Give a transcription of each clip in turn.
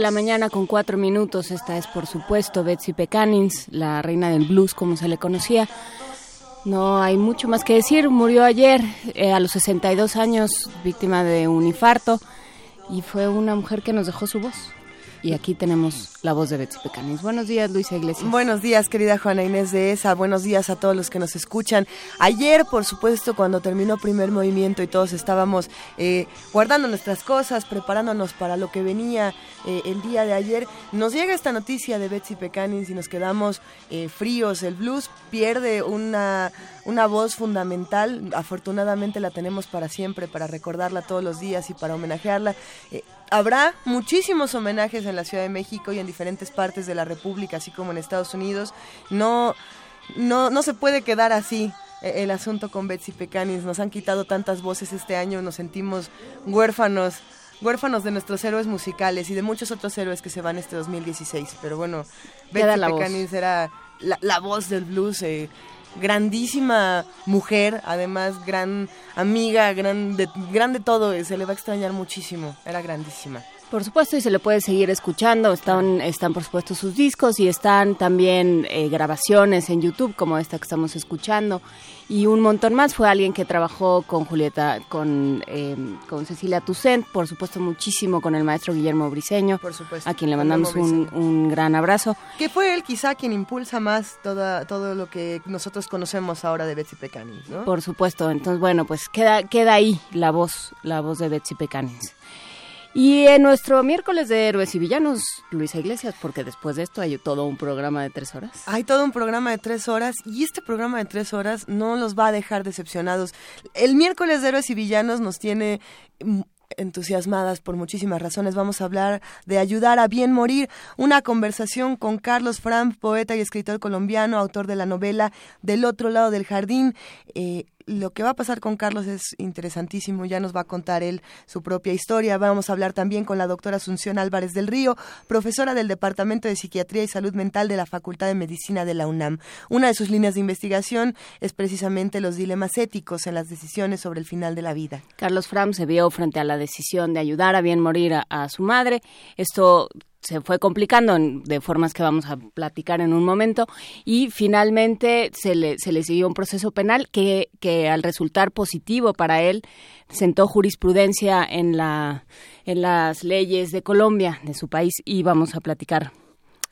La mañana con cuatro minutos. Esta es, por supuesto, Betsy Pecanins, la reina del blues, como se le conocía. No hay mucho más que decir. Murió ayer eh, a los 62 años, víctima de un infarto, y fue una mujer que nos dejó su voz. Y aquí tenemos la voz de Betsy Pecanins. Buenos días, Luisa Iglesias. Buenos días, querida Juana Inés de ESA. Buenos días a todos los que nos escuchan. Ayer, por supuesto, cuando terminó primer movimiento y todos estábamos eh, guardando nuestras cosas, preparándonos para lo que venía eh, el día de ayer, nos llega esta noticia de Betsy Pecanins y nos quedamos eh, fríos. El blues pierde una, una voz fundamental. Afortunadamente la tenemos para siempre, para recordarla todos los días y para homenajearla. Eh, Habrá muchísimos homenajes en la Ciudad de México y en diferentes partes de la República, así como en Estados Unidos. No, no, no se puede quedar así eh, el asunto con Betsy Pecanis. Nos han quitado tantas voces este año, nos sentimos huérfanos huérfanos de nuestros héroes musicales y de muchos otros héroes que se van este 2016. Pero bueno, Betsy voz. Pecanis era la, la voz del blues. eh, grandísima mujer, además gran amiga, gran de, gran de todo, eh, se le va a extrañar muchísimo, era grandísima. Por supuesto, y se le puede seguir escuchando. Están, están por supuesto, sus discos y están también eh, grabaciones en YouTube, como esta que estamos escuchando. Y un montón más. Fue alguien que trabajó con Julieta, con, eh, con Cecilia Toussaint, por supuesto, muchísimo con el maestro Guillermo Briseño, Por supuesto. a quien le mandamos un, un gran abrazo. Que fue él quizá quien impulsa más toda, todo lo que nosotros conocemos ahora de Betsy Pecanis, ¿no? Por supuesto. Entonces, bueno, pues queda, queda ahí la voz, la voz de Betsy Pecanins. Y en nuestro miércoles de héroes y villanos, Luisa Iglesias, porque después de esto hay todo un programa de tres horas. Hay todo un programa de tres horas y este programa de tres horas no los va a dejar decepcionados. El miércoles de Héroes y Villanos nos tiene mm, entusiasmadas por muchísimas razones. Vamos a hablar de ayudar a bien morir, una conversación con Carlos Fram, poeta y escritor colombiano, autor de la novela Del otro lado del jardín. Eh, lo que va a pasar con Carlos es interesantísimo, ya nos va a contar él su propia historia. Vamos a hablar también con la doctora Asunción Álvarez del Río, profesora del Departamento de Psiquiatría y Salud Mental de la Facultad de Medicina de la UNAM. Una de sus líneas de investigación es precisamente los dilemas éticos en las decisiones sobre el final de la vida. Carlos Fram se vio frente a la decisión de ayudar a bien morir a, a su madre. Esto se fue complicando de formas que vamos a platicar en un momento y finalmente se le, se le siguió un proceso penal que, que al resultar positivo para él sentó jurisprudencia en, la, en las leyes de Colombia, de su país, y vamos a platicar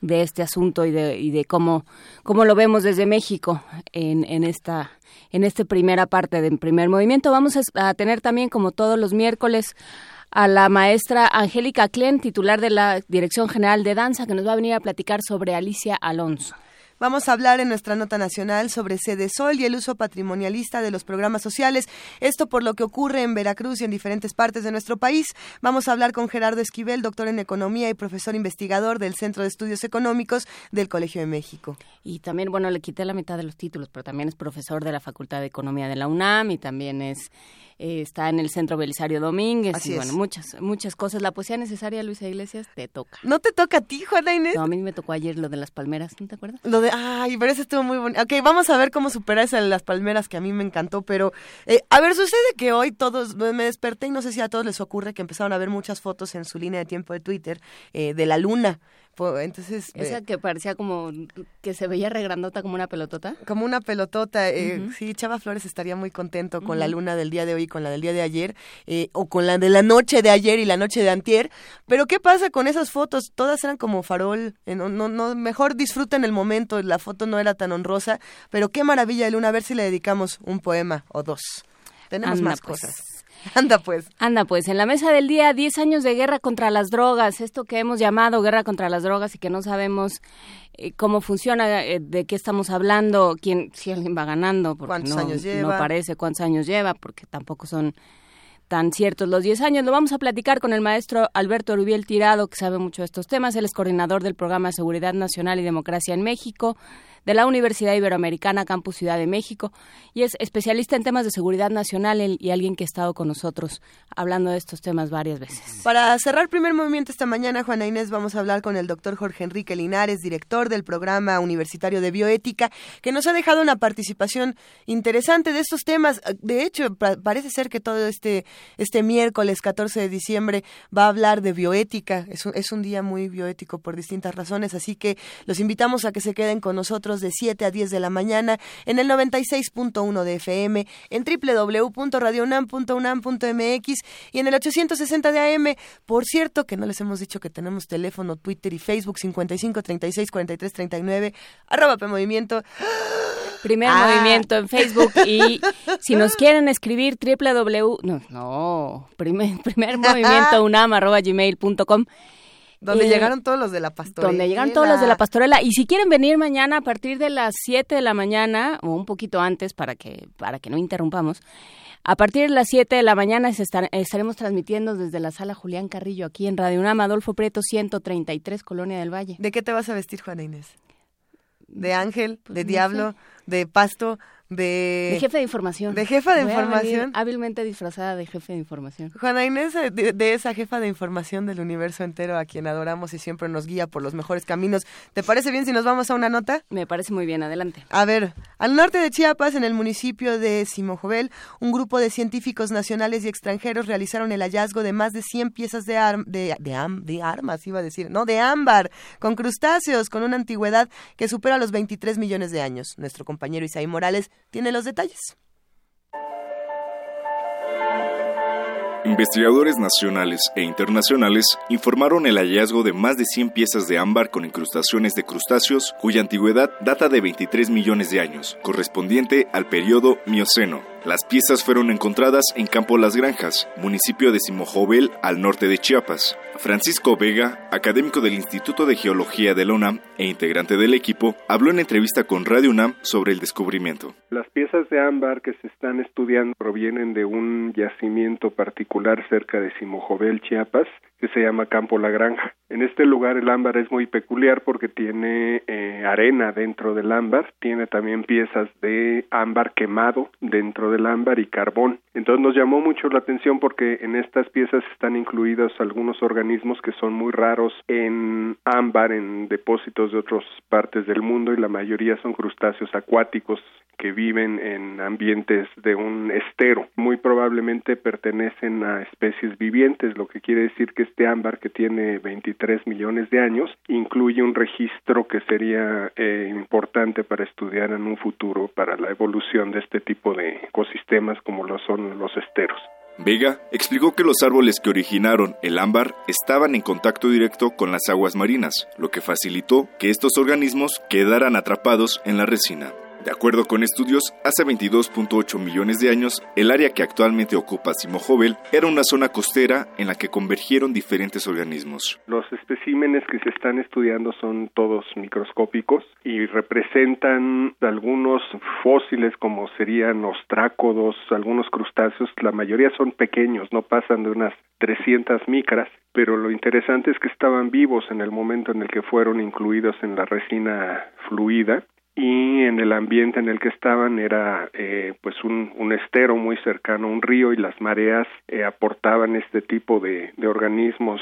de este asunto y de, y de cómo, cómo lo vemos desde México en, en esta en esta primera parte del primer movimiento. Vamos a tener también, como todos los miércoles, a la maestra Angélica Klen, titular de la Dirección General de Danza, que nos va a venir a platicar sobre Alicia Alonso. Vamos a hablar en nuestra nota nacional sobre Sede Sol y el uso patrimonialista de los programas sociales. Esto por lo que ocurre en Veracruz y en diferentes partes de nuestro país. Vamos a hablar con Gerardo Esquivel, doctor en Economía y profesor investigador del Centro de Estudios Económicos del Colegio de México. Y también, bueno, le quité la mitad de los títulos, pero también es profesor de la Facultad de Economía de la UNAM y también es eh, está en el Centro Belisario Domínguez Así y es. bueno, muchas muchas cosas. La poesía necesaria, Luisa Iglesias, te toca. ¿No te toca a ti, Juana Inés? No, a mí me tocó ayer lo de las palmeras, ¿no te acuerdas? Lo de, ay, pero eso estuvo muy bonito. Ok, vamos a ver cómo superar esa de las palmeras que a mí me encantó, pero, eh, a ver, sucede que hoy todos, me desperté y no sé si a todos les ocurre que empezaron a ver muchas fotos en su línea de tiempo de Twitter eh, de la luna. Entonces, eh, Esa que parecía como que se veía regrandota como una pelotota. como una pelotota. eh. Sí, Chava Flores estaría muy contento con la luna del día de hoy, con la del día de ayer, eh, o con la de la noche de ayer y la noche de antier. Pero ¿qué pasa con esas fotos? Todas eran como farol. eh, no, no, no, mejor disfruten el momento. La foto no era tan honrosa. Pero qué maravilla de luna. A ver si le dedicamos un poema o dos. Tenemos Anda, más pues. cosas. Anda pues. Anda pues, en la mesa del día, 10 años de guerra contra las drogas, esto que hemos llamado guerra contra las drogas y que no sabemos eh, cómo funciona, eh, de qué estamos hablando, quién, si alguien va ganando, porque ¿Cuántos no, años lleva? no parece cuántos años lleva, porque tampoco son tan ciertos los 10 años. Lo vamos a platicar con el maestro Alberto Rubiel Tirado, que sabe mucho de estos temas. Él es coordinador del programa Seguridad Nacional y Democracia en México de la Universidad Iberoamericana Campus Ciudad de México y es especialista en temas de seguridad nacional y alguien que ha estado con nosotros hablando de estos temas varias veces. Para cerrar primer movimiento esta mañana, Juana Inés, vamos a hablar con el doctor Jorge Enrique Linares, director del programa universitario de bioética, que nos ha dejado una participación interesante de estos temas. De hecho, pa parece ser que todo este, este miércoles 14 de diciembre va a hablar de bioética. Es es un día muy bioético por distintas razones, así que los invitamos a que se queden con nosotros de 7 a 10 de la mañana en el 96.1 de FM, en www.radiounam.unam.mx y en el 860 de AM. Por cierto, que no les hemos dicho que tenemos teléfono, Twitter y Facebook 55 36 43 39, arroba P Movimiento. Primer ah. movimiento en Facebook y si nos quieren escribir www no no primer, primer movimiento unam arroba gmail.com donde eh, llegaron todos los de la pastorela. Donde llegaron todos los de la pastorela. Y si quieren venir mañana a partir de las 7 de la mañana, o un poquito antes para que, para que no interrumpamos, a partir de las 7 de la mañana estaremos transmitiendo desde la sala Julián Carrillo aquí en Radio UNAM, Adolfo Prieto 133, Colonia del Valle. ¿De qué te vas a vestir, Juana Inés? ¿De ángel? ¿De diablo? ¿De pasto? De... De jefe de información. De jefa de información. Hábilmente disfrazada de jefe de información. Juana Inés, eh, de, esa jefa de información del universo entero a quien adoramos y siempre nos guía por los mejores caminos. ¿Te parece bien si nos vamos a una nota? Me parece muy bien, adelante. A ver, al norte de Chiapas, en el municipio de Simojovel, un grupo de científicos nacionales y extranjeros realizaron el hallazgo de más de 100 piezas de, de, de armas, iba a decir, no, de ámbar, con crustáceos, con una antigüedad que supera los 23 millones de años. Nuestro compañero Isaí Morales tiene los detalles. Investigadores nacionales e internacionales informaron el hallazgo de más de 100 piezas de ámbar con incrustaciones de crustáceos cuya antigüedad data de 23 millones de años, correspondiente al periodo Mioceno. Las piezas fueron encontradas en Campo Las Granjas, municipio de Simojovel, al norte de Chiapas. Francisco Vega, académico del Instituto de Geología de la UNAM e integrante del equipo, habló en entrevista con Radio UNAM sobre el descubrimiento. Las piezas de ámbar que se están estudiando provienen de un yacimiento particular cerca de Simojovel, Chiapas, que se llama Campo La Granja. En este lugar el ámbar es muy peculiar porque tiene eh, arena dentro del ámbar, tiene también piezas de ámbar quemado dentro del ámbar y carbón. Entonces nos llamó mucho la atención porque en estas piezas están incluidos algunos organismos que son muy raros en ámbar, en depósitos de otras partes del mundo y la mayoría son crustáceos acuáticos que viven en ambientes de un estero. Muy probablemente pertenecen a especies vivientes, lo que quiere decir que este ámbar que tiene 23 millones de años incluye un registro que sería eh, importante para estudiar en un futuro para la evolución de este tipo de ecosistemas como lo son los esteros. Vega explicó que los árboles que originaron el ámbar estaban en contacto directo con las aguas marinas, lo que facilitó que estos organismos quedaran atrapados en la resina. De acuerdo con estudios, hace 22.8 millones de años, el área que actualmente ocupa Simojovel era una zona costera en la que convergieron diferentes organismos. Los especímenes que se están estudiando son todos microscópicos y representan algunos fósiles como serían ostrácodos, algunos crustáceos, la mayoría son pequeños, no pasan de unas 300 micras, pero lo interesante es que estaban vivos en el momento en el que fueron incluidos en la resina fluida y en el ambiente en el que estaban era eh, pues un, un, estero muy cercano a un río y las mareas eh, aportaban este tipo de, de organismos.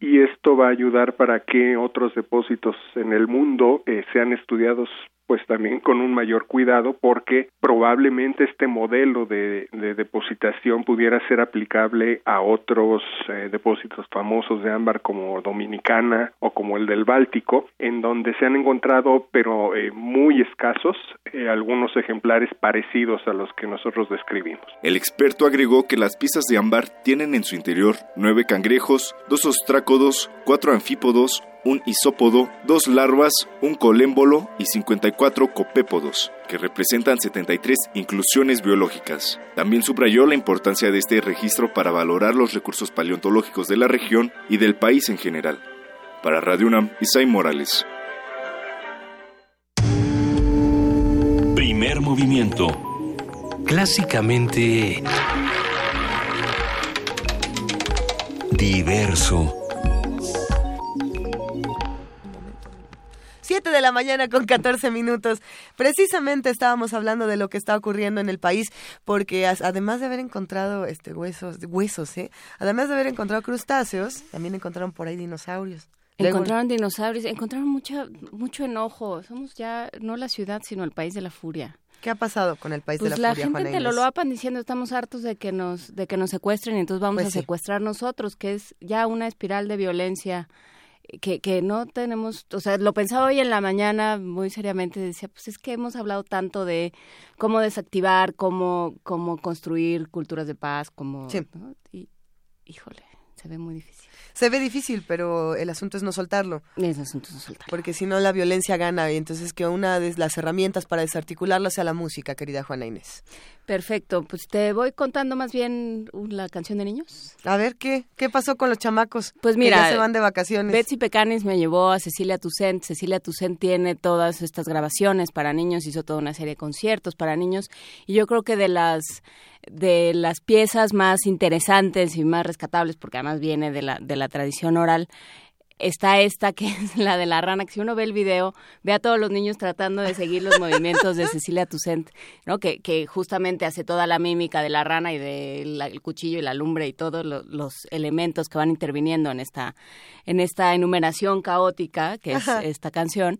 Y esto va a ayudar para que otros depósitos en el mundo eh, sean estudiados pues también con un mayor cuidado porque probablemente este modelo de, depositación pudiera ser aplicable a otros eh, depósitos famosos de ámbar como Dominicana o como el del Báltico en donde se han encontrado pero eh, muy escasos eh, algunos ejemplares parecidos a los que nosotros describimos. El experto agregó que las piezas de ámbar tienen en su interior nueve cangrejos, dos ostrácodos, cuatro anfípodos, un isópodo, dos larvas, un colémbolo y 54 copépodos, que representan 73 inclusiones biológicas. También subrayó la importancia de este registro para valorar los recursos paleontológicos de la región y del país en general. Para Radio UNAM, Isai Morales. Primer movimiento. Clásicamente... Diverso. 7 de la mañana con 14 minutos. Precisamente estábamos hablando de lo que está ocurriendo en el país, porque además de haber encontrado este huesos, huesos, ¿eh? Además de haber encontrado crustáceos, también encontraron por ahí dinosaurios. Encontraron dinosaurios, encontraron mucha, mucho enojo. Somos ya no la ciudad, sino el país de la furia. ¿Qué ha pasado con el país de pues la, la furia? La gente te lo loapan diciendo estamos hartos de que nos de que nos secuestren y entonces vamos Pues a sí. secuestrar nosotros, que es ya una espiral de violencia que, que no tenemos, o sea, lo pensaba hoy en la mañana muy seriamente, decía, pues es que hemos hablado tanto de cómo desactivar, cómo, cómo construir culturas de paz, cómo, Sí. ¿no? y híjole, se ve muy difícil. Se ve difícil, pero el asunto es no soltarlo. Es asunto de soltar. Porque si no, la violencia gana. Y entonces que una de las herramientas para desarticularlo sea la música, querida Juana Inés. Perfecto, pues te voy contando más bien uh, la canción de niños. A ver, ¿qué? ¿Qué pasó con los chamacos? Pues Que mira, ya se van de vacaciones. Betsy Pecanis me llevó a Cecilia Toussaint. Cecilia Toussaint tiene todas estas grabaciones para niños, hizo toda una serie de conciertos para niños y yo creo que de las de las piezas más interesantes y más rescatables, porque además viene de la de la tradición oral, está esta que es la de la rana, que si uno ve el video, ve a todos los niños tratando de seguir los movimientos de Cecilia Toussaint, ¿no? Que, que justamente hace toda la mímica de la rana y del el cuchillo y la lumbre y todos lo- los elementos que van interviniendo en esta, en esta enumeración caótica que es Ajá. esta canción.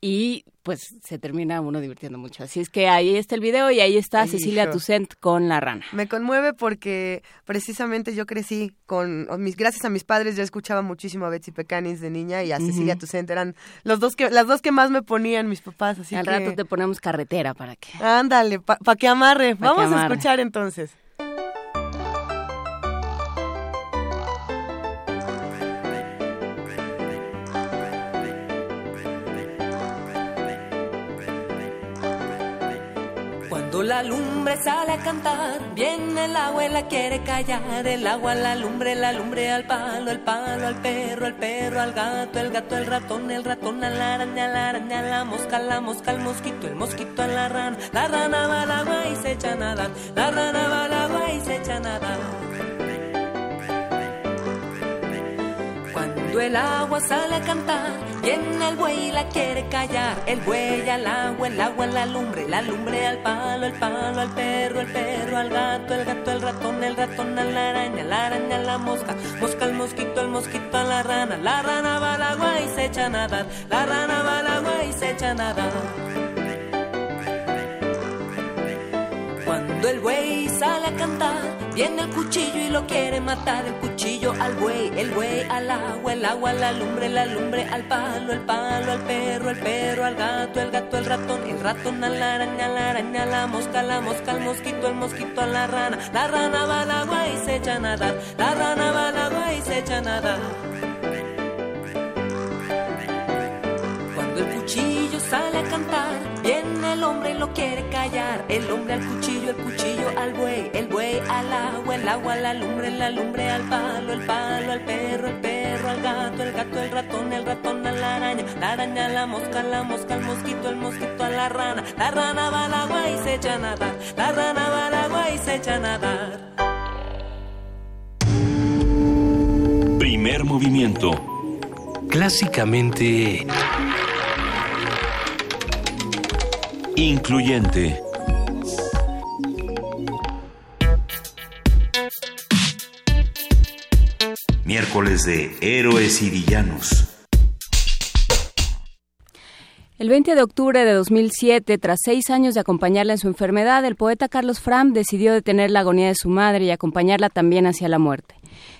Y pues se termina uno divirtiendo mucho. Así es que ahí está el video y ahí está Ay, Cecilia hijo. Toussaint con la rana. Me conmueve porque precisamente yo crecí con mis gracias a mis padres yo escuchaba muchísimo a Betsy Pecanis de niña y a Cecilia Toussaint eran los dos que las dos que más me ponían mis papás así Al que rato te ponemos carretera para que... ándale para que amarre Pa' que vamos a amarre. escuchar entonces la lumbre sale a cantar, viene el agua y la quiere callar. El agua, la lumbre, la lumbre al palo, el palo al perro, el perro al gato, el gato al ratón, el ratón a la araña, la araña a la mosca, la mosca al mosquito, el mosquito a la rana. La rana va al agua y se echa a nadar. La rana va al agua y se echa a nadar. El agua sale a cantar, viene el buey y la quiere callar. El buey al agua, el agua a la lumbre, la lumbre al palo, el palo al perro, el perro al gato, el gato al ratón, el ratón a la araña, la araña a la mosca, mosca al mosquito, el mosquito a la rana. La rana va al agua y se echa a nadar. La rana va al agua y se echa a nadar. Cuando el buey viene el cuchillo y lo quiere matar. El cuchillo al buey, el buey al agua, el agua a la lumbre, la lumbre al palo, el palo al perro, el perro al gato, el gato al ratón, el ratón a la araña, la araña a la mosca, la mosca al mosquito, el mosquito a la rana. La rana va al agua y se echa a nadar. La rana va al agua y se echa a nadar. Sale a cantar, viene el hombre y lo quiere callar. El hombre al cuchillo, el cuchillo al buey, el buey al agua, el agua a la lumbre, la lumbre al palo, el palo al perro, el perro al gato, el gato al ratón, el ratón a la araña, la araña a la mosca, la mosca al mosquito, el mosquito a la rana. La rana va al agua y se echa a nadar. La rana va al agua y se echa a nadar. Primer movimiento. Clásicamente... Incluyente. Miércoles de Héroes y Villanos. El 20 de octubre de 2007, tras seis años de acompañarla en su enfermedad, el poeta Carlos Fram decidió detener la agonía de su madre y acompañarla también hacia la muerte.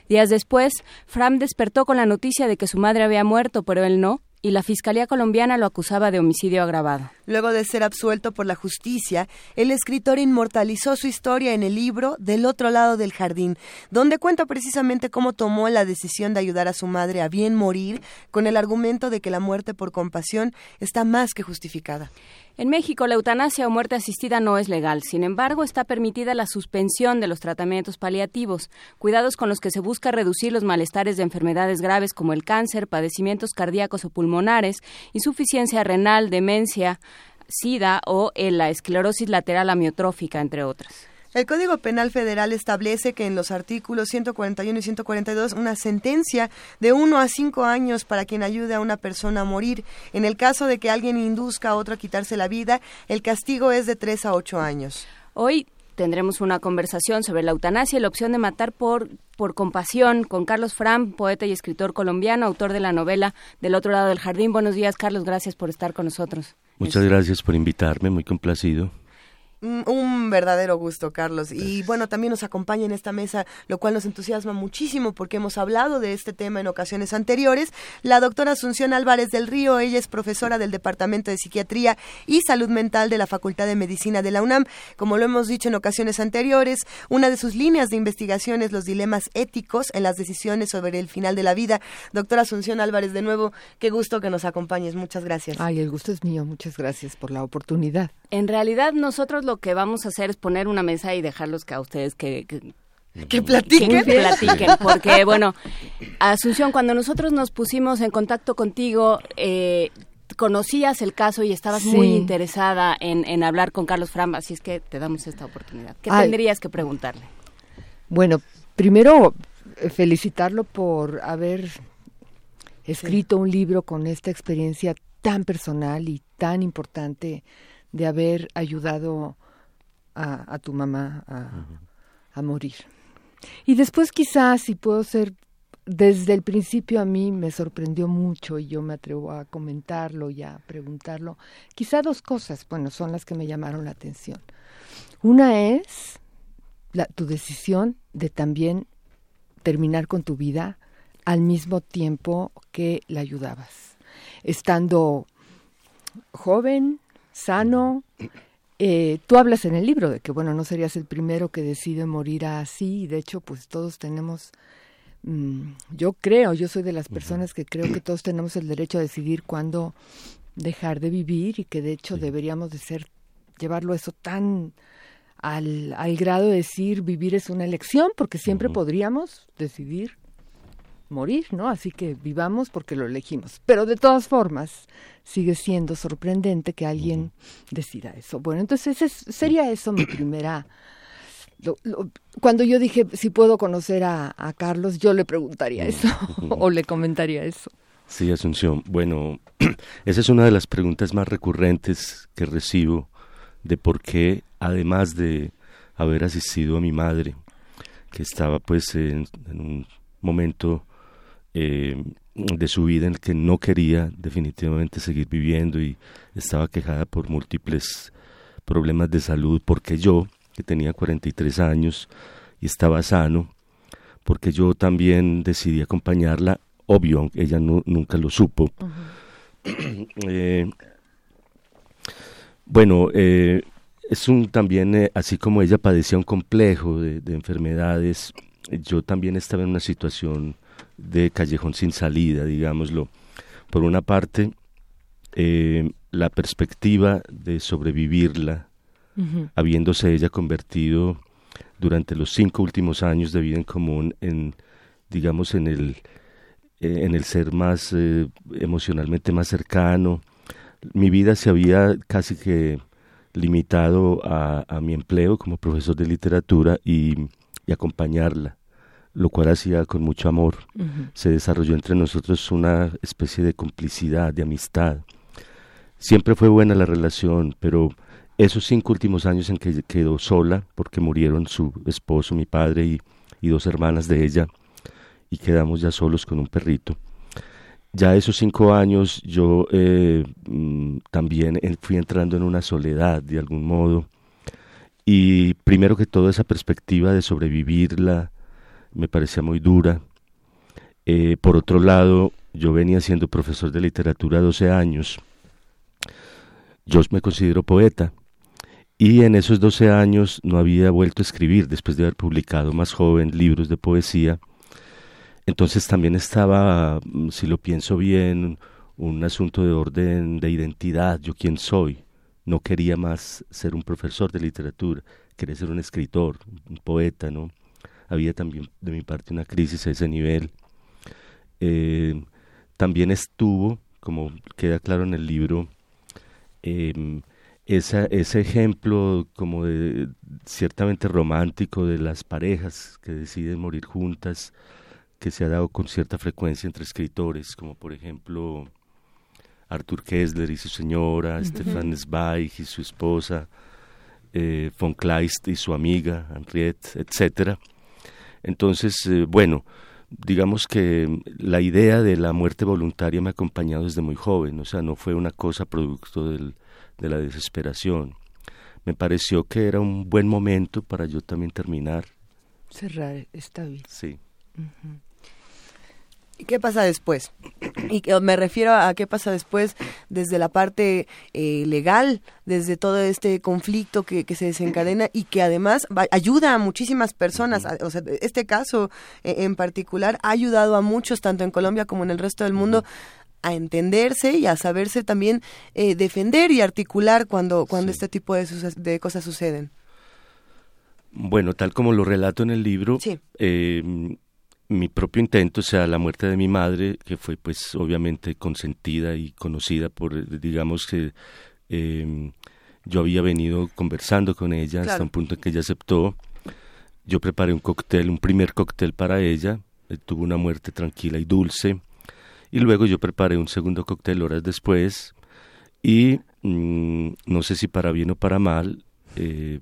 Días después, Fram despertó con la noticia de que su madre había muerto, pero él no, y la Fiscalía colombiana lo acusaba de homicidio agravado. Luego de ser absuelto por la justicia, el escritor inmortalizó su historia en el libro Del otro lado del jardín, donde cuenta precisamente cómo tomó la decisión de ayudar a su madre a bien morir con el argumento de que la muerte por compasión está más que justificada. En México, la eutanasia o muerte asistida no es legal. Sin embargo, está permitida la suspensión de los tratamientos paliativos, cuidados con los que se busca reducir los malestares de enfermedades graves como el cáncer, padecimientos cardíacos o pulmonares, insuficiencia renal, demencia, sida o la esclerosis lateral amiotrófica, entre otras. El Código Penal Federal establece que en los artículos 141 y 142 una sentencia de uno a cinco años para quien ayude a una persona a morir. En el caso de que alguien induzca a otro a quitarse la vida, el castigo es de tres a ocho años. Hoy tendremos una conversación sobre la eutanasia y la opción de matar por, por compasión con Carlos Fram, poeta y escritor colombiano, autor de la novela Del otro lado del jardín. Buenos días, Carlos. Gracias por estar con nosotros. Muchas gracias por invitarme, muy complacido. Un verdadero gusto, Carlos. Y bueno, también nos acompaña en esta mesa, lo cual nos entusiasma muchísimo porque hemos hablado de este tema en ocasiones anteriores. La doctora Asunción Álvarez del Río, ella es profesora del Departamento de Psiquiatría y Salud Mental de la Facultad de Medicina de la UNAM. Como lo hemos dicho en ocasiones anteriores, una de sus líneas de investigación es los dilemas éticos en las decisiones sobre el final de la vida. Doctora Asunción Álvarez, de nuevo, qué gusto que nos acompañes. Muchas gracias. Ay, el gusto es mío. Muchas gracias por la oportunidad. En realidad, nosotros lo que vamos a hacer es poner una mesa y dejarlos que a ustedes que, que platiquen. Que platiquen, porque bueno, Asunción, cuando nosotros nos pusimos en contacto contigo, eh, conocías el caso y estabas muy interesada en, en, hablar con Carlos Framba, así es que te damos esta oportunidad. ¿Qué tendrías que preguntarle? Bueno, primero eh, felicitarlo por haber escrito un libro con esta experiencia tan personal y tan importante de haber ayudado a, tu mamá a, morir. Y después quizás, si puedo ser, desde el principio a mí me sorprendió mucho y yo me atrevo a comentarlo y a preguntarlo. Quizá dos cosas, bueno, son las que me llamaron la atención. Una es la, tu decisión de también terminar con tu vida al mismo tiempo que la ayudabas, estando joven, sano, eh, tú hablas en el libro de que, bueno, no serías el primero que decide morir así, y de hecho, pues todos tenemos, mm, yo creo, yo soy de las personas que creo que todos tenemos el derecho a decidir cuándo dejar de vivir y que de hecho deberíamos de ser, llevarlo eso tan al, al grado de decir vivir es una elección, porque siempre podríamos decidir morir, ¿no? Así que vivamos porque lo elegimos. Pero de todas formas, sigue siendo sorprendente que alguien decida eso. Bueno, entonces sería eso mi primera... cuando yo dije si puedo conocer a, Carlos, yo le preguntaría eso o le comentaría eso. Sí, Asunción. Bueno, esa es una de las preguntas más recurrentes que recibo de por qué, además de haber asistido a mi madre, que estaba pues en un momento eh, de su vida en el que no quería definitivamente seguir viviendo y estaba quejada por múltiples problemas de salud, porque yo, que tenía 43 años y estaba sano, porque yo también decidí acompañarla, obvio, ella nunca lo supo. Eh, bueno, eh, es un también, así como ella padecía un complejo de, de enfermedades, yo también estaba en una situación de callejón sin salida, digámoslo. Por una parte, eh, la perspectiva de sobrevivirla, habiéndose ella convertido durante los cinco últimos años de vida en común en, digamos, en el, eh, en el ser más eh, emocionalmente más cercano. Mi vida se había casi que limitado a, a mi empleo como profesor de literatura y, y acompañarla lo cual hacía con mucho amor. Se desarrolló entre nosotros una especie de complicidad, de amistad. Siempre fue buena la relación, pero esos cinco últimos años en que quedó sola, porque murieron su esposo, mi padre y, dos hermanas de ella, y quedamos ya solos con un perrito. Ya esos cinco años yo eh, mm, también fui entrando en una soledad de algún modo, y primero que todo esa perspectiva de sobrevivirla, me parecía muy dura. Eh, por otro lado, yo venía siendo profesor de literatura 12 años. Yo me considero poeta y en esos 12 años no había vuelto a escribir después de haber publicado más joven libros de poesía. Entonces también estaba, mm, si lo pienso bien, un asunto de orden de identidad, yo quién soy. No quería más ser un profesor de literatura, quería ser un escritor, un poeta, ¿no? Había también de mi parte una crisis a ese nivel. Eh, también estuvo, como queda claro en el libro, em, ese ejemplo como de ciertamente romántico de las parejas que deciden morir juntas, que se ha dado con cierta frecuencia entre escritores, como por ejemplo Arthur Kessler y su señora, Stefan Zweig y su esposa, eh, von Kleist y su amiga Henriette, etcétera. Entonces, eh, bueno, digamos que la idea de la muerte voluntaria me ha acompañado desde muy joven, o sea, no fue una cosa producto del, de la desesperación. Me pareció que era un buen momento para yo también terminar. Cerrar esta vida. Sí. ¿Y qué pasa después? Y me refiero a qué pasa después desde la parte eh, legal, desde todo este conflicto que, que, se desencadena y que además ayuda a muchísimas personas. O sea, este caso eh, en particular ha ayudado a muchos, tanto en Colombia como en el resto del mundo, a entenderse y a saberse también eh, defender y articular cuando, cuando este tipo de, de, cosas suceden. Bueno, tal como lo relato en el libro, sí. eh, mi propio intento, o sea, la muerte de mi madre, que fue pues obviamente consentida y conocida por, digamos que eh, yo había venido conversando con ella claro. hasta un punto en que ella aceptó. Yo preparé un cóctel, un primer cóctel para ella, eh, tuvo una muerte tranquila y dulce, y luego yo preparé un segundo cóctel horas después, y mmm, no sé si para bien o para mal, eh,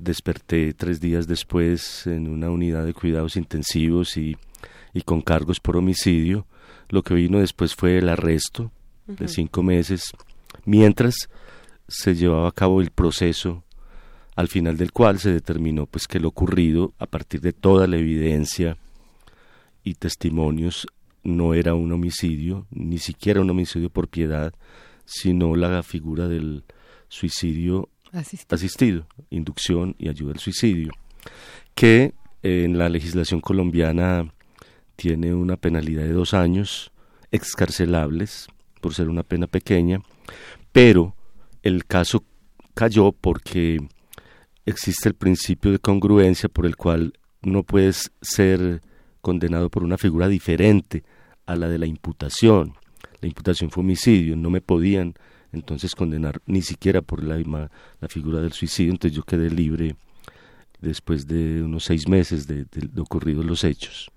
desperté tres días después en una unidad de cuidados intensivos y, y, con cargos por homicidio. Lo que vino después fue el arresto uh -huh. de cinco meses, mientras se llevaba a cabo el proceso al final del cual se determinó pues que lo ocurrido a partir de toda la evidencia y testimonios no era un homicidio, ni siquiera un homicidio por piedad, sino la figura del suicidio Asistido. inducción y ayuda al suicidio, que eh, en la legislación colombiana tiene una penalidad de dos años excarcelables por ser una pena pequeña, pero el caso cayó porque existe el principio de congruencia por el cual no puedes ser condenado por una figura diferente a la de la imputación. La imputación fue homicidio, no me podían entonces condenar ni siquiera por la, la figura del suicidio, entonces yo quedé libre después de unos seis meses de, de, de ocurridos los hechos.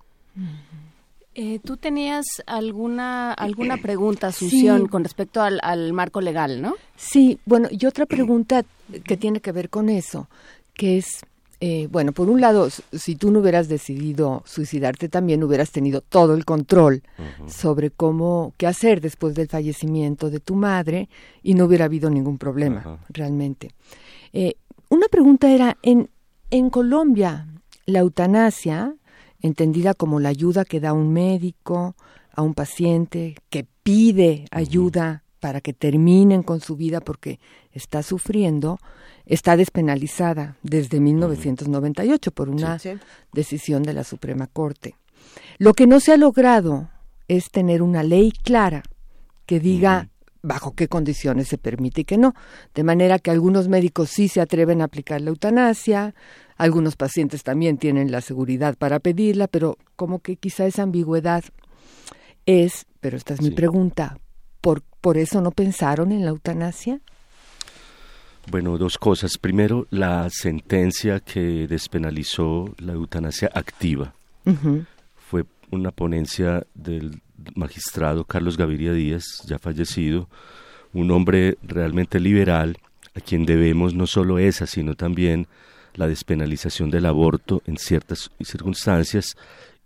Eh, Tú tenías alguna alguna pregunta, Asunción, Sí. con respecto al, al marco legal, ¿no? Sí, bueno, y otra pregunta que tiene que ver con eso, que es, eh, bueno, por un lado, si tú no hubieras decidido suicidarte, también hubieras tenido todo el control sobre cómo, qué hacer después del fallecimiento de tu madre y no hubiera habido ningún problema, realmente. Eh, una pregunta era, en, en Colombia, la eutanasia, entendida como la ayuda que da un médico a un paciente que pide ayuda para que terminen con su vida porque está sufriendo, está despenalizada desde 1998 por una Sí. decisión de la Suprema Corte. Lo que no se ha logrado es tener una ley clara que diga bajo qué condiciones se permite y qué no. De manera que algunos médicos sí se atreven a aplicar la eutanasia, algunos pacientes también tienen la seguridad para pedirla, pero como que quizá esa ambigüedad es, pero esta es mi Sí. pregunta, ¿por, ¿por eso no pensaron en la eutanasia? Bueno, dos cosas. Primero, la sentencia que despenalizó la eutanasia activa. Fue una ponencia del magistrado Carlos Gaviria Díaz, ya fallecido, un hombre realmente liberal, a quien debemos no solo esa, sino también la despenalización del aborto en ciertas circunstancias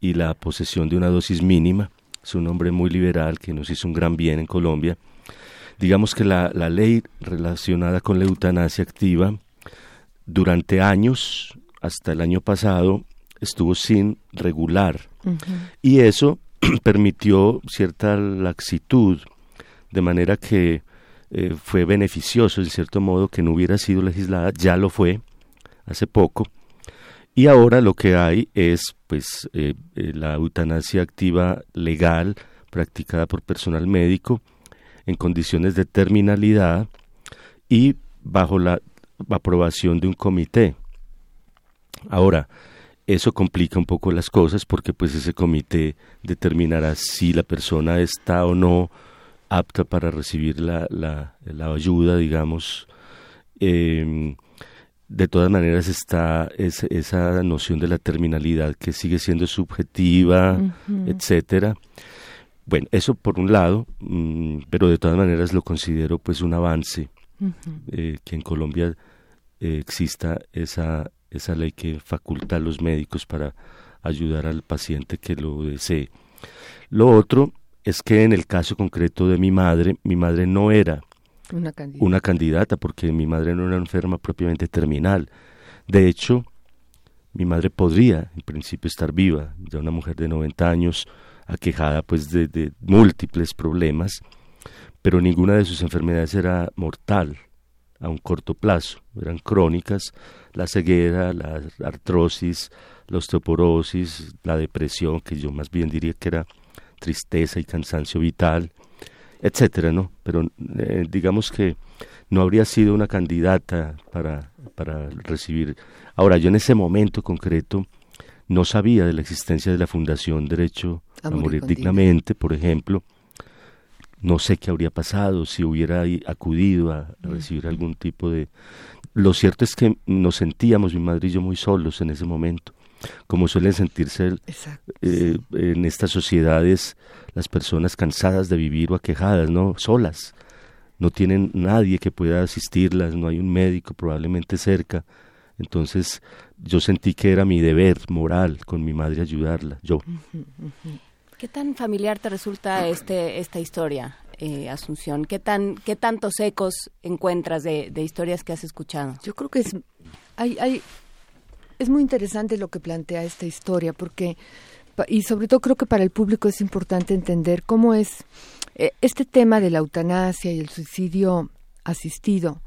y la posesión de una dosis mínima. Es un hombre muy liberal que nos hizo un gran bien en Colombia. Digamos que la, la ley relacionada con la eutanasia activa durante años, hasta el año pasado, estuvo sin regular. Y eso permitió cierta laxitud, de manera que eh, fue beneficioso, en cierto modo, que no hubiera sido legislada, ya lo fue hace poco, y ahora lo que hay es pues eh, eh, la eutanasia activa legal practicada por personal médico en condiciones de terminalidad y bajo la aprobación de un comité. Ahora, eso complica un poco las cosas porque pues ese comité determinará si la persona está o no apta para recibir la, la, la ayuda, digamos. Eh, de todas maneras está esa noción de la terminalidad que sigue siendo subjetiva, etcétera. Bueno, eso por un lado, mm, pero de todas maneras lo considero pues un avance eh, que en Colombia eh, exista esa esa ley que faculta a los médicos para ayudar al paciente que lo desee. Lo otro es que en el caso concreto de mi madre, mi madre no era una candidata. porque mi madre no era enferma propiamente terminal. De hecho, mi madre podría en principio estar viva, ya una mujer de 90 años, aquejada pues de, múltiples problemas, pero ninguna de sus enfermedades era mortal a un corto plazo, eran crónicas, la ceguera, la artrosis, la osteoporosis, la depresión, que yo más bien diría que era tristeza y cansancio vital, etcétera, ¿no? Pero eh, digamos que no habría sido una candidata para, para recibir. Ahora, yo en ese momento concreto no sabía de la existencia de la Fundación Derecho a, Morir Dignamente, por ejemplo, no sé qué habría pasado si hubiera acudido a, mm. recibir algún tipo de... Lo cierto es que nos sentíamos, mi madre y yo, muy solos en ese momento, como suelen sentirse eh, en estas sociedades las personas cansadas de vivir o aquejadas, ¿no? Solas. No tienen nadie que pueda asistirlas, no hay un médico probablemente cerca. Entonces yo sentí que era mi deber moral con mi madre ayudarla, yo. ¿Qué tan familiar te resulta este, esta historia, eh, Asunción? ¿Qué, tan, ¿Qué tantos ecos encuentras de, historias que has escuchado? Yo creo que es, hay, hay, es muy interesante lo que plantea esta historia, porque, y sobre todo creo que para el público es importante entender cómo es eh, este tema de la eutanasia y el suicidio asistido,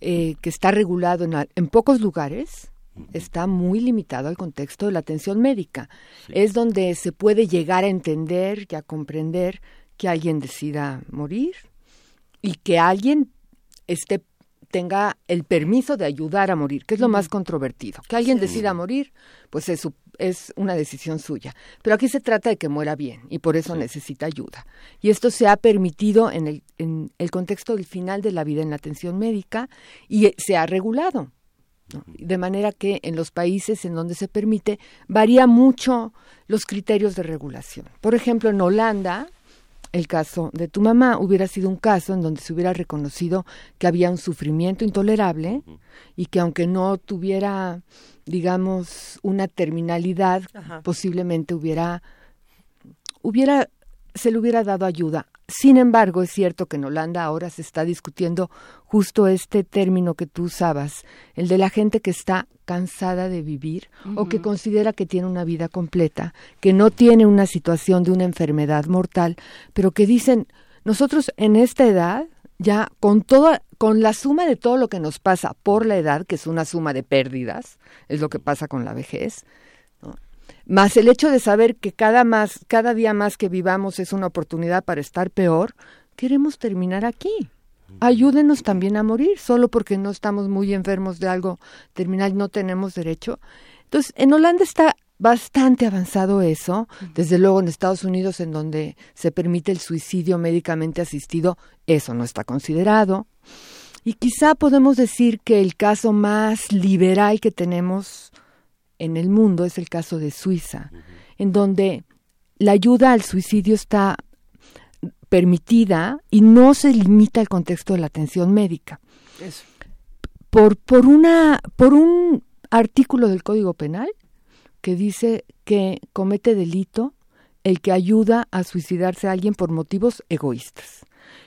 eh, que está regulado en, en pocos lugares, está muy limitado al contexto de la atención médica. Es donde se puede llegar a entender y a comprender que alguien decida morir y que alguien esté tenga el permiso de ayudar a morir, que es lo más controvertido. Que alguien decida morir, pues es, es, una decisión suya. Pero aquí se trata de que muera bien y por eso necesita ayuda. Y esto se ha permitido en el, en el contexto del final de la vida en la atención médica y se ha regulado. De manera que en los países en donde se permite varía mucho los criterios de regulación. Por ejemplo, en Holanda, el caso de tu mamá hubiera sido un caso en donde se hubiera reconocido que había un sufrimiento intolerable y que aunque no tuviera, digamos, una terminalidad, posiblemente hubiera, hubiera, se le hubiera dado ayuda. Sin embargo, es cierto que en Holanda ahora se está discutiendo justo este término que tú usabas, el de la gente que está cansada de vivir o que considera que tiene una vida completa, que no tiene una situación de una enfermedad mortal, pero que dicen, nosotros en esta edad, ya con toda, con la suma de todo lo que nos pasa por la edad, que es una suma de pérdidas, es lo que pasa con la vejez, más el hecho de saber que cada más, cada día más que vivamos es una oportunidad para estar peor, queremos terminar aquí. Ayúdenos también a morir, solo porque no estamos muy enfermos de algo terminal, no tenemos derecho. Entonces, en Holanda está bastante avanzado eso, desde luego en Estados Unidos, en donde se permite el suicidio médicamente asistido, eso no está considerado. Y quizá podemos decir que el caso más liberal que tenemos en el mundo es el caso de Suiza, en donde la ayuda al suicidio está permitida y no se limita al contexto de la atención médica. Por, por, una, por un artículo del Código Penal que dice que comete delito el que ayuda a suicidarse a alguien por motivos egoístas.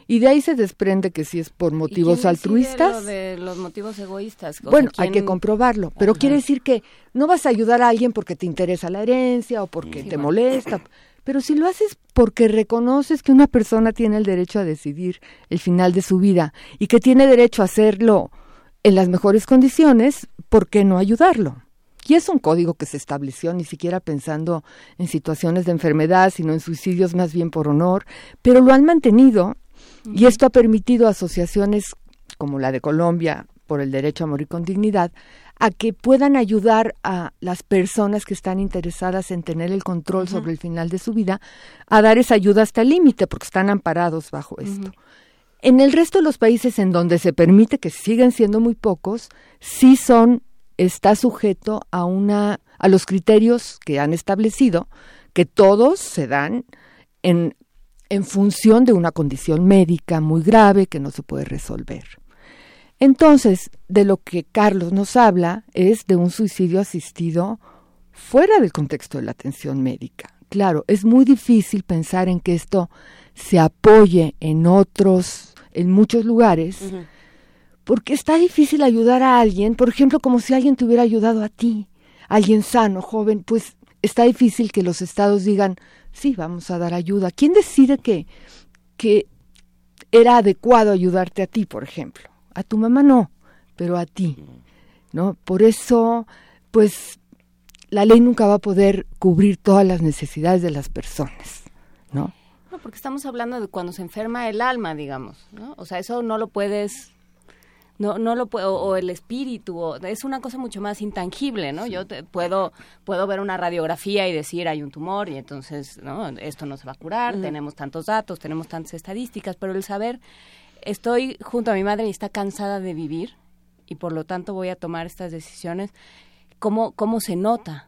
Y de ahí se desprende que si es por motivos altruistas. Lo de los motivos egoístas. bueno, hay que comprobarlo, pero quiere decir que no vas a ayudar a alguien porque te interesa la herencia o porque te molesta, Pero si lo haces porque reconoces que una persona tiene el derecho a decidir el final de su vida y que tiene derecho a hacerlo en las mejores condiciones, ¿por qué no ayudarlo? Y es un código que se estableció ni siquiera pensando en situaciones de enfermedad, sino en suicidios más bien por honor, pero lo han mantenido y esto ha permitido a asociaciones como la de Colombia por el derecho a morir con dignidad a que puedan ayudar a las personas que están interesadas en tener el control sobre el final de su vida a dar esa ayuda hasta el límite porque están amparados bajo esto. En el resto de los países en donde se permite que siguen siendo muy pocos, sí son está sujeto a una a los criterios que han establecido que todos se dan en en función de una condición médica muy grave que no se puede resolver. Entonces, de lo que Carlos nos habla es de un suicidio asistido fuera del contexto de la atención médica. Claro, es muy difícil pensar en que esto se apoye en otros, en muchos lugares, porque está difícil ayudar a alguien, por ejemplo, como si alguien te hubiera ayudado a ti, alguien sano, joven, pues está difícil que los estados digan, sí, vamos a dar ayuda. ¿Quién decide que, que era adecuado ayudarte a ti, por ejemplo? A tu mamá no, pero a ti, ¿no? Por eso, pues, la ley nunca va a poder cubrir todas las necesidades de las personas, ¿no? No, porque estamos hablando de cuando se enferma el alma, digamos, ¿no? O sea, eso no lo puedes no no lo puedo o el espíritu o, es una cosa mucho más intangible no yo te, puedo puedo ver una radiografía y decir hay un tumor y entonces no esto no se va a curar tenemos tantos datos tenemos tantas estadísticas pero el saber estoy junto a mi madre y está cansada de vivir y por lo tanto voy a tomar estas decisiones cómo cómo se nota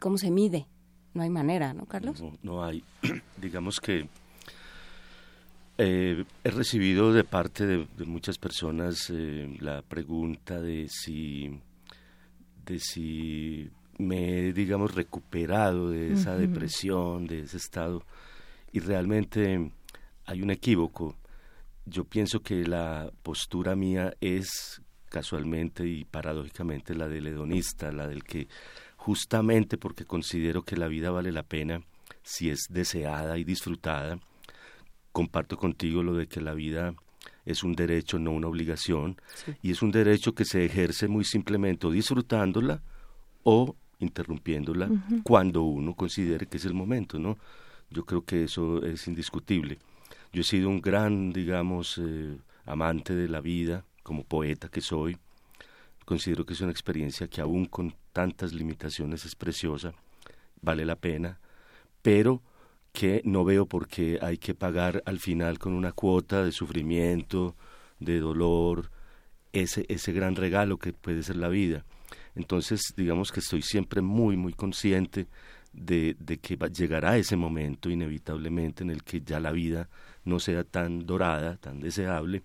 cómo se mide no hay manera no Carlos no, no hay. Digamos que eh, he recibido de parte de, muchas personas eh, la pregunta de si, de si me he, digamos, recuperado de esa depresión, de ese estado, y realmente hay un equívoco. Yo pienso que la postura mía es casualmente y paradójicamente la del hedonista, la del que justamente porque considero que la vida vale la pena si es deseada y disfrutada, comparto contigo lo de que la vida es un derecho, no una obligación, y es un derecho que se ejerce muy simplemente disfrutándola o interrumpiéndola cuando uno considere que es el momento, ¿no? Yo creo que eso es indiscutible. Yo he sido un gran, digamos, eh, amante de la vida, como poeta que soy. Considero que es una experiencia que aún con tantas limitaciones es preciosa, vale la pena, pero que no veo por qué hay que pagar al final con una cuota de sufrimiento, de dolor, ese, ese gran regalo que puede ser la vida. Entonces, digamos que estoy siempre muy, muy consciente de, de que llegará ese momento inevitablemente en el que ya la vida no sea tan dorada, tan deseable,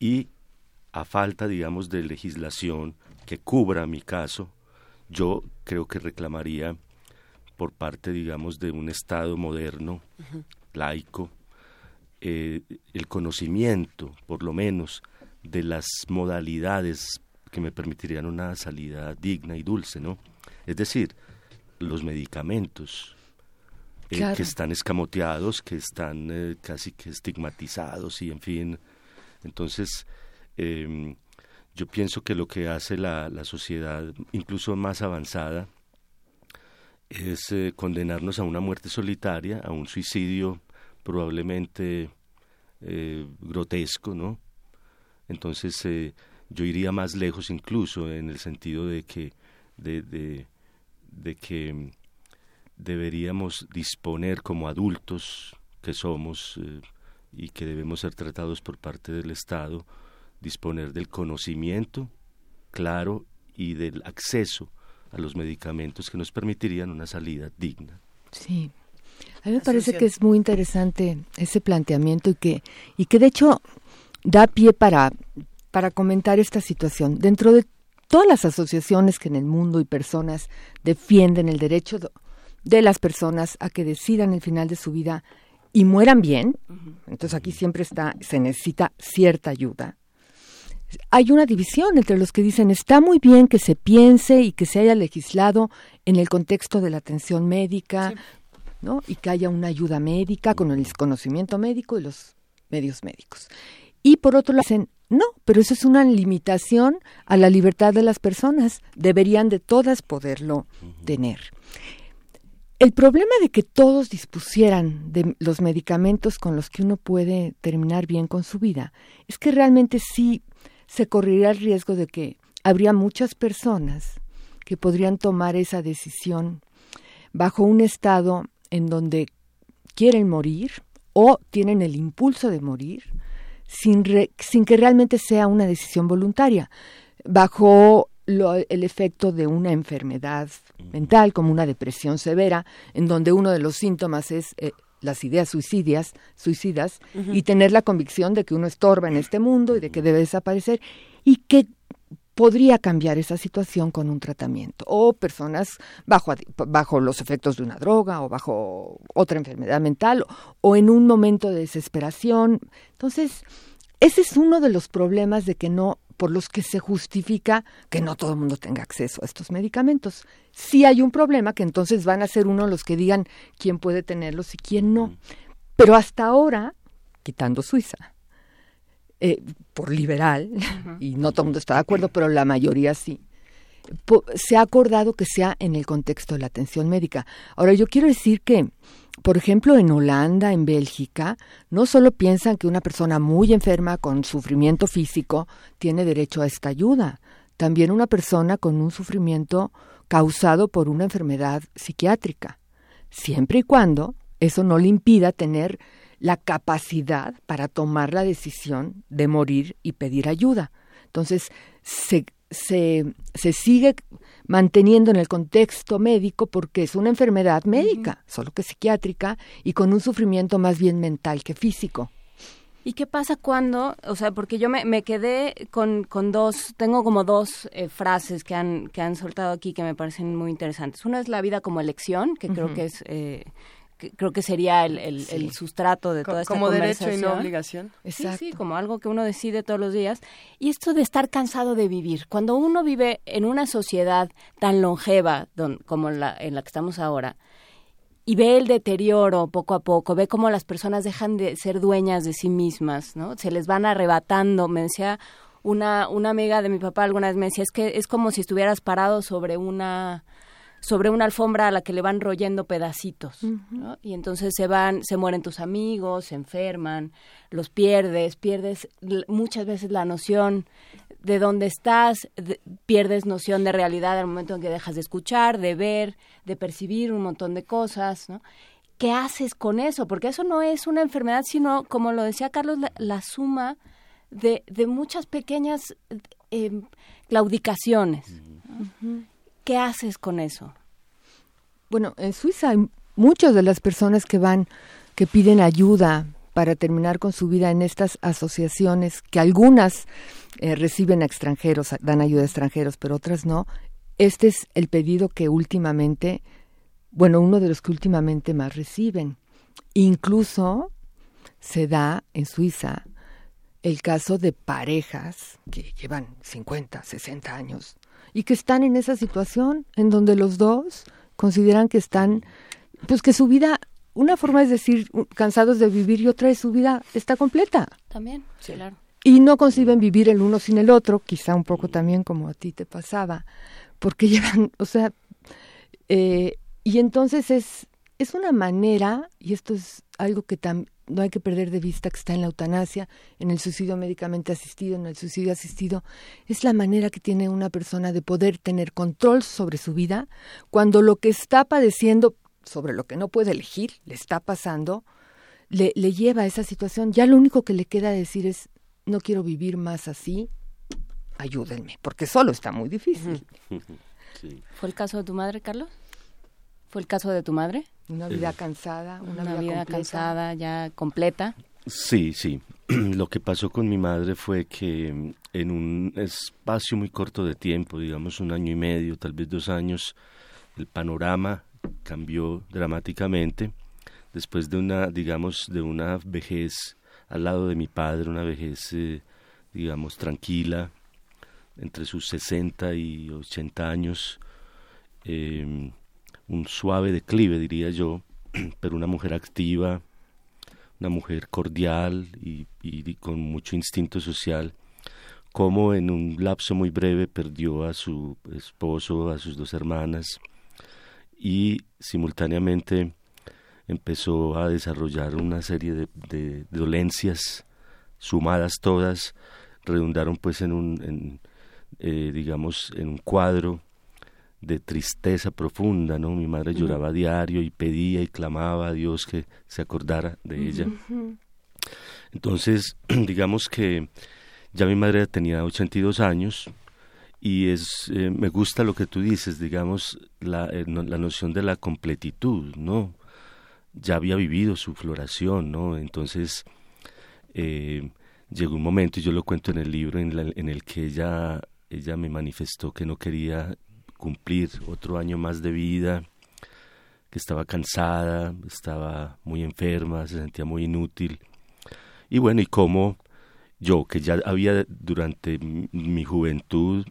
y a falta, digamos, de legislación que cubra mi caso, yo creo que reclamaría por parte, digamos, de un Estado moderno, laico, eh, el conocimiento, por lo menos, de las modalidades que me permitirían una salida digna y dulce, ¿no? Es decir, los medicamentos eh, que están escamoteados, que están eh, casi que estigmatizados y, en fin, entonces em, yo pienso que lo que hace la, la sociedad, incluso más avanzada, es eh, condenarnos a una muerte solitaria, a un suicidio probablemente eh, grotesco, ¿no? Entonces eh, yo iría más lejos incluso en el sentido de que de, que deberíamos disponer como adultos que somos y que debemos ser tratados por parte del Estado, disponer del conocimiento claro y del acceso a los medicamentos que nos permitirían una salida digna. Sí. A mí me parece que es muy interesante ese planteamiento y que, y que de hecho da pie para, para comentar esta situación. Dentro de todas las asociaciones que en el mundo y personas defienden el derecho de las personas a que decidan el final de su vida y mueran bien, entonces aquí siempre está, se necesita cierta ayuda hay una división entre los que dicen está muy bien que se piense y que se haya legislado en el contexto de la atención médica, ¿no? Y que haya una ayuda médica con el conocimiento médico y los medios médicos. Y por otro lado dicen, no, pero eso es una limitación a la libertad de las personas. Deberían de todas poderlo tener. El problema de que todos dispusieran de los medicamentos con los que uno puede terminar bien con su vida es que realmente sí se correría el riesgo de que habría muchas personas que podrían tomar esa decisión bajo un estado en donde quieren morir o tienen el impulso de morir sin, sin que realmente sea una decisión voluntaria, bajo el efecto de una enfermedad mental como una depresión severa, en donde uno de los síntomas es eh, las ideas suicidas, suicidas y tener la convicción de que uno estorba en este mundo y de que debe desaparecer y que podría cambiar esa situación con un tratamiento o personas bajo, bajo los efectos de una droga o bajo otra enfermedad mental o en un momento de desesperación. Entonces, ese es uno de los problemas de que no por los que se justifica que no todo el mundo tenga acceso a estos medicamentos. Si hay un problema que entonces van a ser uno los que digan quién puede tenerlos y quién no. Pero hasta ahora, quitando Suiza, eh, por liberal, y no todo el mundo está de acuerdo, pero la mayoría sí, se ha acordado que sea en el contexto de la atención médica. Ahora, yo quiero decir que por ejemplo, en Holanda, en Bélgica, no solo piensan que una persona muy enferma con sufrimiento físico tiene derecho a esta ayuda, también una persona con un sufrimiento causado por una enfermedad psiquiátrica, siempre y cuando eso no le impida tener la capacidad para tomar la decisión de morir y pedir ayuda. Entonces, se, se, sigue manteniendo en el contexto médico porque es una enfermedad médica, solo que psiquiátrica y con un sufrimiento más bien mental que físico. ¿Y qué pasa cuando, o sea, porque yo me, me quedé con, con, dos, tengo como dos eh, frases que han, que han soltado aquí que me parecen muy interesantes. Una es la vida como elección, que creo que es eh, creo que sería el, el, sustrato de toda esta como derecho y no obligación. Sí sí como algo que uno decide todos los días. Y esto de estar cansado de vivir cuando uno vive en una sociedad tan longeva como la en la que estamos ahora y ve el deterioro poco a poco, ve cómo las personas dejan de ser dueñas de sí mismas, ¿no? Se les van arrebatando. Me decía una, una amiga de mi papá alguna vez, me decía, es que es como si estuvieras parado sobre una sobre una alfombra a la que le van royendo pedacitos, Y entonces se van, se mueren tus amigos, se enferman, los pierdes, pierdes muchas veces la noción de dónde estás, pierdes noción de realidad al momento en que dejas de escuchar, de ver, de percibir un montón de cosas, ¿no? ¿Qué haces con eso? Porque eso no es una enfermedad, sino, como lo decía Carlos, la, suma de, de, muchas pequeñas eh, claudicaciones. ¿Qué haces con eso? Bueno, en Suiza hay muchas de las personas que van, que piden ayuda para terminar con su vida en estas asociaciones, que algunas eh, reciben a extranjeros, dan ayuda a extranjeros, pero otras no. Este es el pedido que últimamente, bueno, uno de los que últimamente más reciben. Incluso se da en Suiza el caso de parejas que llevan 50, 60 años y que están en esa situación en donde los dos consideran que están, pues que su vida, una forma es decir, cansados de vivir y otra es su vida está completa. También, sí, claro. Y no conciben vivir el uno sin el otro, quizá un poco también como a ti te pasaba, porque llevan, o sea, eh, y entonces es, es una manera, y esto es algo que también no hay que perder de vista que está en la eutanasia, en el suicidio médicamente asistido, en el suicidio asistido, es la manera que tiene una persona de poder tener control sobre su vida cuando lo que está padeciendo, sobre lo que no puede elegir, le está pasando, le, le lleva a esa situación. Ya lo único que le queda decir es, no quiero vivir más así, ayúdenme, porque solo está muy difícil. ¿Fue el caso de tu madre, Carlos? ¿Fue el caso de tu madre? Una vida cansada, una, vida, cansada ya completa. Sí, sí. Lo que pasó con mi madre fue que mm, en un espacio muy corto de tiempo, digamos un año y medio, tal vez dos años, el panorama cambió dramáticamente después de una, digamos, de una vejez al lado de mi padre, una vejez, eh, digamos, tranquila, entre sus 60 y 80 años. Eh, un suave declive, diría yo, pero una mujer activa, una mujer cordial y, con mucho instinto social, como en un lapso muy breve perdió a su esposo, a sus dos hermanas y simultáneamente empezó a desarrollar una serie de, dolencias sumadas todas redundaron pues en un eh, digamos en un cuadro de tristeza profunda, ¿no? Mi madre lloraba a diario y pedía y clamaba a Dios que se acordara de ella. Entonces, digamos que ya mi madre tenía 82 años y es eh, me gusta lo que tú dices, digamos, la, eh, la noción de la completitud, ¿no? Ya había vivido su floración, ¿no? Entonces, eh, llegó un momento, y yo lo cuento en el libro, en, en el que ella, ella me manifestó que no quería cumplir otro año más de vida, que estaba cansada, estaba muy enferma, se sentía muy inútil. Y bueno, y como yo, que ya había durante mi juventud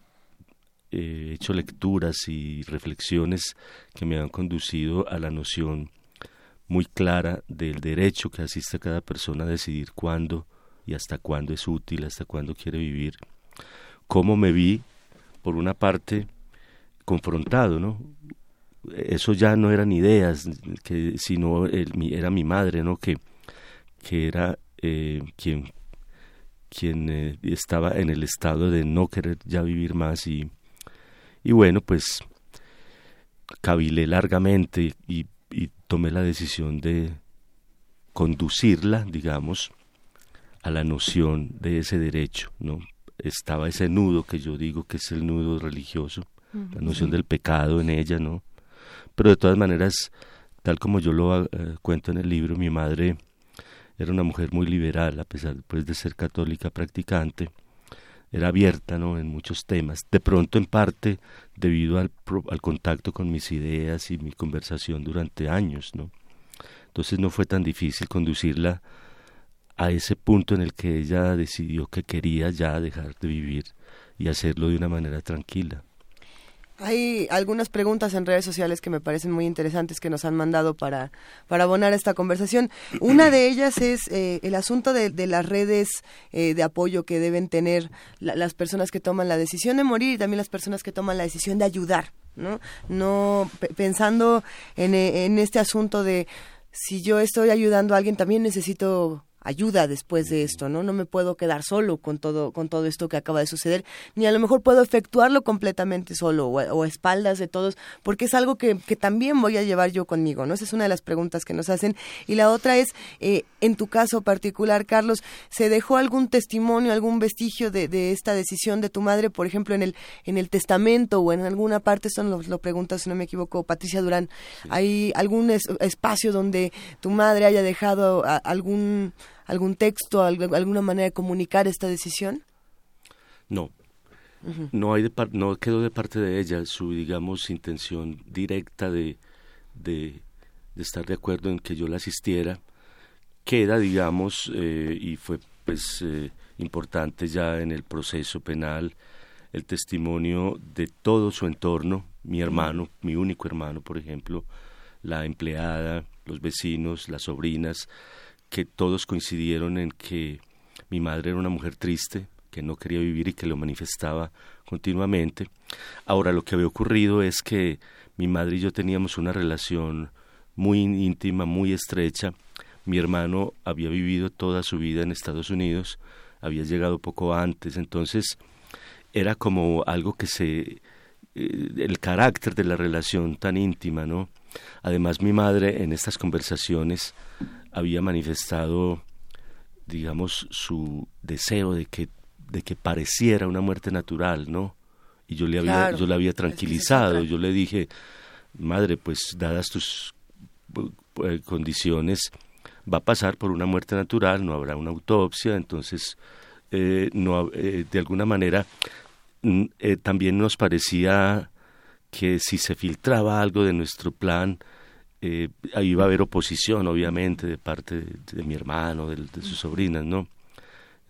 eh, hecho lecturas y reflexiones que me han conducido a la noción muy clara del derecho que asiste a cada persona a decidir cuándo y hasta cuándo es útil, hasta cuándo quiere vivir. Cómo me vi, por una parte, confrontado, ¿no? Eso ya no eran ideas, que, sino era mi madre, ¿no? Que, que era eh, quien, quien eh, estaba en el estado de no querer ya vivir más y, y bueno, pues cabilé largamente y, y tomé la decisión de conducirla, digamos, a la noción de ese derecho, ¿no? Estaba ese nudo que yo digo que es el nudo religioso, la noción del pecado en ella, ¿no? Pero de todas maneras, tal como yo lo eh, cuento en el libro, mi madre era una mujer muy liberal, a pesar pues, de ser católica practicante, era abierta ¿no? en muchos temas, de pronto en parte debido al, al contacto con mis ideas y mi conversación durante años, ¿no? Entonces no fue tan difícil conducirla a ese punto en el que ella decidió que quería ya dejar de vivir y hacerlo de una manera tranquila. Hay algunas preguntas en redes sociales que me parecen muy interesantes que nos han mandado para, para abonar esta conversación. Una de ellas es eh, el asunto de, las redes eh, de apoyo que deben tener las personas que toman la decisión de morir y también las personas que toman la decisión de ayudar, ¿no? No pensando en, en este asunto de si yo estoy ayudando a alguien, también necesito ayuda después de esto, ¿no? No me puedo quedar solo con todo, con todo esto que acaba de suceder, ni a lo mejor puedo efectuarlo completamente solo o, a espaldas de todos, porque es algo que, que, también voy a llevar yo conmigo, ¿no? Esa es una de las preguntas que nos hacen. Y la otra es, eh, en tu caso particular, Carlos, ¿se dejó algún testimonio, algún vestigio de, de, esta decisión de tu madre, por ejemplo, en el, en el testamento o en alguna parte? Esto nos lo pregunta, si no me equivoco, Patricia Durán. ¿Hay algún espacio donde tu madre haya dejado algún algún texto, alguna manera de comunicar esta decisión? No. No hay de no quedó de parte de ella su digamos intención directa de, de, estar de acuerdo en que yo la asistiera queda digamos eh, y fue pues eh, importante ya en el proceso penal el testimonio de todo su entorno, mi hermano, mi único hermano, por ejemplo, la empleada, los vecinos, las sobrinas, que todos coincidieron en que mi madre era una mujer triste, que no quería vivir y que lo manifestaba continuamente. Ahora lo que había ocurrido es que mi madre y yo teníamos una relación muy íntima, muy estrecha. Mi hermano había vivido toda su vida en Estados Unidos, había llegado poco antes, entonces era como algo que se eh, el carácter de la relación tan íntima, ¿no? Además mi madre en estas conversaciones había manifestado, digamos, su deseo de que, de que pareciera una muerte natural, ¿no? Y yo le había, yo le había tranquilizado, yo le dije, madre, pues dadas tus eh, condiciones, va a pasar por una muerte natural, no habrá una autopsia, entonces, eh, no, eh, de alguna manera, mm, también nos parecía que si se filtraba algo de nuestro plan, eh, ahí iba a haber oposición, obviamente, de parte de, mi hermano, de, sus sobrinas, ¿no?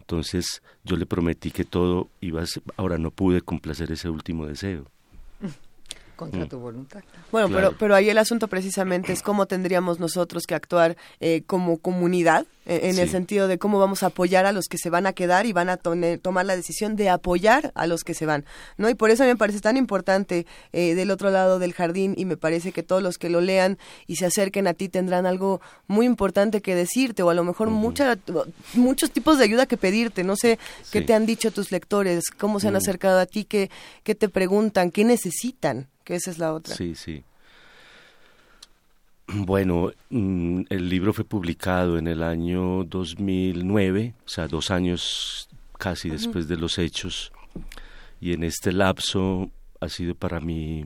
Entonces yo le prometí que todo iba a ser, ahora no pude complacer ese último deseo. Contra tu voluntad. Bueno, Claro. pero, pero ahí el asunto precisamente es cómo tendríamos nosotros que actuar eh, como comunidad, eh, en el sentido de cómo vamos a apoyar a los que se van a quedar y van a tone- tomar la decisión de apoyar a los que se van, ¿no? Y por eso me parece tan importante eh, del otro lado del jardín y me parece que todos los que lo lean y se acerquen a ti tendrán algo muy importante que decirte o a lo mejor mucha, muchos tipos de ayuda que pedirte, no sé qué te han dicho tus lectores, cómo se han Mm. acercado a ti, qué, qué te preguntan, qué necesitan, que esa es la otra. Sí, sí. Bueno, mm, el libro fue publicado en el año 2009, o sea, dos años casi después de los hechos, y en este lapso ha sido para mí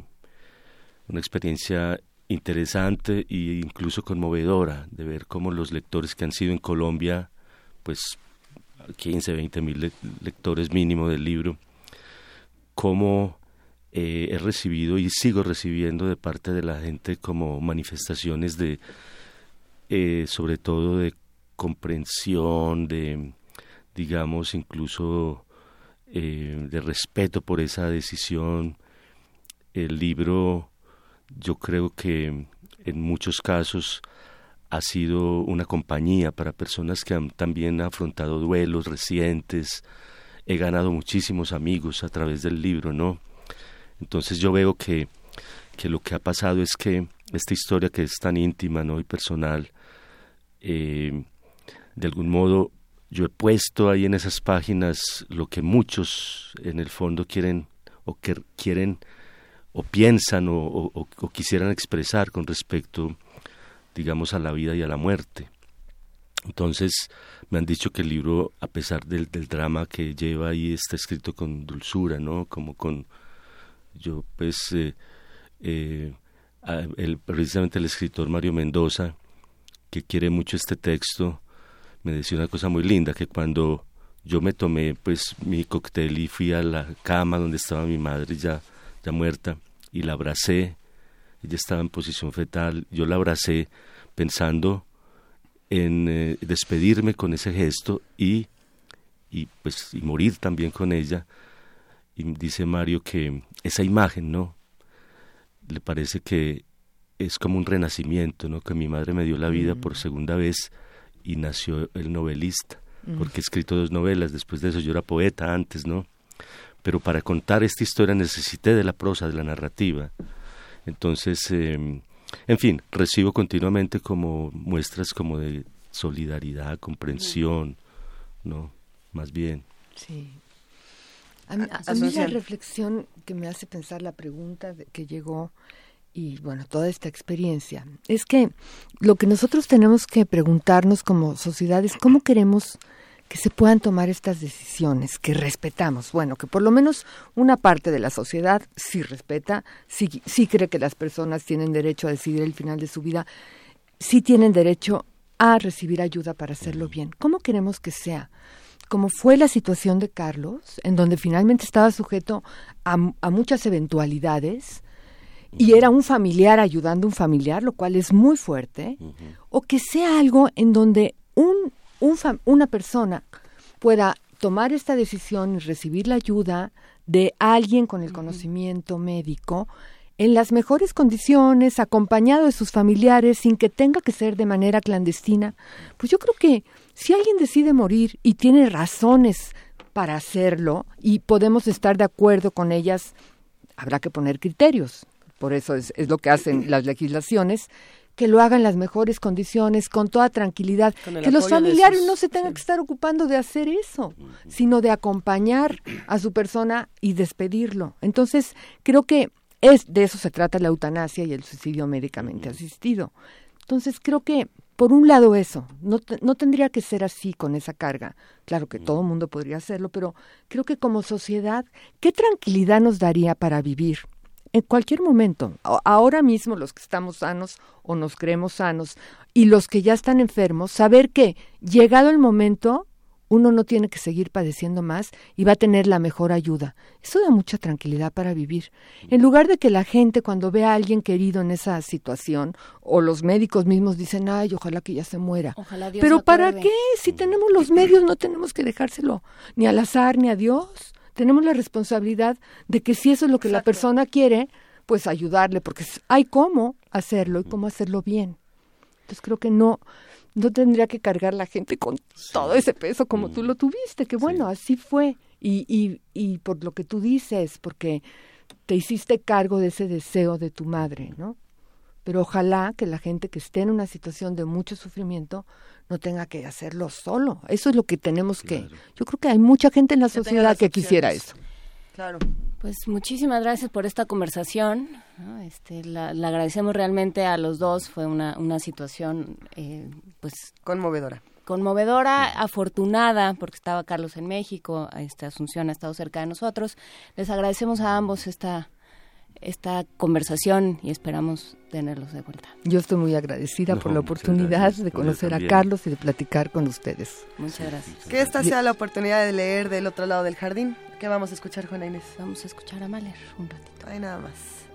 una experiencia interesante e incluso conmovedora de ver cómo los lectores que han sido en Colombia, pues 15, 20 mil le- lectores mínimo del libro, cómo eh, he recibido y sigo recibiendo de parte de la gente como manifestaciones de, eh, sobre todo de comprensión, de, digamos, incluso eh, de respeto por esa decisión. El libro, yo creo que en muchos casos ha sido una compañía para personas que han también afrontado duelos recientes. He ganado muchísimos amigos a través del libro, ¿no? Entonces yo veo que, que lo que ha pasado es que esta historia que es tan íntima ¿no? y personal, eh, de algún modo yo he puesto ahí en esas páginas lo que muchos en el fondo quieren o que quieren o piensan o, quisieran expresar con respecto, digamos, a la vida y a la muerte. Entonces me han dicho que el libro, a pesar del, del drama que lleva ahí, está escrito con dulzura, ¿no? Como con yo pues eh, eh, el, precisamente el escritor Mario Mendoza que quiere mucho este texto me decía una cosa muy linda que cuando yo me tomé pues mi cóctel y fui a la cama donde estaba mi madre ya ya muerta y la abracé ella estaba en posición fetal yo la abracé pensando en eh, despedirme con ese gesto y y pues y morir también con ella y dice Mario que esa imagen, ¿no? Le parece que es como un renacimiento, ¿no? Que mi madre me dio la vida por segunda vez y nació el novelista, Mm. porque he escrito dos novelas, después de eso yo era poeta antes, ¿no? Pero para contar esta historia necesité de la prosa, de la narrativa. Entonces, eh, en fin, recibo continuamente como muestras como de solidaridad, comprensión, ¿no? Más bien. Sí. A mí, a- a mí la reflexión que me hace pensar la pregunta de- que llegó y bueno, toda esta experiencia, es que lo que nosotros tenemos que preguntarnos como sociedad es cómo queremos que se puedan tomar estas decisiones, que respetamos. Bueno, que por lo menos una parte de la sociedad sí respeta, sí, sí cree que las personas tienen derecho a decidir el final de su vida, sí tienen derecho a recibir ayuda para hacerlo bien. ¿Cómo queremos que sea? Como fue la situación de Carlos, en donde finalmente estaba sujeto a, a muchas eventualidades y era un familiar ayudando a un familiar, lo cual es muy fuerte, o que sea algo en donde un, una persona pueda tomar esta decisión y recibir la ayuda de alguien con el conocimiento médico en las mejores condiciones, acompañado de sus familiares, sin que tenga que ser de manera clandestina, pues yo creo que si alguien decide morir y tiene razones para hacerlo y podemos estar de acuerdo con ellas, habrá que poner criterios. Por eso es, es lo que hacen las legislaciones, que lo hagan en las mejores condiciones, con toda tranquilidad, Con que los familiares sus- no se tengan que estar ocupando de hacer eso, sino de acompañar a su persona y despedirlo. Entonces, creo que es de eso se trata la eutanasia y el suicidio médicamente asistido. Entonces, creo que por un lado eso, no, no tendría que ser así con esa carga. Claro que todo el mundo podría hacerlo, pero creo que como sociedad, ¿qué tranquilidad nos daría para vivir? En cualquier momento, ahora mismo los que estamos sanos o nos creemos sanos y los que ya están enfermos, saber que llegado el momento uno no tiene que seguir padeciendo más y va a tener la mejor ayuda. Eso da mucha tranquilidad para vivir. En lugar de que la gente cuando ve a alguien querido en esa situación o los médicos mismos dicen, ay, ojalá que ya se muera. Ojalá Dios Pero ¿para qué? Si tenemos los medios no tenemos que dejárselo ni al azar ni a Dios. Tenemos la responsabilidad de que si eso es lo que la persona quiere, pues ayudarle, porque hay cómo hacerlo y cómo hacerlo bien. Entonces creo que no, no tendría que cargar la gente con todo ese peso como tú lo tuviste, que bueno, así fue. Y, y, y por lo que tú dices, porque te hiciste cargo de ese deseo de tu madre, ¿no? Pero ojalá que la gente que esté en una situación de mucho sufrimiento no tenga que hacerlo solo. Eso es lo que tenemos que... Yo creo que hay mucha gente en la sociedad que quisiera eso. Claro. Pues muchísimas gracias por esta conversación. Este, la, la agradecemos realmente a los dos. Fue una, una situación, eh, pues Conmovedora. conmovedora, afortunada, porque estaba Carlos en México, esta Asunción ha estado cerca de nosotros. Les agradecemos a ambos esta esta conversación y esperamos tenerlos de vuelta. Yo estoy muy agradecida No, por la oportunidad gracias. de conocer a. Carlos y de platicar con ustedes. Muchas gracias. Que esta sea la oportunidad de leer del otro lado del jardín. ¿Qué vamos a escuchar, Juana Inés? Vamos a escuchar a Mahler un ratito. Ay, nada más.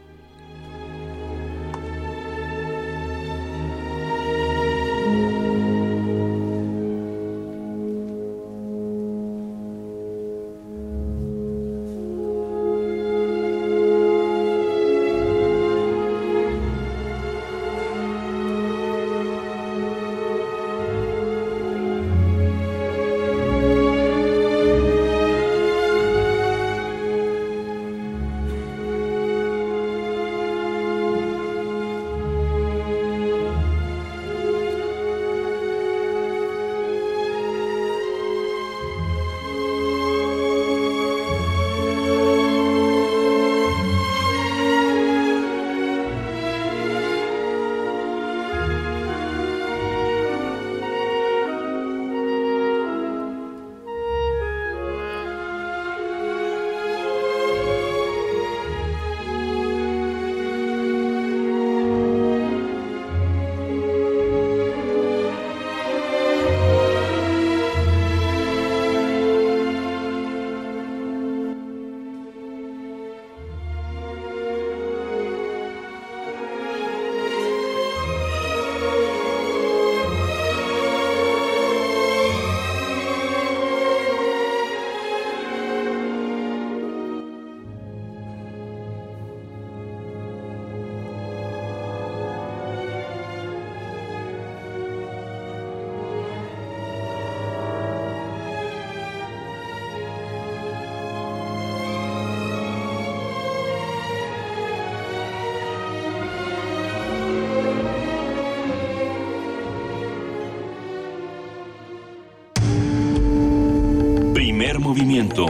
Movimiento.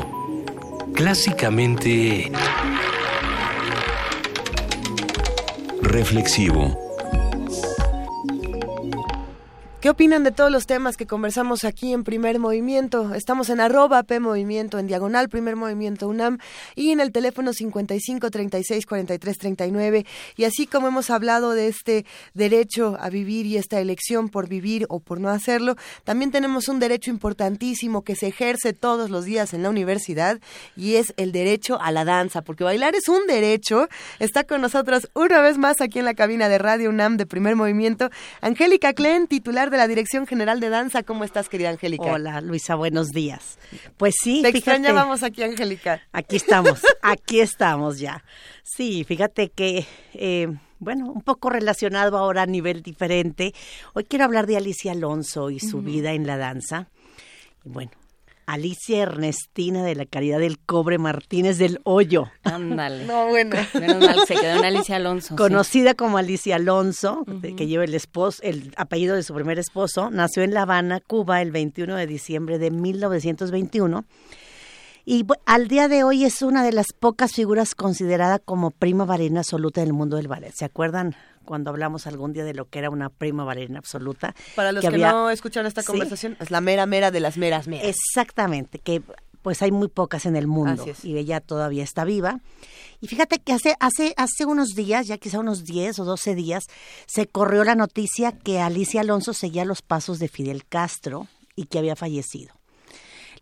Clásicamente Reflexivo. ¿Qué opinan de todos los temas que conversamos aquí en Primer Movimiento? Estamos en arroba P en diagonal Primer Movimiento UNAM y en el teléfono 55 36 43 39. Y así como hemos hablado de este derecho a vivir y esta elección por vivir o por no hacerlo, también tenemos un derecho importantísimo que se ejerce todos los días en la universidad y es el derecho a la danza, porque bailar es un derecho. Está con nosotros una vez más aquí en la cabina de Radio UNAM de Primer Movimiento, Angélica Klen, titular de la Dirección General de Danza. ¿Cómo estás, querida Angélica? Hola, Luisa, buenos días. Pues sí, Te fíjate, extrañábamos aquí, Angélica. aquí estamos, aquí estamos ya. Sí, fíjate que, eh, bueno, un poco relacionado ahora a nivel diferente. Hoy quiero hablar de Alicia Alonso y su vida en la danza. Y bueno, Alicia Ernestina de la Caridad del Cobre Martínez del Hoyo. Ándale. No, bueno. Menos mal, se quedó en Alicia Alonso. sí. Conocida como Alicia Alonso, que lleva el esposo, el apellido de su primer esposo, nació en La Habana, Cuba, el 21 de diciembre de 1921. Y al día de hoy es una de las pocas figuras considerada como prima bailarina absoluta del mundo del ballet. ¿Se acuerdan cuando hablamos algún día de lo que era una prima bailarina absoluta? Para los que, había- no escucharon esta Sí. conversación, es la mera mera de las meras meras. Exactamente, que pues hay muy pocas en el mundo y ella todavía está viva. Y fíjate que hace, hace, hace unos días, ya quizá unos 10 o 12 días, se corrió la noticia que Alicia Alonso seguía los pasos de Fidel Castro y que había fallecido.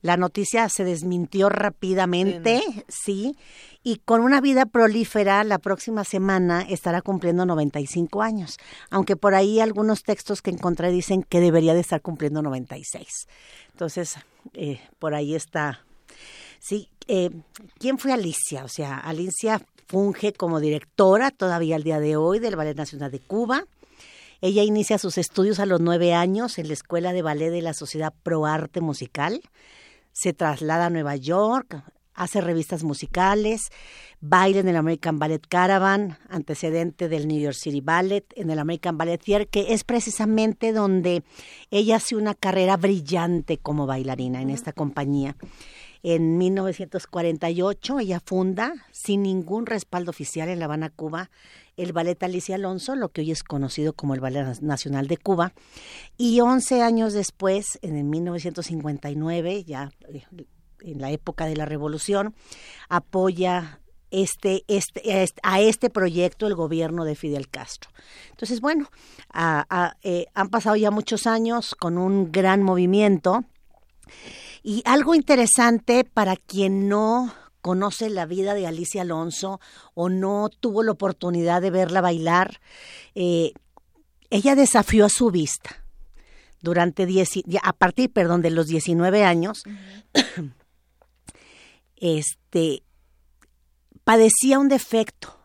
La noticia se desmintió rápidamente, sí, y con una vida prolífera, la próxima semana estará cumpliendo 95 años, aunque por ahí algunos textos que encontré dicen que debería de estar cumpliendo 96. Entonces, eh, por ahí está. Sí, eh, ¿quién fue Alicia? O sea, Alicia funge como directora todavía al día de hoy del Ballet Nacional de Cuba. Ella inicia sus estudios a los nueve años en la Escuela de Ballet de la Sociedad Pro Arte Musical. Se traslada a Nueva York, hace revistas musicales, baila en el American Ballet Caravan, antecedente del New York City Ballet, en el American Ballet Theater, que es precisamente donde ella hace una carrera brillante como bailarina en esta compañía. En 1948 ella funda, sin ningún respaldo oficial en La Habana, Cuba, el Ballet Alicia Alonso, lo que hoy es conocido como el Ballet Nacional de Cuba. Y 11 años después, en 1959, ya eh, en la época de la Revolución, apoya este, este, a este proyecto el gobierno de Fidel Castro. Entonces, bueno, eh, han pasado ya muchos años con un gran movimiento y algo interesante para quien no conoce la vida de Alicia Alonso o no tuvo la oportunidad de verla bailar, eh, ella desafió a su vista durante a partir, perdón, de los 19 años, este, padecía un defecto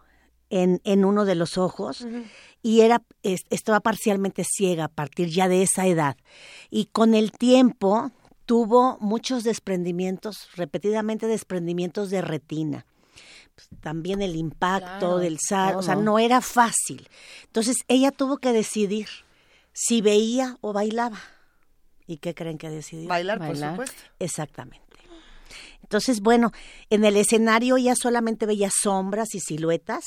en, en uno de los ojos y era, estaba parcialmente ciega a partir ya de esa edad. Y con el tiempo tuvo muchos desprendimientos, repetidamente desprendimientos de retina. Pues, también el impacto del SAR, o sea, no era fácil. Entonces ella tuvo que decidir si veía o bailaba. ¿Y qué creen que decidió? Bailar, por supuesto. Exactamente. Entonces, bueno, en el escenario ya solamente veía sombras y siluetas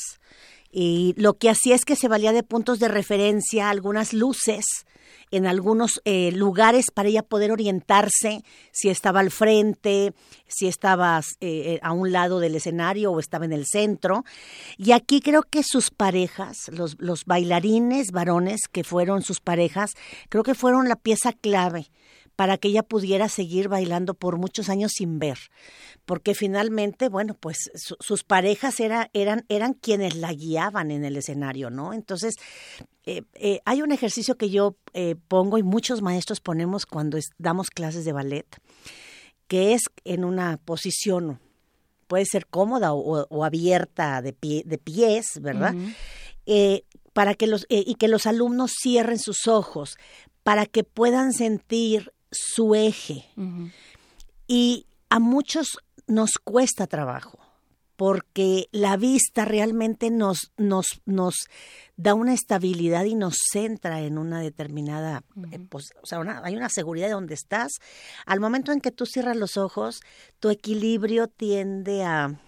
y lo que hacía es que se valía de puntos de referencia, algunas luces en algunos eh, lugares para ella poder orientarse si estaba al frente, si estaba eh, eh, a un lado del escenario o estaba en el centro. Y aquí creo que sus parejas, los, los bailarines varones que fueron sus parejas, creo que fueron la pieza clave para que ella pudiera seguir bailando por muchos años sin ver, porque finalmente, bueno, pues sus parejas era, eran, eran quienes la guiaban en el escenario, ¿no? Entonces, eh, eh, hay un ejercicio que yo eh, pongo y muchos maestros ponemos cuando damos clases de ballet, que es en una posición, puede ser cómoda o, abierta de, pie, de pies, ¿verdad? para que los, y que los alumnos cierren sus ojos para que puedan sentir su eje. Y a muchos nos cuesta trabajo porque la vista realmente nos, nos, nos da una estabilidad y nos centra en una determinada, eh, o sea, hay una seguridad de donde estás. Al momento en que tú cierras los ojos, tu equilibrio tiende a,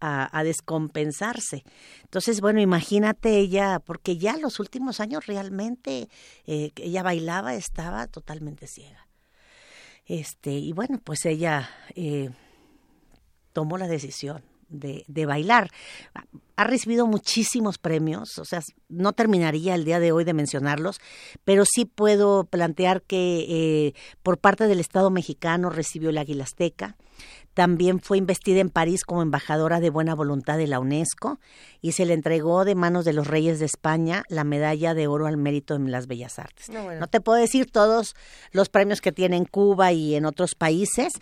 a, descompensarse. Entonces, bueno, imagínate ella, porque ya los últimos años realmente eh, ella bailaba, estaba totalmente ciega. Este, y bueno, pues ella eh, tomó la decisión de, bailar. Ha recibido muchísimos premios, o sea, no terminaría el día de hoy de mencionarlos, pero sí puedo plantear que eh, por parte del Estado mexicano recibió el Águila Azteca, también fue investida en París como embajadora de buena voluntad de la UNESCO y se le entregó de manos de los reyes de España la medalla de oro al mérito en las bellas artes. No, te puedo decir todos los premios que tiene en Cuba y en otros países.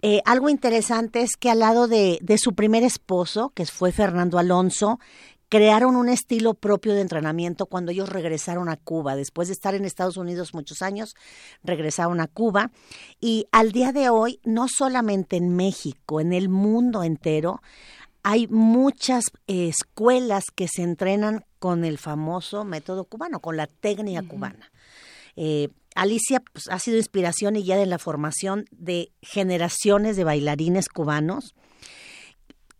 Eh, algo interesante es que al lado de, de su primer esposo, que fue Fernando Alonso, crearon un estilo propio de entrenamiento cuando ellos regresaron a Cuba. Después de estar en Estados Unidos muchos años, regresaron a Cuba. Y al día de hoy, no solamente en México, en el mundo entero, hay muchas escuelas que se entrenan con el famoso método cubano, con la técnica cubana. Eh, Alicia pues, ha sido inspiración y guía en la formación de generaciones de bailarines cubanos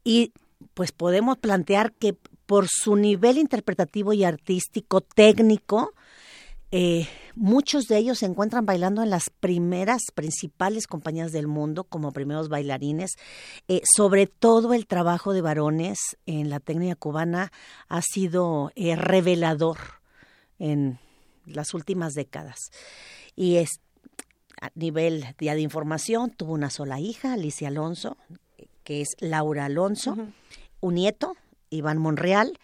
y pues podemos plantear que por su nivel interpretativo y artístico, técnico, eh, muchos de ellos se encuentran bailando en las primeras principales compañías del mundo como primeros bailarines. Eh, sobre todo el trabajo de varones en la técnica cubana ha sido eh, revelador en las últimas décadas. Y es, a nivel día de información, tuvo una sola hija, Alicia Alonso, que es Laura Alonso, un nieto, Iván Monreal,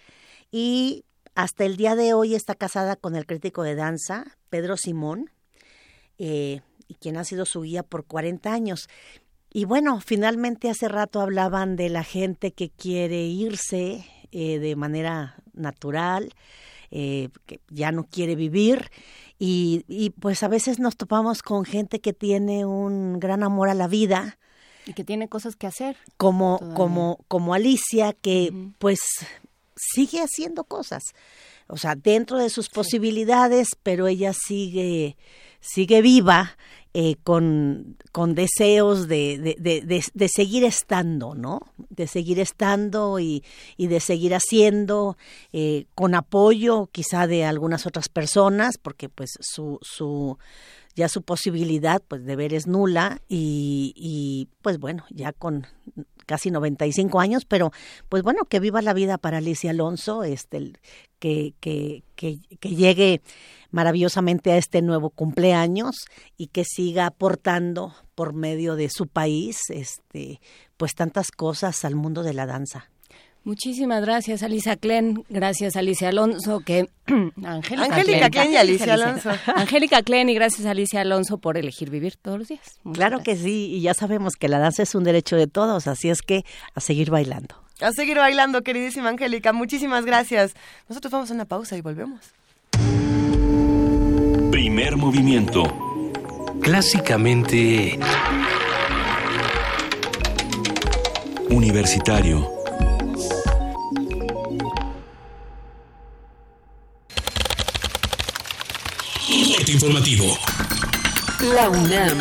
y hasta el día de hoy está casada con el crítico de danza, Pedro Simón, eh, y quien ha sido su guía por 40 años. Y bueno, finalmente hace rato hablaban de la gente que quiere irse eh, de manera natural, eh, que ya no quiere vivir. Y, y, pues a veces nos topamos con gente que tiene un gran amor a la vida. Y que tiene cosas que hacer. Como, como, como Alicia, que pues sigue haciendo cosas. O sea, dentro de sus posibilidades, pero ella sigue, sigue viva eh, con, con deseos de, de, de, de, seguir estando, ¿no? De seguir estando y, y de seguir haciendo, eh, con apoyo quizá de algunas otras personas, porque pues su, su ya su posibilidad pues de ver es nula y, y pues bueno, ya con casi 95 años, pero pues bueno, que viva la vida para Alicia Alonso, este, que, que, que, que llegue maravillosamente a este nuevo cumpleaños y que siga aportando por medio de su país este pues tantas cosas al mundo de la danza. Muchísimas gracias, Alicia Klen. Gracias, Alicia Alonso. Que Angélica, Angélica Klen y Alicia Alonso. Angélica Klen y gracias, Alicia Alonso, por elegir vivir todos los días. Muchas claro gracias. que sí, y ya sabemos que la danza es un derecho de todos, así es que a seguir bailando. A seguir bailando, queridísima Angélica. Muchísimas gracias. Nosotros vamos a una pausa y volvemos. Primer movimiento. Clásicamente... Universitario. Informativo. La UNAM.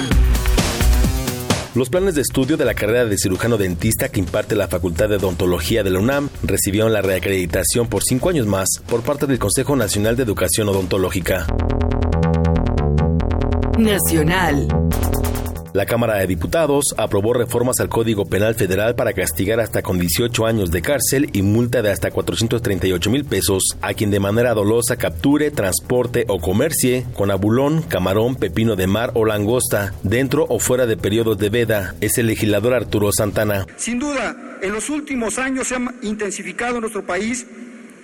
Los planes de estudio de la carrera de cirujano dentista que imparte la Facultad de Odontología de la UNAM recibieron la reacreditación por cinco años más por parte del Consejo Nacional de Educación Odontológica. Nacional. La Cámara de Diputados aprobó reformas al Código Penal Federal para castigar hasta con 18 años de cárcel y multa de hasta 438 mil pesos a quien de manera dolosa capture, transporte o comercie con abulón, camarón, pepino de mar o langosta dentro o fuera de periodos de veda. Es el legislador Arturo Santana. Sin duda, en los últimos años se ha intensificado en nuestro país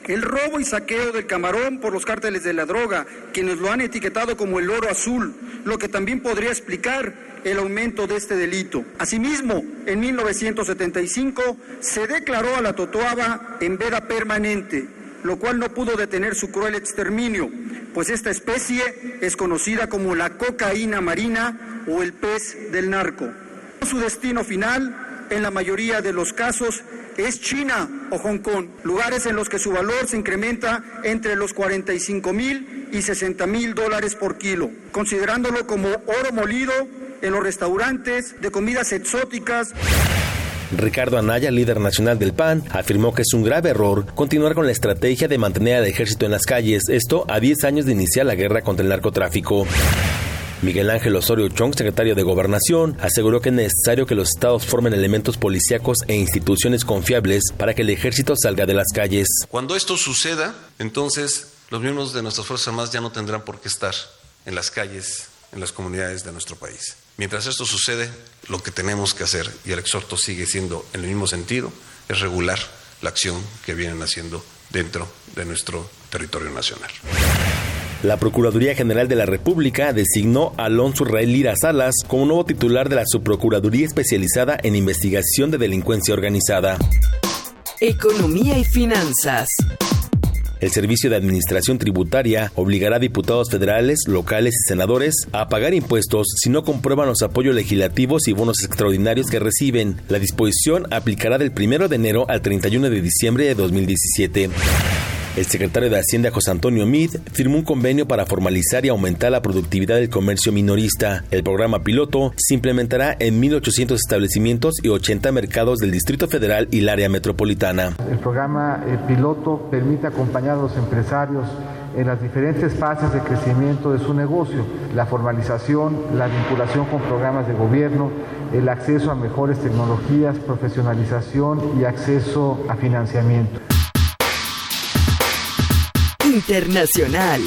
el robo y saqueo del camarón por los cárteles de la droga, quienes lo han etiquetado como el oro azul, lo que también podría explicar el aumento de este delito. Asimismo, en 1975 se declaró a la totoaba en veda permanente, lo cual no pudo detener su cruel exterminio, pues esta especie es conocida como la cocaína marina o el pez del narco. Su destino final, en la mayoría de los casos, es China o Hong Kong, lugares en los que su valor se incrementa entre los 45 mil y 60 mil dólares por kilo, considerándolo como oro molido en los restaurantes de comidas exóticas. Ricardo Anaya, líder nacional del PAN, afirmó que es un grave error continuar con la estrategia de mantener al ejército en las calles, esto a 10 años de iniciar la guerra contra el narcotráfico. Miguel Ángel Osorio Chong, secretario de Gobernación, aseguró que es necesario que los estados formen elementos policíacos e instituciones confiables para que el ejército salga de las calles. Cuando esto suceda, entonces los miembros de nuestras Fuerzas Armadas ya no tendrán por qué estar en las calles, en las comunidades de nuestro país. Mientras esto sucede, lo que tenemos que hacer, y el exhorto sigue siendo en el mismo sentido, es regular la acción que vienen haciendo dentro de nuestro territorio nacional. La Procuraduría General de la República designó a Alonso Rael Lira Salas como nuevo titular de la Subprocuraduría Especializada en Investigación de Delincuencia Organizada. Economía y finanzas. El Servicio de Administración Tributaria obligará a diputados federales, locales y senadores a pagar impuestos si no comprueban los apoyos legislativos y bonos extraordinarios que reciben. La disposición aplicará del 1 de enero al 31 de diciembre de 2017. El secretario de Hacienda José Antonio Mid firmó un convenio para formalizar y aumentar la productividad del comercio minorista. El programa piloto se implementará en 1.800 establecimientos y 80 mercados del Distrito Federal y el área metropolitana. El programa eh, piloto permite acompañar a los empresarios en las diferentes fases de crecimiento de su negocio, la formalización, la vinculación con programas de gobierno, el acceso a mejores tecnologías, profesionalización y acceso a financiamiento. Internacional.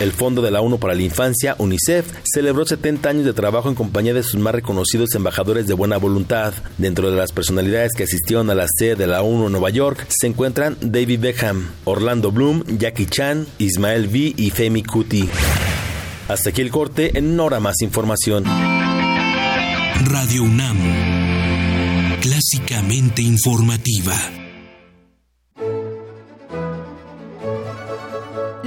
El Fondo de la ONU para la Infancia, UNICEF, celebró 70 años de trabajo en compañía de sus más reconocidos embajadores de buena voluntad. Dentro de las personalidades que asistieron a la sede de la ONU en Nueva York se encuentran David Beckham, Orlando Bloom, Jackie Chan, Ismael V y Femi Kuti. Hasta aquí el corte, en una hora más información. Radio UNAM. Clásicamente informativa.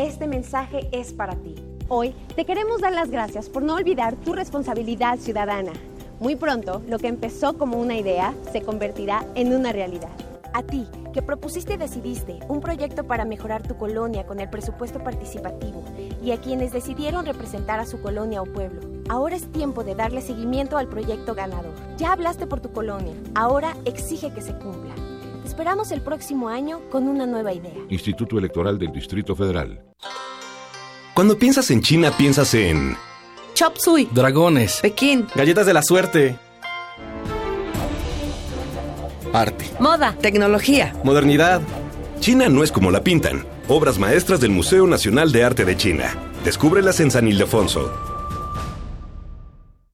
Este mensaje es para ti. Hoy te queremos dar las gracias por no olvidar tu responsabilidad ciudadana. Muy pronto, lo que empezó como una idea se convertirá en una realidad. A ti, que propusiste y decidiste un proyecto para mejorar tu colonia con el presupuesto participativo y a quienes decidieron representar a su colonia o pueblo. Ahora es tiempo de darle seguimiento al proyecto ganador. Ya hablaste por tu colonia, ahora exige que se cumpla. Esperamos el próximo año con una nueva idea. Instituto Electoral del Distrito Federal. Cuando piensas en China, piensas en... Chop Suey. Dragones. Pekín. Galletas de la suerte. Arte. Moda. Tecnología. Modernidad. China no es como la pintan. Obras maestras del Museo Nacional de Arte de China. Descúbrelas en San Ildefonso.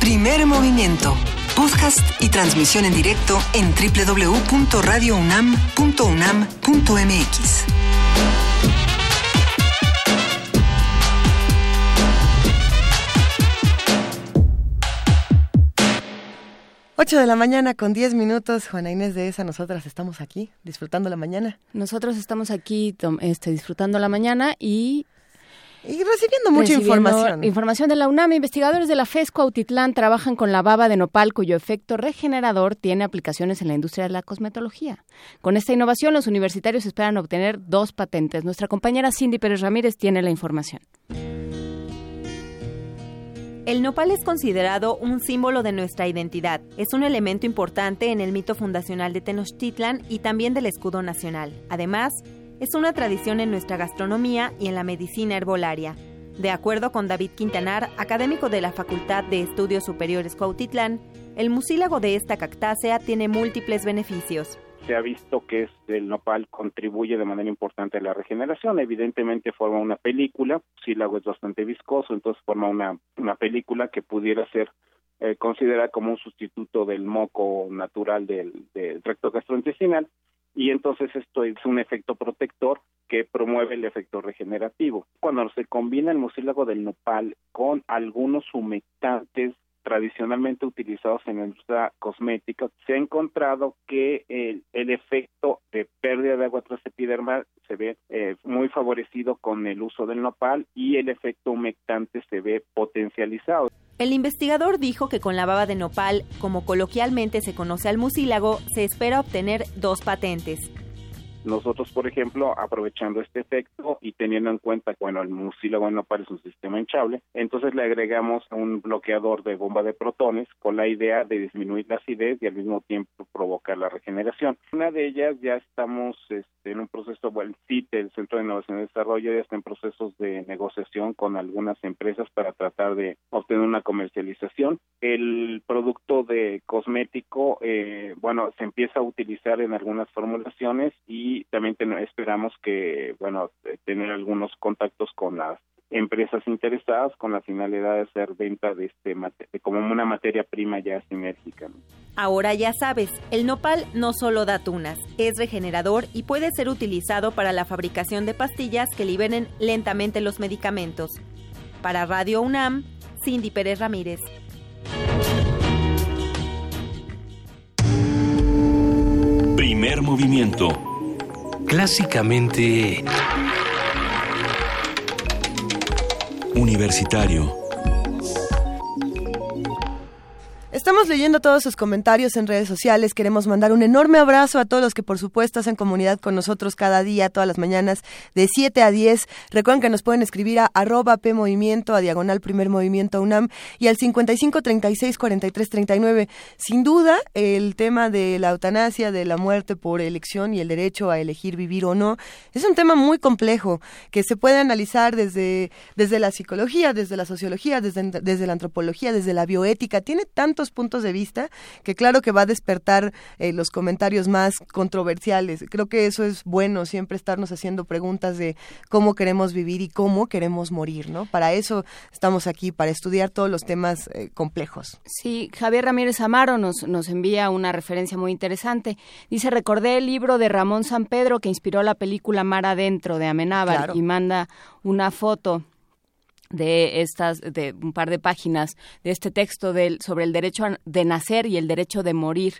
Primer movimiento. Podcast y transmisión en directo en www.radiounam.unam.mx. Ocho de la mañana con 10 minutos, Juana Inés de esa, nosotras estamos aquí disfrutando la mañana. Nosotros estamos aquí este, disfrutando la mañana y y recibiendo mucha información. Información de la UNAM. Investigadores de la FESCO Autitlán trabajan con la baba de nopal, cuyo efecto regenerador tiene aplicaciones en la industria de la cosmetología. Con esta innovación, los universitarios esperan obtener dos patentes. Nuestra compañera Cindy Pérez Ramírez tiene la información. El nopal es considerado un símbolo de nuestra identidad. Es un elemento importante en el mito fundacional de Tenochtitlan y también del escudo nacional. Además, es una tradición en nuestra gastronomía y en la medicina herbolaria. De acuerdo con David Quintanar, académico de la Facultad de Estudios Superiores Cuautitlán, el mucílago de esta cactácea tiene múltiples beneficios. Se ha visto que el nopal contribuye de manera importante a la regeneración. Evidentemente forma una película, el mucílago es bastante viscoso, entonces forma una, una película que pudiera ser eh, considerada como un sustituto del moco natural del, del recto gastrointestinal y entonces esto es un efecto protector que promueve el efecto regenerativo. Cuando se combina el mucílago del nopal con algunos humectantes tradicionalmente utilizados en la industria cosmética, se ha encontrado que el, el efecto de pérdida de agua transepidermal se ve eh, muy favorecido con el uso del nopal y el efecto humectante se ve potencializado. El investigador dijo que con la baba de nopal, como coloquialmente se conoce al mucílago, se espera obtener dos patentes. Nosotros, por ejemplo, aprovechando este efecto y teniendo en cuenta, bueno, el mucílago nopal es un sistema hinchable, entonces le agregamos un bloqueador de bomba de protones con la idea de disminuir la acidez y al mismo tiempo provocar la regeneración. Una de ellas ya estamos este, en un proceso, bueno, el CIT, el Centro de Innovación y Desarrollo, ya está en procesos de negociación con algunas empresas para tratar de obtener una comercialización. El producto de cosmético, eh, bueno, se empieza a utilizar en algunas formulaciones y también esperamos que, bueno, tener algunos contactos con las empresas interesadas con la finalidad de hacer venta de este como una materia prima ya sinérgica. Ahora ya sabes, el nopal no solo da tunas, es regenerador y puede ser utilizado para la fabricación de pastillas que liberen lentamente los medicamentos. Para Radio UNAM, Cindy Pérez Ramírez. Primer movimiento clásicamente universitario. Estamos leyendo todos sus comentarios en redes sociales. Queremos mandar un enorme abrazo a todos los que, por supuesto, hacen comunidad con nosotros cada día, todas las mañanas, de 7 a 10. Recuerden que nos pueden escribir a arroba PMovimiento, a diagonal primer movimiento UNAM y al 55 36 43 39. Sin duda, el tema de la eutanasia, de la muerte por elección y el derecho a elegir vivir o no, es un tema muy complejo que se puede analizar desde, desde la psicología, desde la sociología, desde, desde la antropología, desde la bioética. Tiene puntos de vista que claro que va a despertar eh, los comentarios más controversiales. Creo que eso es bueno, siempre estarnos haciendo preguntas de cómo queremos vivir y cómo queremos morir, ¿no? Para eso estamos aquí, para estudiar todos los temas eh, complejos. Sí, Javier Ramírez Amaro nos, nos envía una referencia muy interesante. Dice, recordé el libro de Ramón San Pedro que inspiró la película Mar Adentro de Amenábar y manda una foto de estas de un par de páginas de este texto del, sobre el derecho de nacer y el derecho de morir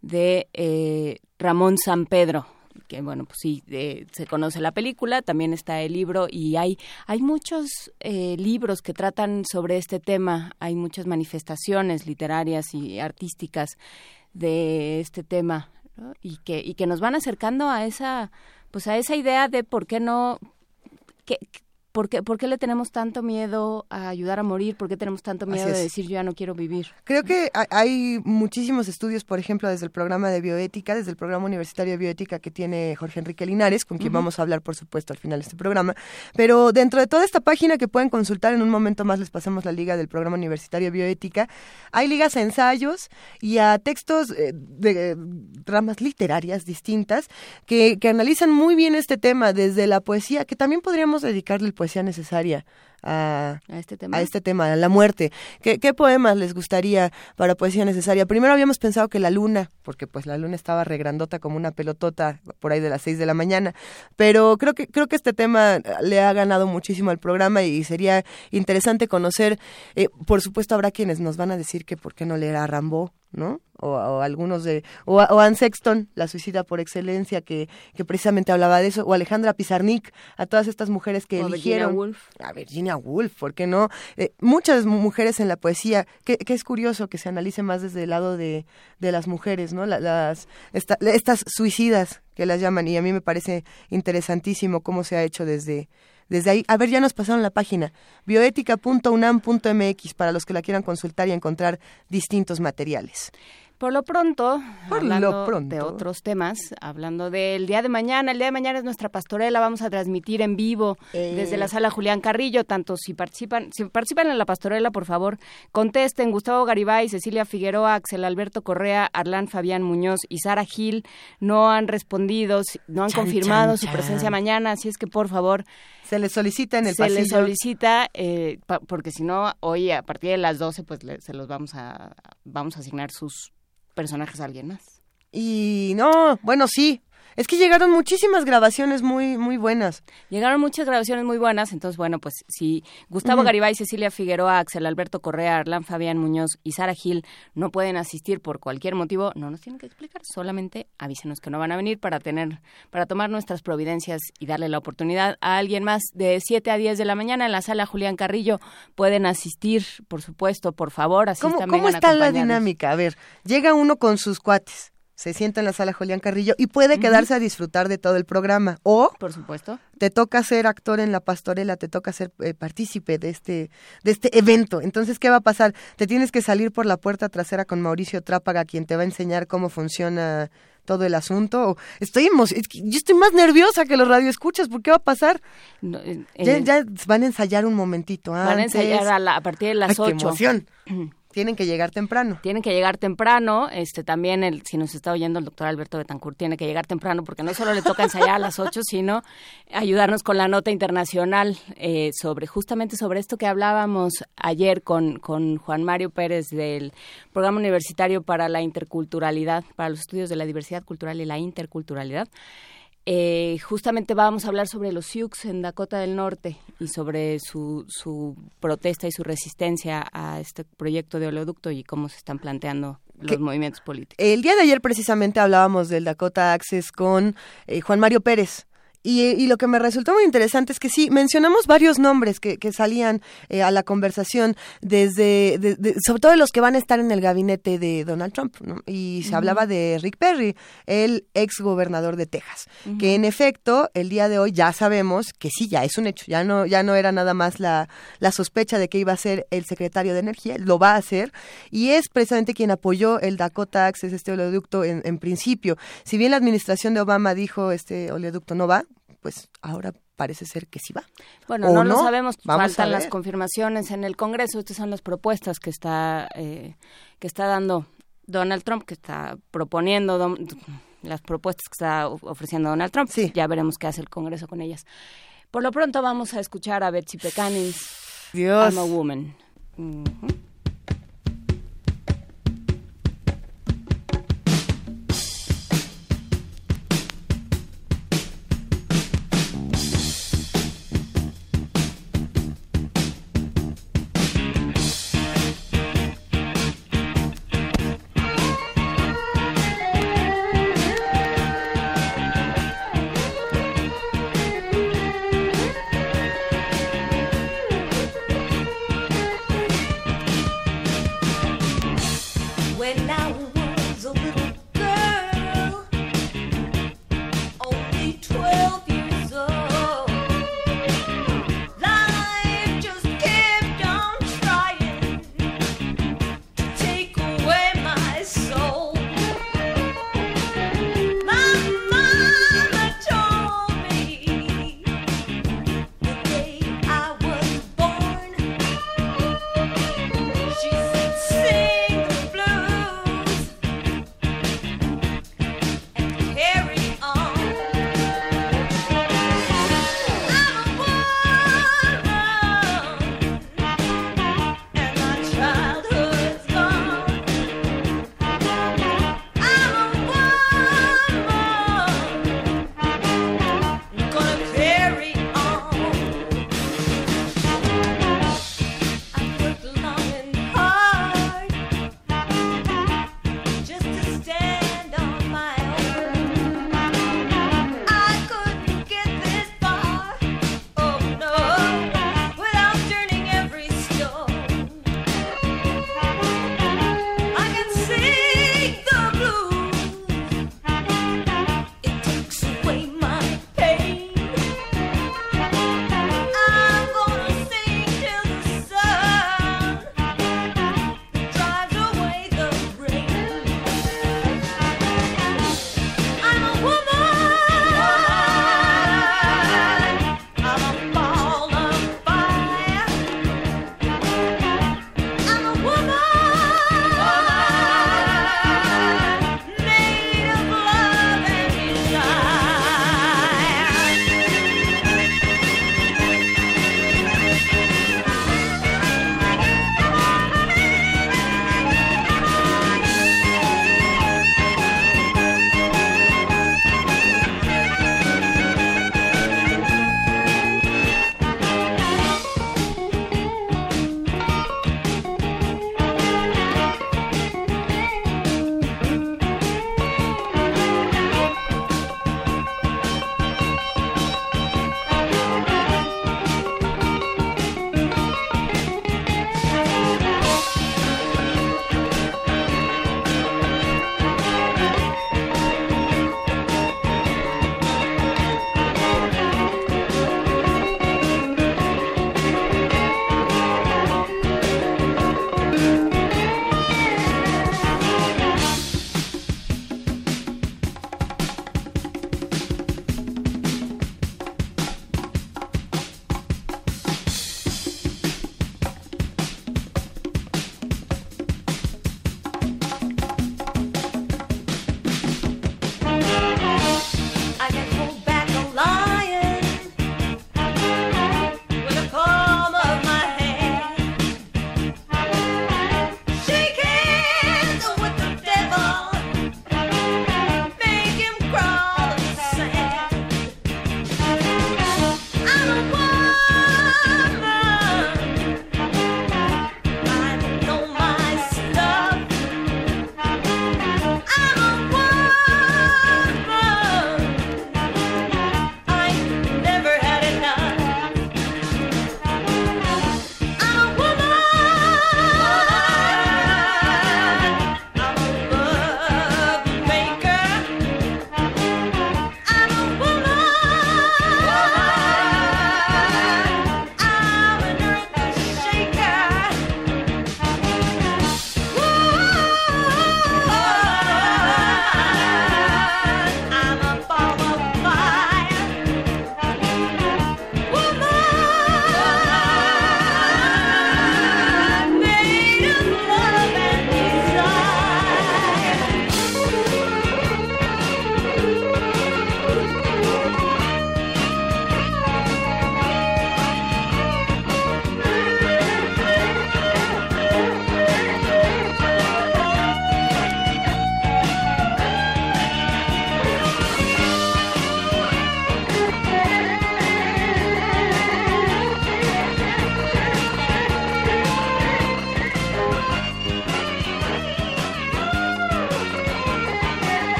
de eh, Ramón San Pedro que bueno pues sí se conoce la película también está el libro y hay hay muchos eh, libros que tratan sobre este tema. Hay muchas manifestaciones literarias y artísticas de este tema y que y que nos van acercando a esa pues a esa idea de por qué no que, ¿Por qué, ¿Por qué, le tenemos tanto miedo a ayudar a morir? ¿Por qué tenemos tanto miedo de decir yo ya no quiero vivir? Creo que hay muchísimos estudios, por ejemplo, desde el programa de bioética, desde el programa universitario de bioética que tiene Jorge Enrique Linares, con quien vamos a hablar, por supuesto, al final de este programa. Pero dentro de toda esta página que pueden consultar, en un momento más les pasamos la liga del programa universitario de bioética, hay ligas a ensayos y a textos eh, de ramas literarias distintas que, que analizan muy bien este tema, desde la poesía, que también podríamos dedicarle el poesía necesaria a, este tema, a este tema, a la muerte. ¿Qué, ¿Qué, poemas les gustaría para poesía necesaria? Primero habíamos pensado que la luna, porque pues la luna estaba regrandota como una pelotota por ahí de las seis de la mañana, pero creo que creo que este tema le ha ganado muchísimo al programa y sería interesante conocer. Eh, por supuesto habrá quienes nos van a decir que por qué no leer a Rambo, ¿no? O, algunos de o, o Anne Sexton, la suicida por excelencia que, que precisamente hablaba de eso, o Alejandra Pizarnik, a todas estas mujeres que eligieron Virginia Woolf. a Virginia Woolf, ¿por qué no? Eh, muchas mujeres en la poesía, que, que, es curioso que se analice más desde el lado de, de las mujeres, ¿no? las estas suicidas que las llaman y a mí me parece interesantísimo cómo se ha hecho desde desde ahí, a ver, ya nos pasaron la página, bioética.unam.mx para los que la quieran consultar y encontrar distintos materiales. Por lo pronto, Por hablando lo pronto. de otros temas, hablando del día de mañana, el día de mañana es nuestra pastorela, vamos a transmitir en vivo Eh. desde la sala Julián Carrillo, tanto si participan, si participan en la pastorela, por favor, contesten Gustavo Garibay, Cecilia Figueroa, Axel Alberto Correa, Arlán Fabián Muñoz y Sara Gil no han respondido, no han Chan, confirmado chan, su chan. presencia mañana, así es que por favor Se les solicita en el se pasillo. les solicita eh, pa- porque si no hoy a partir de las 12 pues le- se los vamos a vamos a asignar sus personajes a alguien más. Y no, bueno, sí. Es que llegaron muchísimas grabaciones muy muy buenas. Llegaron muchas grabaciones muy buenas, entonces bueno, pues si Gustavo. Garibay, Cecilia Figueroa, Axel Alberto Correa, Arlán Fabián Muñoz y Sara Gil no pueden asistir por cualquier motivo, no nos tienen que explicar, solamente avísenos que no van a venir para tener para tomar nuestras providencias y darle la oportunidad a alguien más de 7 a 10 de la mañana en la sala Julián Carrillo. Pueden asistir, por supuesto, por favor, asistan, ¿Cómo, cómo está la dinámica? A ver, llega uno con sus cuates, se sienta en la sala Julián Carrillo y puede quedarse a disfrutar de todo el programa. O Por supuesto. te toca ser actor en la pastorela, te toca ser eh, partícipe de este, de este evento. Entonces, ¿qué va a pasar? Te tienes que salir por la puerta trasera con Mauricio Trápaga, quien te va a enseñar cómo funciona todo el asunto. Estoy yo estoy más nerviosa que los radioescuchas. ¿Por qué va a pasar? No, eh, Ya, ya van a ensayar un momentito Van a antes. ensayar a, la- a partir de las Ay, qué 8. emoción. Tienen que llegar temprano. Tienen que llegar temprano, este también el, si nos está oyendo el doctor Alberto Betancourt tiene que llegar temprano porque no solo le toca ensayar a las 8, sino ayudarnos con la nota internacional eh, sobre justamente sobre esto que hablábamos ayer con, con Juan Mario Pérez del Programa Universitario para la Interculturalidad, para los estudios de la diversidad cultural y la interculturalidad. Eh, justamente vamos a hablar sobre los Sioux en Dakota del Norte y sobre su, su protesta y su resistencia a este proyecto de oleoducto y cómo se están planteando los movimientos políticos. El día de ayer precisamente hablábamos del Dakota Access con eh, Juan Mario Pérez. Y, y lo que me resultó muy interesante es que sí, mencionamos varios nombres que, que salían eh, a la conversación, desde, de- de- sobre todo de los que van a estar en el gabinete de Donald Trump, ¿no? y se hablaba de Rick Perry, el ex gobernador de Texas, que en efecto, el día de hoy ya sabemos que sí, ya es un hecho, ya no, ya no era nada más la, la sospecha de que iba a ser el secretario de Energía, lo va a hacer, y es precisamente quien apoyó el Dakota Access, este oleoducto en, en principio. Si bien la administración de Obama dijo este oleoducto no va, pues ahora parece ser que sí va. Bueno, ¿O no, lo sabemos, Vamos faltan las confirmaciones en el Congreso. Estas son las propuestas que está eh, que está dando Donald Trump, que está proponiendo las propuestas que está of- ofreciendo Donald Trump. Ya veremos qué hace el Congreso con ellas. Por lo pronto vamos a escuchar a Betsy Pecanins, Dios. I'm a Woman.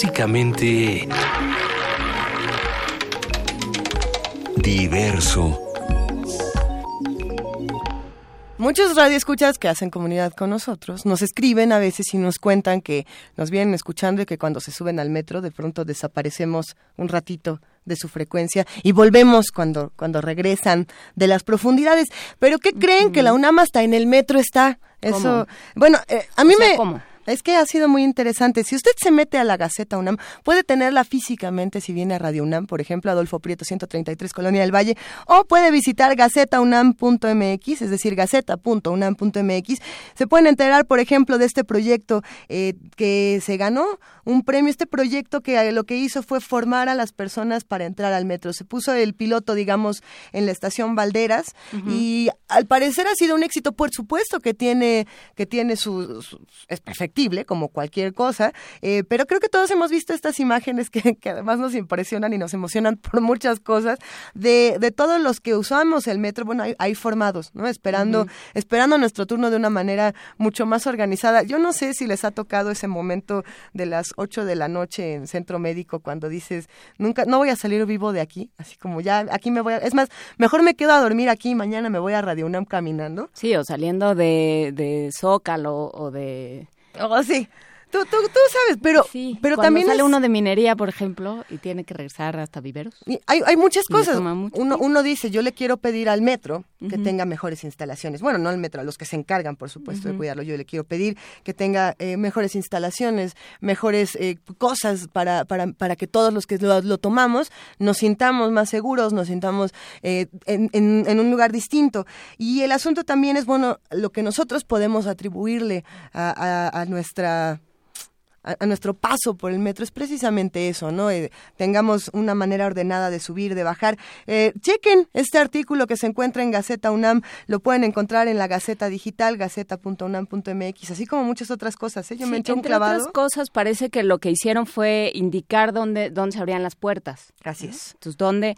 Clásicamente diverso. Muchos radioescuchas que hacen comunidad con nosotros nos escriben a veces y nos cuentan que nos vienen escuchando y que cuando se suben al metro de pronto desaparecemos un ratito de su frecuencia y volvemos cuando, cuando regresan de las profundidades. Pero ¿qué creen? Que la UNAM hasta en el metro está. Eso, ¿Cómo? bueno, eh, a mí O sea, me... ¿cómo? Es que ha sido muy interesante. Si usted se mete a la Gaceta UNAM, puede tenerla físicamente si viene a Radio UNAM, por ejemplo, Adolfo Prieto 133, Colonia del Valle, o puede visitar gacetaunam.mx, es decir, gaceta.unam.mx. Se pueden enterar, por ejemplo, de este proyecto eh, que se ganó un premio. Este proyecto que eh, lo que hizo fue formar a las personas para entrar al metro. Se puso el piloto, digamos, en la estación Valderas y al parecer ha sido un éxito. Por supuesto que tiene que tiene su, su- es perfectible como cualquier cosa, eh, pero creo que todos hemos visto estas imágenes que, que además nos impresionan y nos emocionan por muchas cosas de, de todos los que usamos el metro, bueno, ahí, formados, ¿no? Esperando, esperando nuestro turno de una manera mucho más organizada. Yo no sé si les ha tocado ese momento de las 8 de la noche en centro médico cuando dices, nunca, no voy a salir vivo de aquí, así como ya, aquí me voy a, es más, mejor me quedo a dormir aquí y mañana me voy a Radio UNAM caminando. Sí, o saliendo de, de Zócalo o de... Oh, sí. Tú, tú, tú sabes, pero, pero Cuando también sale es- uno de minería, por ejemplo, y tiene que regresar hasta Viveros. Y hay, hay muchas cosas. Uno, uno dice, yo le quiero pedir al metro que tenga mejores instalaciones. Bueno, no al metro, a los que se encargan, por supuesto, de cuidarlo. Yo le quiero pedir que tenga eh, mejores instalaciones, mejores eh, cosas para, para, para que todos los que lo, lo tomamos nos sintamos más seguros, nos sintamos eh, en, en- en un lugar distinto. Y el asunto también es, bueno, lo que nosotros podemos atribuirle a, a- a nuestra a, a nuestro paso por el metro es precisamente eso, ¿no? Eh, tengamos una manera ordenada de subir, de bajar. Eh, chequen este artículo que se encuentra en Gaceta UNAM, lo pueden encontrar en la Gaceta Digital, gaceta.unam.mx, así como muchas otras cosas. ¿eh? Yo Sí, me eché un entre clavado. otras cosas, parece que lo que hicieron fue indicar dónde, dónde se abrían las puertas. Así es. Entonces, dónde,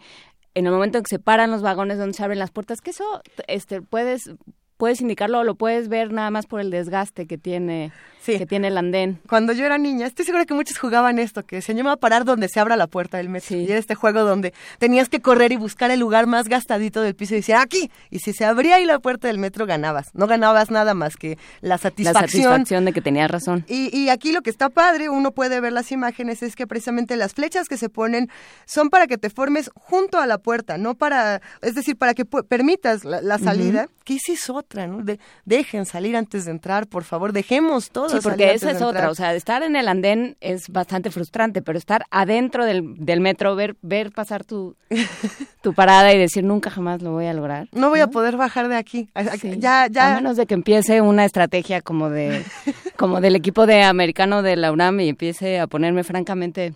en el momento en que se paran los vagones, donde se abren las puertas, que eso, este, puedes, puedes indicarlo o lo puedes ver nada más por el desgaste que tiene, que tiene el andén. Cuando yo era niña, estoy segura que muchos jugaban esto, que se llamaba parar donde se abra la puerta del metro. Y era este juego donde tenías que correr y buscar el lugar más gastadito del piso y decir, aquí. Y si se abría ahí la puerta del metro, ganabas. No ganabas nada más que la La satisfacción. satisfacción de que tenías razón. Y, y aquí lo que está padre, uno puede ver las imágenes, es que precisamente las flechas que se ponen son para que te formes junto a la puerta, no para, es decir, para que permitas la, la salida, Ujú. que esa es otra, ¿no? De- dejen salir antes de entrar, por favor, dejemos todos Sí, porque esa es otra. O sea, estar en el andén es bastante frustrante, pero estar adentro del, del metro, ver, ver pasar tu, tu parada y decir nunca jamás lo voy a lograr. no voy a poder bajar de aquí. Ya, ya. A menos de que empiece una estrategia como de como del equipo de americano de la UNAM y empiece a ponerme francamente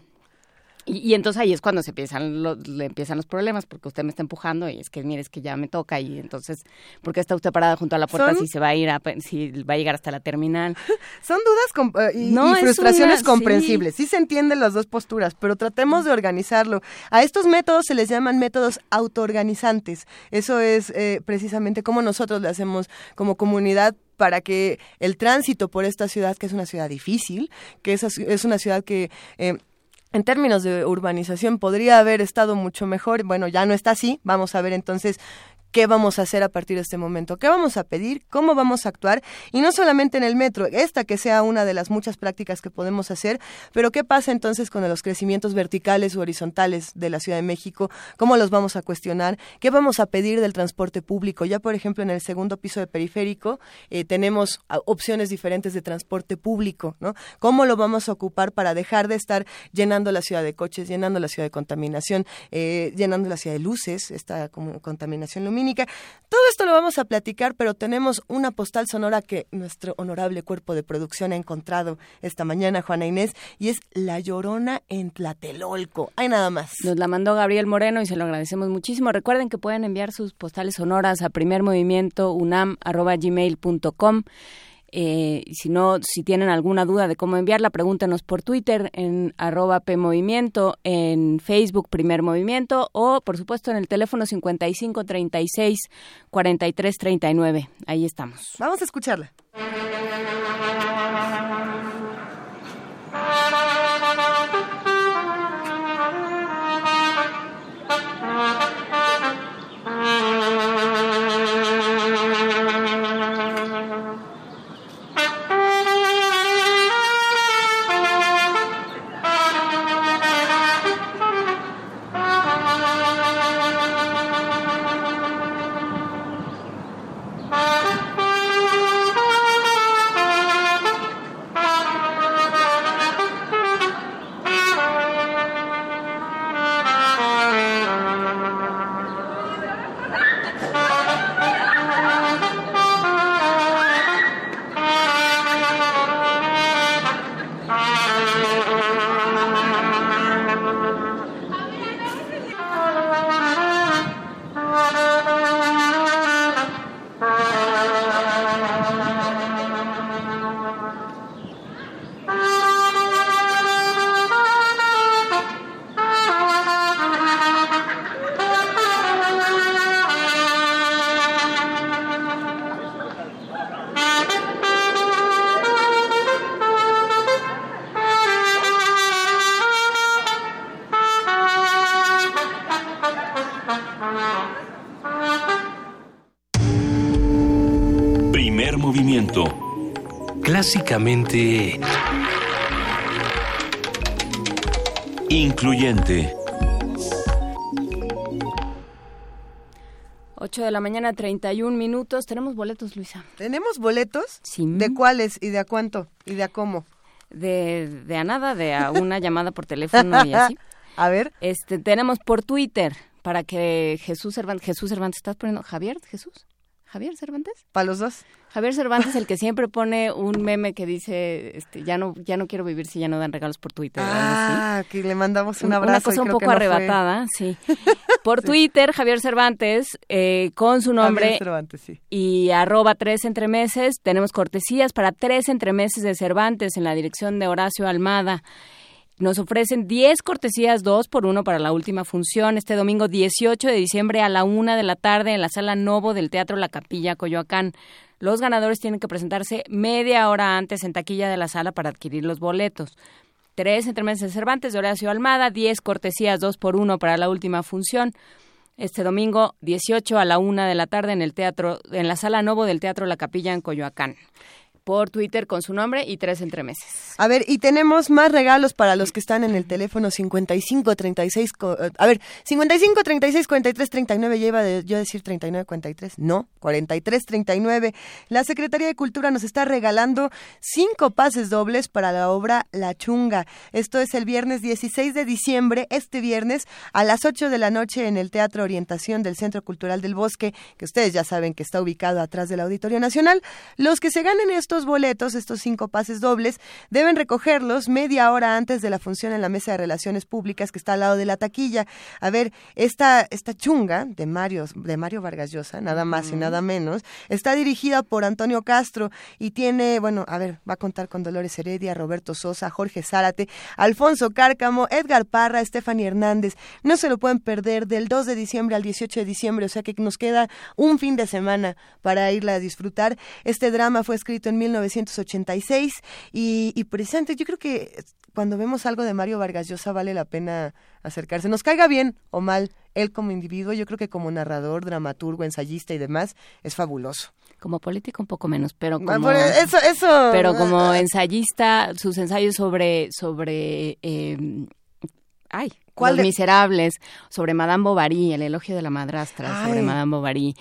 y, y entonces ahí es cuando se empiezan los, le empiezan los problemas porque usted me está empujando y es que mire es que ya me toca y entonces ¿por qué está usted parada junto a la puerta Son- si se va a ir a, si va a llegar hasta la terminal? Son dudas eh, y, No, y es frustraciones una- comprensibles. Sí. se entienden las dos posturas, pero tratemos de organizarlo. A estos métodos se les llaman métodos autoorganizantes. Eso es eh, precisamente como nosotros le hacemos como comunidad para que el tránsito por esta ciudad, que es una ciudad difícil, que es, es una ciudad que... eh, en términos de urbanización podría haber estado mucho mejor. Bueno, ya no está así. Vamos a ver entonces qué vamos a hacer a partir de este momento, qué vamos a pedir, cómo vamos a actuar, y no solamente en el metro, esta que sea una de las muchas prácticas que podemos hacer, pero qué pasa entonces con los crecimientos verticales u horizontales de la Ciudad de México, cómo los vamos a cuestionar, qué vamos a pedir del transporte público. Ya, por ejemplo, en el segundo piso de periférico eh, tenemos opciones diferentes de transporte público, ¿no? ¿Cómo lo vamos a ocupar para dejar de estar llenando la ciudad de coches, llenando la ciudad de contaminación, eh, llenando la ciudad de luces, esta contaminación lumínica? Todo esto lo vamos a platicar, pero tenemos una postal sonora que nuestro honorable cuerpo de producción ha encontrado esta mañana, Juana Inés, y es La Llorona en Tlatelolco. Hay nada más. Nos la mandó Gabriel Moreno y se lo agradecemos muchísimo. Recuerden que pueden enviar sus postales sonoras a primermovimientounam.gmail.com. Eh, si no, si tienen alguna duda de cómo enviarla, pregúntenos por Twitter en arroba PMovimiento, en Facebook Primer Movimiento o, por supuesto, en el teléfono 55 36 43 39. Ahí estamos. Vamos a escucharla. Básicamente... Incluyente. 8 de la mañana, 31 minutos. Tenemos boletos, Luisa. ¿Tenemos boletos? Sí. ¿De cuáles y de a cuánto y de a cómo? De, de a nada, de a una llamada por teléfono y así. A ver. Este, tenemos por Twitter para que Jesús Cervantes, Jesús Cervantes, ¿estás poniendo Javier? ¿Jesús? ¿Javier Cervantes? Para los dos. Javier Cervantes, el que siempre pone un meme que dice, este, ya no, ya no quiero vivir si ya no dan regalos por Twitter. Ah, que le mandamos un Una abrazo. cosa y un poco fue- arrebatada, sí. Por Twitter, Javier Cervantes, eh, con su nombre Javier Cervantes, sí. y arroba tres entremeses. Tenemos cortesías para tres entremeses de Cervantes en la dirección de Horacio Almada. Nos ofrecen 10 cortesías, dos por uno para la última función, este domingo 18 de diciembre a la una de la tarde en la sala Novo del Teatro La Capilla, Coyoacán. Los ganadores tienen que presentarse media hora antes en taquilla de la sala para adquirir los boletos. Tres entremeses de Cervantes de Horacio Almada, 10 cortesías, dos por uno para la última función. Este domingo 18 a la una de la tarde en el teatro, en la sala Novo del Teatro La Capilla en Coyoacán. Por Twitter con su nombre y tres entremeses. A ver, y tenemos más regalos para los que están en el teléfono 55 36 co- eh, a ver, 55 36 43 39 lleva de yo decir 39 43, no, 43 39. La Secretaría de Cultura nos está regalando cinco pases dobles para la obra La Chunga. Esto es el viernes 16 de diciembre, este viernes a las 8 de la noche en el Teatro Orientación del Centro Cultural del Bosque, que ustedes ya saben que está ubicado atrás del Auditorio Nacional. Los que se ganen estos boletos, estos cinco pases dobles, deben recogerlos media hora antes de la función en la mesa de relaciones públicas que está al lado de la taquilla. A ver, esta, esta chunga de Mario, de Mario Vargas Llosa, nada más y nada menos, está dirigida por Antonio Castro y tiene, bueno, a ver, va a contar con Dolores Heredia, Roberto Sosa, Jorge Zárate, Alfonso Cárcamo, Edgar Parra, Stephanie Hernández. No se lo pueden perder del 2 de diciembre al 18 de diciembre, o sea que nos queda un fin de semana para irla a disfrutar. Este drama fue escrito en 1986 y, y presente, yo creo que cuando vemos algo de Mario Vargas Llosa vale la pena acercarse. Nos caiga bien o mal él como individuo, yo creo que como narrador, dramaturgo, ensayista y demás, es fabuloso. Como político un poco menos, pero Ah, como eso, eso. pero como ensayista, sus ensayos sobre sobre eh, ay, ¿Cuál Los de- Miserables, sobre Madame Bovary, el elogio de la madrastra, sobre. Madame Bovary,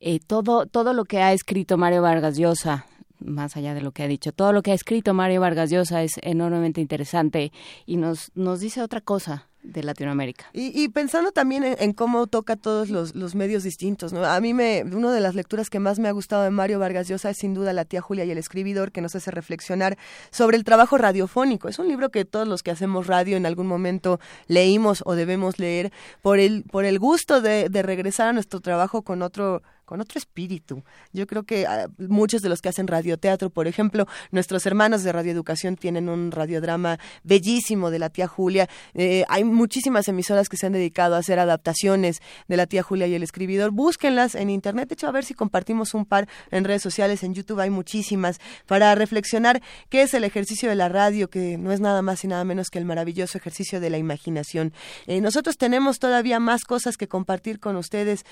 eh, todo todo lo que ha escrito Mario Vargas Llosa más allá de lo que ha dicho, todo lo que ha escrito Mario Vargas Llosa es enormemente interesante y nos nos dice otra cosa de Latinoamérica. Y, pensando también en, en cómo toca todos los, los medios distintos, ¿no? A mí me, una de las lecturas que más me ha gustado de Mario Vargas Llosa es sin duda La tía Julia y el escribidor, que nos hace reflexionar sobre el trabajo radiofónico. Es un libro que todos los que hacemos radio en algún momento leímos o debemos leer por el, por el gusto de, de regresar a nuestro trabajo con otro con otro espíritu. Yo creo que ah, muchos de los que hacen radioteatro, por ejemplo, nuestros hermanos de radioeducación tienen un radiodrama bellísimo de la tía Julia. Eh, hay muchísimas emisoras que se han dedicado a hacer adaptaciones de la tía Julia y el escribidor. Búsquenlas en internet. De hecho, a ver si compartimos un par en redes sociales. En YouTube hay muchísimas para reflexionar qué es el ejercicio de la radio, que no es nada más y nada menos que el maravilloso ejercicio de la imaginación. Eh, nosotros tenemos todavía más cosas que compartir con ustedes.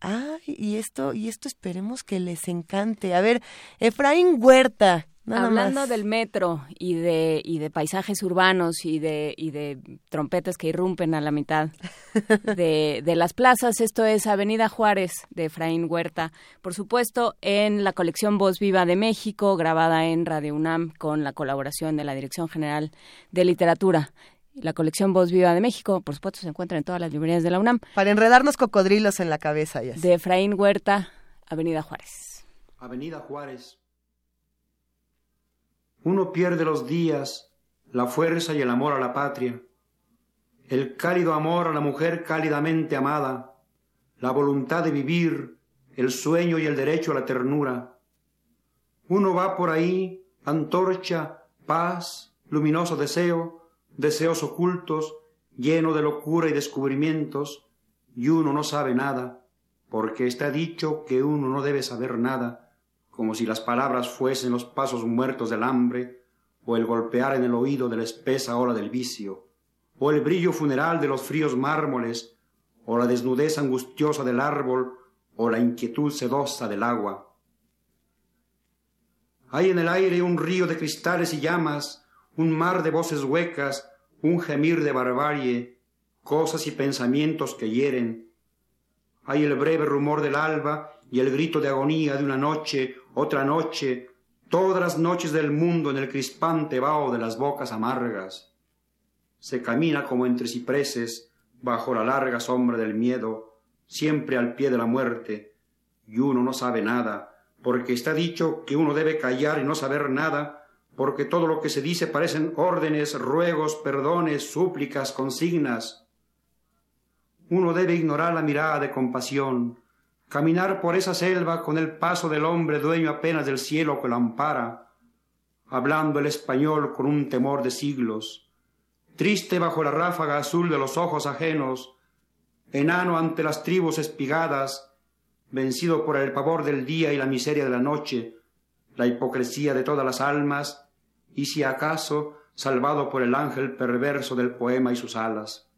Ay, y esto, y esto esperemos que les encante. A ver, Efraín Huerta. Nada Hablando más. del metro y de y de paisajes urbanos y de y de trompetas que irrumpen a la mitad de, de las plazas, esto es Avenida Juárez de Efraín Huerta, por supuesto en la colección Voz Viva de México, grabada en Radio UNAM con la colaboración de la Dirección General de Literatura. La colección Voz Viva de México, por supuesto, se encuentra en todas las librerías de la UNAM. Para enredarnos cocodrilos en la cabeza ya. De Efraín Huerta, Avenida Juárez. Avenida Juárez. Uno pierde los días, la fuerza y el amor a la patria, el cálido amor a la mujer cálidamente amada, la voluntad de vivir, el sueño y el derecho a la ternura. Uno va por ahí, antorcha, paz, luminoso deseo, deseos ocultos, lleno de locura y descubrimientos, y uno no sabe nada, porque está dicho que uno no debe saber nada, como si las palabras fuesen los pasos muertos del hambre, o el golpear en el oído de la espesa ola del vicio, o el brillo funeral de los fríos mármoles, o la desnudez angustiosa del árbol, o la inquietud sedosa del agua. Hay en el aire un río de cristales y llamas, un mar de voces huecas, un gemir de barbarie, cosas y pensamientos que hieren. Hay el breve rumor del alba y el grito de agonía de una noche, otra noche, todas las noches del mundo en el crispante vaho de las bocas amargas. Se camina como entre cipreses, bajo la larga sombra del miedo, siempre al pie de la muerte, y uno no sabe nada, porque está dicho que uno debe callar y no saber nada, porque todo lo que se dice parecen órdenes, ruegos, perdones, súplicas, consignas. Uno debe ignorar la mirada de compasión, caminar por esa selva con el paso del hombre dueño apenas del cielo que lo ampara, hablando el español con un temor de siglos, triste bajo la ráfaga azul de los ojos ajenos, enano ante las tribus espigadas, vencido por el pavor del día y la miseria de la noche, la hipocresía de todas las almas, y si acaso salvado por el ángel perverso del poema y sus alas.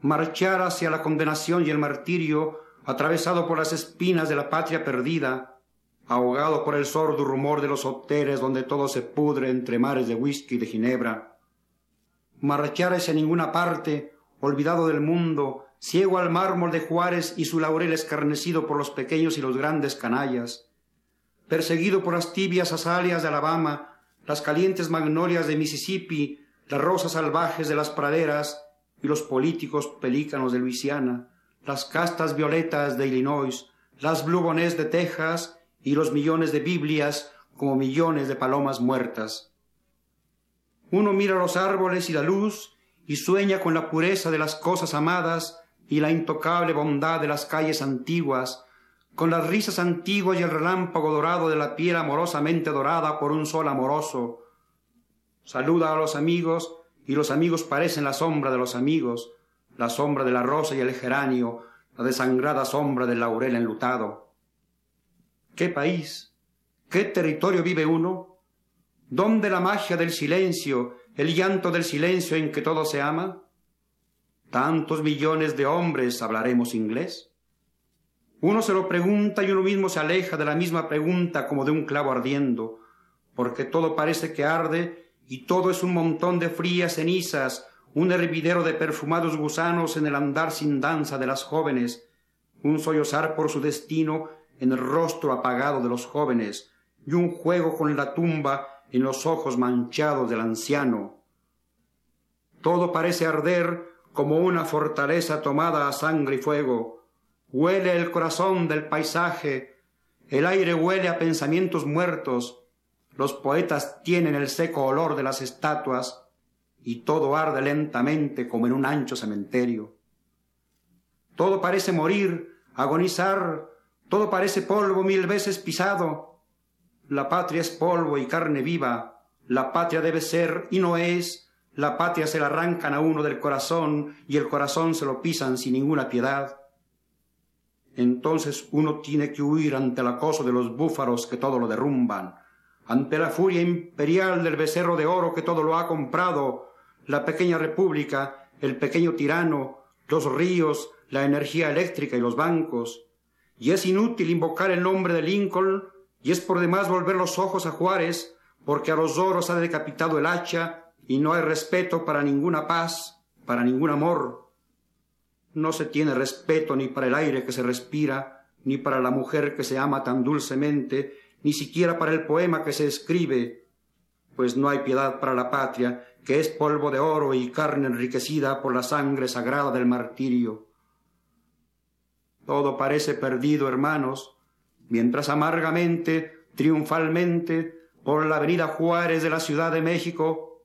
Marchar hacia la condenación y el martirio, atravesado por las espinas de la patria perdida, ahogado por el sordo rumor de los hoteles donde todo se pudre entre mares de whisky y de ginebra. Marchar hacia ninguna parte, olvidado del mundo, ciego al mármol de Juárez y su laurel escarnecido por los pequeños y los grandes canallas, perseguido por las tibias azaleas de Alabama, las calientes magnolias de Mississippi, las rosas salvajes de las praderas y los políticos pelícanos de Luisiana, las castas violetas de Illinois, las blubones de Texas y los millones de Biblias como millones de palomas muertas. Uno mira los árboles y la luz y sueña con la pureza de las cosas amadas y la intocable bondad de las calles antiguas, con las risas antiguas y el relámpago dorado de la piel amorosamente dorada por un sol amoroso. Saluda a los amigos y los amigos parecen la sombra de los amigos, la sombra de la rosa y el geranio, la desangrada sombra del laurel enlutado. ¿Qué país? ¿Qué territorio vive uno? ¿Dónde la magia del silencio, el llanto del silencio en que todo se ama? ¿Tantos millones de hombres hablaremos inglés? Uno se lo pregunta y uno mismo se aleja de la misma pregunta como de un clavo ardiendo, porque todo parece que arde y todo es un montón de frías cenizas, un hervidero de perfumados gusanos en el andar sin danza de las jóvenes, un sollozar por su destino en el rostro apagado de los jóvenes, y un juego con la tumba en los ojos manchados del anciano. Todo parece arder como una fortaleza tomada a sangre y fuego. Huele el corazón del paisaje, el aire huele a pensamientos muertos, los poetas tienen el seco olor de las estatuas, y todo arde lentamente como en un ancho cementerio. Todo parece morir, agonizar, todo parece polvo mil veces pisado. La patria es polvo y carne viva, la patria debe ser y no es, la patria se la arrancan a uno del corazón y el corazón se lo pisan sin ninguna piedad. Entonces uno tiene que huir ante el acoso de los búfaros que todo lo derrumban, ante la furia imperial del becerro de oro que todo lo ha comprado, la pequeña república, el pequeño tirano, los ríos, la energía eléctrica y los bancos. Y es inútil invocar el nombre de Lincoln, y es por demás volver los ojos a Juárez, porque a los oros ha decapitado el hacha y no hay respeto para ninguna paz, para ningún amor. No se tiene respeto ni para el aire que se respira, ni para la mujer que se ama tan dulcemente, ni siquiera para el poema que se escribe, pues no hay piedad para la patria, que es polvo de oro y carne enriquecida por la sangre sagrada del martirio. Todo parece perdido, hermanos, mientras amargamente, triunfalmente, por la avenida Juárez de la Ciudad de México,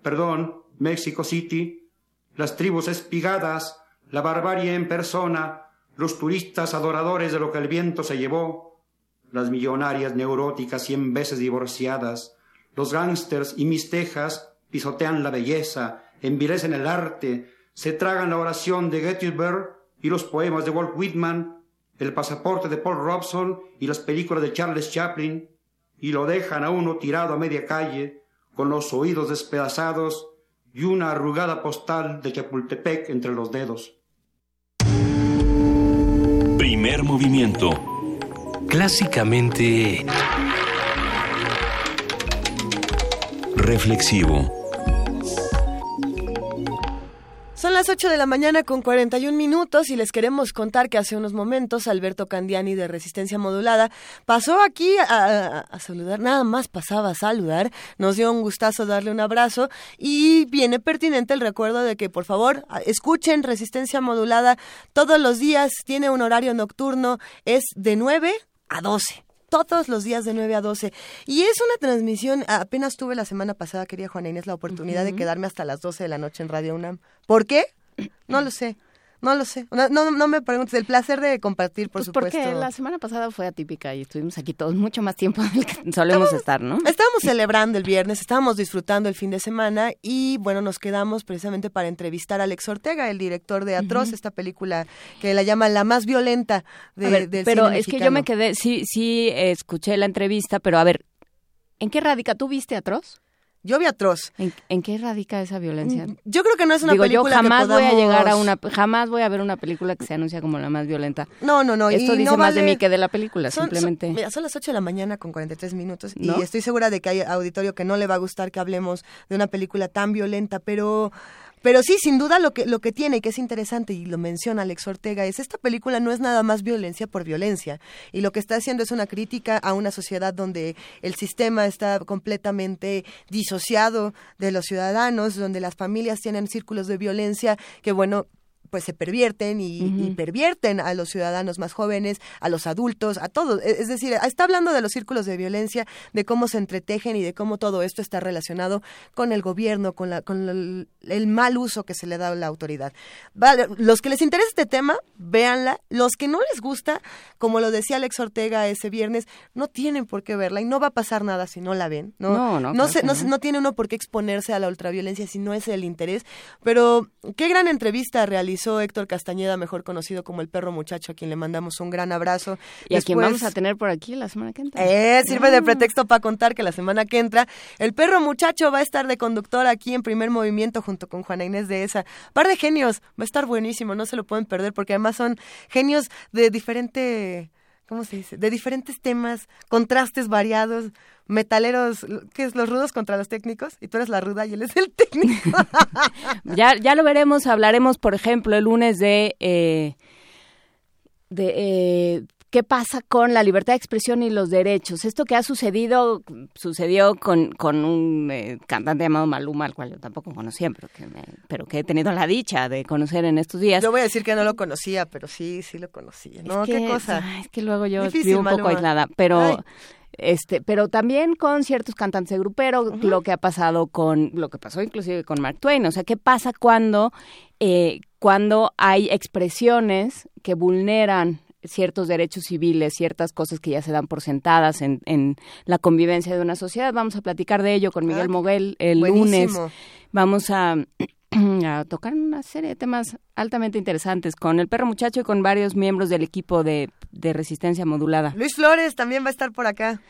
perdón, Mexico City, las tribus espigadas, la barbarie en persona, los turistas adoradores de lo que el viento se llevó, las millonarias neuróticas cien veces divorciadas, los gángsters y mistejas pisotean la belleza, envilecen el arte, se tragan la oración de Gettysburg y los poemas de Walt Whitman, el pasaporte de Paul Robson y las películas de Charles Chaplin, y lo dejan a uno tirado a media calle, con los oídos despedazados y una arrugada postal de Chapultepec entre los dedos. Primer movimiento. Clásicamente... Reflexivo. Son las 8 de la mañana con 41 minutos y les queremos contar que hace unos momentos Alberto Candiani de Resistencia Modulada pasó aquí a, saludar, nada más pasaba a saludar, nos dio un gustazo darle un abrazo y viene pertinente el recuerdo de que por favor escuchen Resistencia Modulada todos los días, tiene un horario nocturno, es de 9 a 12 todos los días de 9 a 12. Y es una transmisión, apenas tuve la semana pasada, quería Juana Inés, la oportunidad de quedarme hasta las 12 de la noche en Radio UNAM. ¿Por qué? No lo sé. No lo sé. No, no, no me preguntes. El placer de compartir, por Pues supuesto. porque la semana pasada fue atípica y estuvimos aquí todos mucho más tiempo del que solemos estar, ¿no? Estábamos celebrando el viernes, estábamos disfrutando el fin de semana y bueno, nos quedamos precisamente para entrevistar a Alex Ortega, el director de Atroz, esta película que la llama la más violenta de, A ver, del pero cine es que yo me quedé, sí, sí, escuché la entrevista, pero a ver, ¿en qué radica? ¿Tú viste Atroz? Yo vi Atroz. ¿En, en qué radica esa violencia? Yo creo que no es una Digo, yo película que jamás voy a podamos- llegar a una, jamás voy a ver una película que se anuncia como la más violenta. No, no, no. Esto y dice no más de vale- mí que de la película, Son- son- simplemente. mira, son las 8 de la mañana con 43 minutos ¿No? y estoy segura de que hay auditorio que no le va a gustar que hablemos de una película tan violenta, pero pero sí, sin duda lo que lo que tiene y que es interesante y lo menciona Alex Ortega es esta película no es nada más violencia por violencia y lo que está haciendo es una crítica a una sociedad donde el sistema está completamente disociado de los ciudadanos, donde las familias tienen círculos de violencia que bueno, pues se pervierten y, y pervierten a los ciudadanos más jóvenes, a los adultos, a todos. E- Es decir, está hablando de los círculos de violencia, de cómo se entretejen y de cómo todo esto está relacionado con el gobierno, con, la, con el, el mal uso que se le da a la autoridad. Vale, los que les interesa este tema, véanla. Los que no les gusta, como lo decía Alex Ortega ese viernes, no tienen por qué verla y no va a pasar nada si no la ven. No, No, no, no, se- no no. tiene uno por qué exponerse a la ultraviolencia si no es el interés. Pero qué gran entrevista realizó Héctor Castañeda, mejor conocido como el perro muchacho, a quien le mandamos un gran abrazo. Y a quien vamos a tener por aquí la semana que entra. eh, sirve de Ah. pretexto para contar que la semana que entra el perro muchacho va a estar de conductor aquí en primer movimiento junto con Juana Inés de esa. Par de genios, va a estar buenísimo, no se lo pueden perder porque además son genios de diferente, ¿cómo se dice? De diferentes temas, contrastes variados, metaleros, ¿qué es? Los rudos contra los técnicos y tú eres la ruda y él es el técnico. Ya, ya lo veremos, hablaremos, por ejemplo, el lunes de, eh, de eh, qué pasa con la libertad de expresión y los derechos. Esto que ha sucedido, sucedió con, con un eh, cantante llamado Maluma, al cual yo tampoco conocía, pero que, me- pero que he tenido la dicha de conocer en estos días. Yo voy a decir que no lo conocía, pero sí, sí lo conocía. No, Es que, qué cosa. es que luego yo Difícil, vivo un poco aislada, pero Ay. este, pero también con ciertos cantantes de grupero, lo que ha pasado con, lo que pasó inclusive con Mark Twain, o sea, qué pasa cuando, eh, cuando hay expresiones que vulneran ciertos derechos civiles, ciertas cosas que ya se dan por sentadas en, en la convivencia de una sociedad. Vamos a platicar de ello con Miguel Ah, Moguel el buenísimo. lunes. Vamos a, a tocar una serie de temas altamente interesantes con el perro muchacho y con varios miembros del equipo de, de resistencia modulada. Luis Flores también va a estar por acá.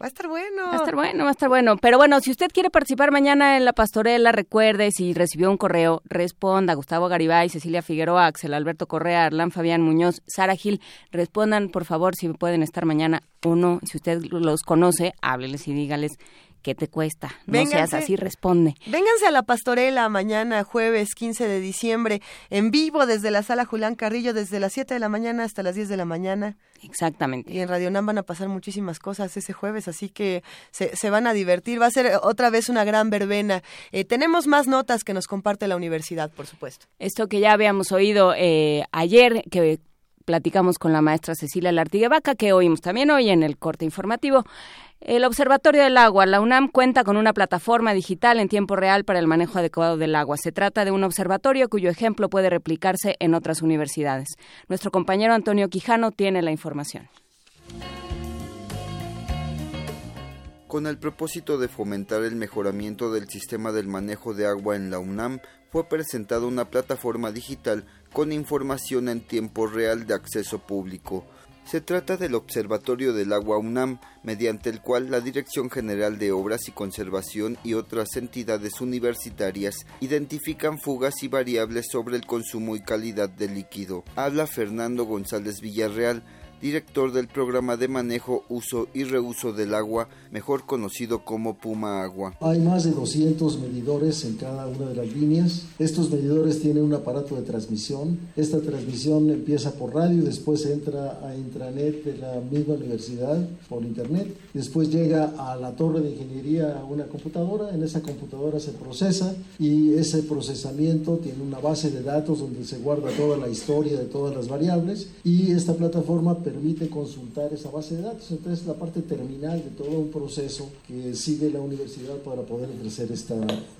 Va a estar bueno. Va a estar bueno, va a estar bueno. Pero bueno, si usted quiere participar mañana en la pastorela, recuerde, si recibió un correo, responda. Gustavo Garibay, Cecilia Figueroa, Axel Alberto Correa, Arlán Fabián Muñoz, Sara Gil, respondan por favor si pueden estar mañana o no. Si usted los conoce, hábleles y dígales qué te cuesta. No Vénganse. seas así, responde. Vénganse a la pastorela mañana, jueves 15 de diciembre, en vivo desde la sala Julián Carrillo, desde las 7 de la mañana hasta las 10 de la mañana. Exactamente. Y en Radio Nam van a pasar muchísimas cosas ese jueves, así que se, se van a divertir. Va a ser otra vez una gran verbena. Eh, tenemos más notas que nos comparte la universidad, por supuesto. Esto que ya habíamos oído eh, ayer, que platicamos con la maestra Cecilia Lartigue Vaca, que oímos también hoy en el corte informativo. El Observatorio del Agua, la UNAM, cuenta con una plataforma digital en tiempo real para el manejo adecuado del agua. Se trata de un observatorio cuyo ejemplo puede replicarse en otras universidades. Nuestro compañero Antonio Quijano tiene la información. Con el propósito de fomentar el mejoramiento del sistema del manejo de agua en la UNAM, fue presentada una plataforma digital con información en tiempo real de acceso público. Se trata del Observatorio del Agua UNAM, mediante el cual la Dirección General de Obras y Conservación y otras entidades universitarias identifican fugas y variables sobre el consumo y calidad del líquido. Habla Fernando González Villarreal, director del programa de manejo, uso y reuso del agua, mejor conocido como Puma Agua. Hay más de 200 medidores en cada una de las líneas. Estos medidores tienen un aparato de transmisión. Esta transmisión empieza por radio y después entra a intranet de la misma universidad por internet. Después llega a la torre de ingeniería a una computadora. En esa computadora se procesa y ese procesamiento tiene una base de datos donde se guarda toda la historia de todas las variables y esta plataforma permite consultar esa base de datos. Entonces es la parte terminal de todo un proceso que sigue la universidad para poder ofrecer esta,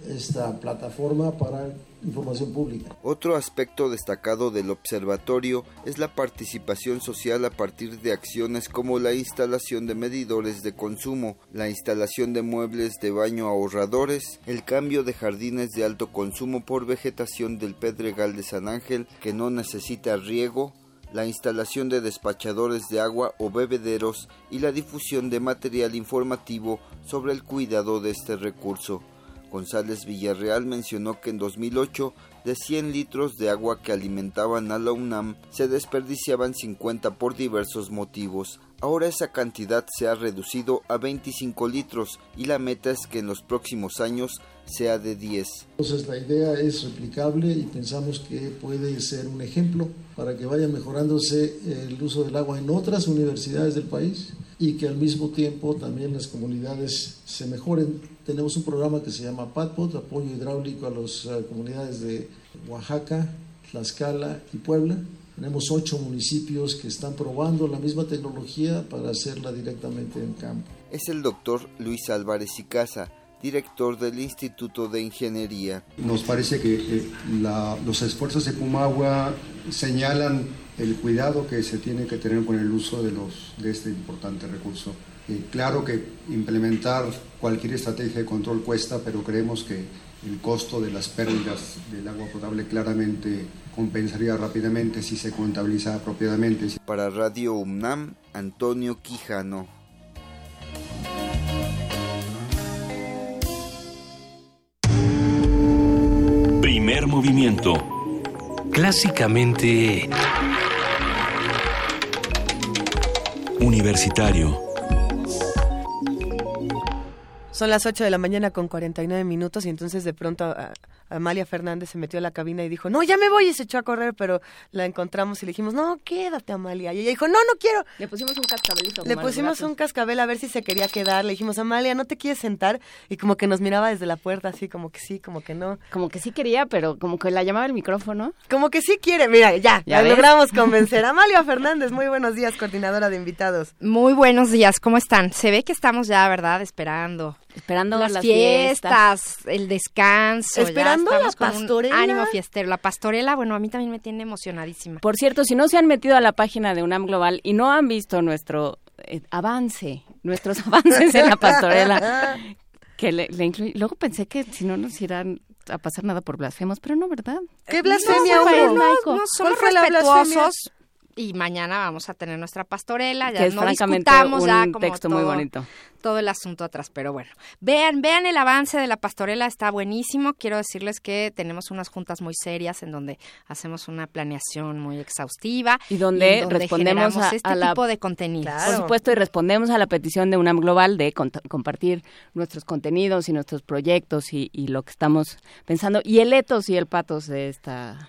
esta plataforma para información pública. Otro aspecto destacado del observatorio es la participación social a partir de acciones como la instalación de medidores de consumo, la instalación de muebles de baño ahorradores, el cambio de jardines de alto consumo por vegetación del Pedregal de San Ángel que no necesita riego, la instalación de despachadores de agua o bebederos y la difusión de material informativo sobre el cuidado de este recurso. González Villarreal mencionó que en 2008 de 100 litros de agua que alimentaban a la UNAM se desperdiciaban 50 por diversos motivos. Ahora esa cantidad se ha reducido a 25 litros y la meta es que en los próximos años sea de 10. Entonces la idea es replicable y pensamos que puede ser un ejemplo para que vaya mejorándose el uso del agua en otras universidades del país y que al mismo tiempo también las comunidades se mejoren. Tenemos un programa que se llama PADPOT, apoyo hidráulico a las uh, comunidades de Oaxaca, Tlaxcala y Puebla. Tenemos ocho municipios que están probando la misma tecnología para hacerla directamente en campo. Es el doctor Luis Álvarez y Casa director del Instituto de Ingeniería. Nos parece que eh, la, los esfuerzos de Pumagua señalan el cuidado que se tiene que tener con el uso de, los, de este importante recurso. Eh, claro que implementar cualquier estrategia de control cuesta, pero creemos que el costo de las pérdidas del agua potable claramente compensaría rápidamente si se contabiliza apropiadamente. Para Radio UNAM, Antonio Quijano. Primer movimiento. Clásicamente... Universitario. Son las 8 de la mañana con 49 minutos y entonces de pronto a, Amalia Fernández se metió a la cabina y dijo, no, ya me voy y se echó a correr, pero la encontramos y le dijimos, no, quédate Amalia. Y ella dijo, no, no quiero. Le pusimos un cascabelito. Le pusimos un cascabel a ver si se quería quedar. Le dijimos, Amalia, ¿no te quieres sentar? Y como que nos miraba desde la puerta así, como que sí, como que no. Como que sí quería, pero como que la llamaba el micrófono. Como que sí quiere. Mira, ya, ya, logramos convencer. Amalia Fernández, muy buenos días, coordinadora de invitados. Muy buenos días, ¿cómo están? Se ve que estamos ya, ¿verdad? Esperando esperando las, las fiestas, el descanso. Esperando ya la pastorela. ánimo fiestero. La pastorela, bueno, a mí también me tiene emocionadísima. Por cierto, si no se han metido a la página de UNAM Global y no han visto nuestro eh, avance, nuestros avances en la pastorela, que le, le incluye. Luego pensé que si no nos irán a pasar nada por blasfemos, pero no, ¿verdad? ¿Qué blasfemia no, hubo? No, no, somos respetuosos. Y mañana vamos a tener nuestra pastorela, ya que es no francamente discutamos un ya como texto todo, muy bonito. todo el asunto atrás, pero bueno. Vean, vean el avance de la pastorela, está buenísimo. Quiero decirles que tenemos unas juntas muy serias en donde hacemos una planeación muy exhaustiva y donde, y donde respondemos a, este a la, tipo de contenido. Por supuesto, y respondemos a la petición de UNAM Global de cont- compartir nuestros contenidos y nuestros proyectos y, y lo que estamos pensando y el etos y el patos de esta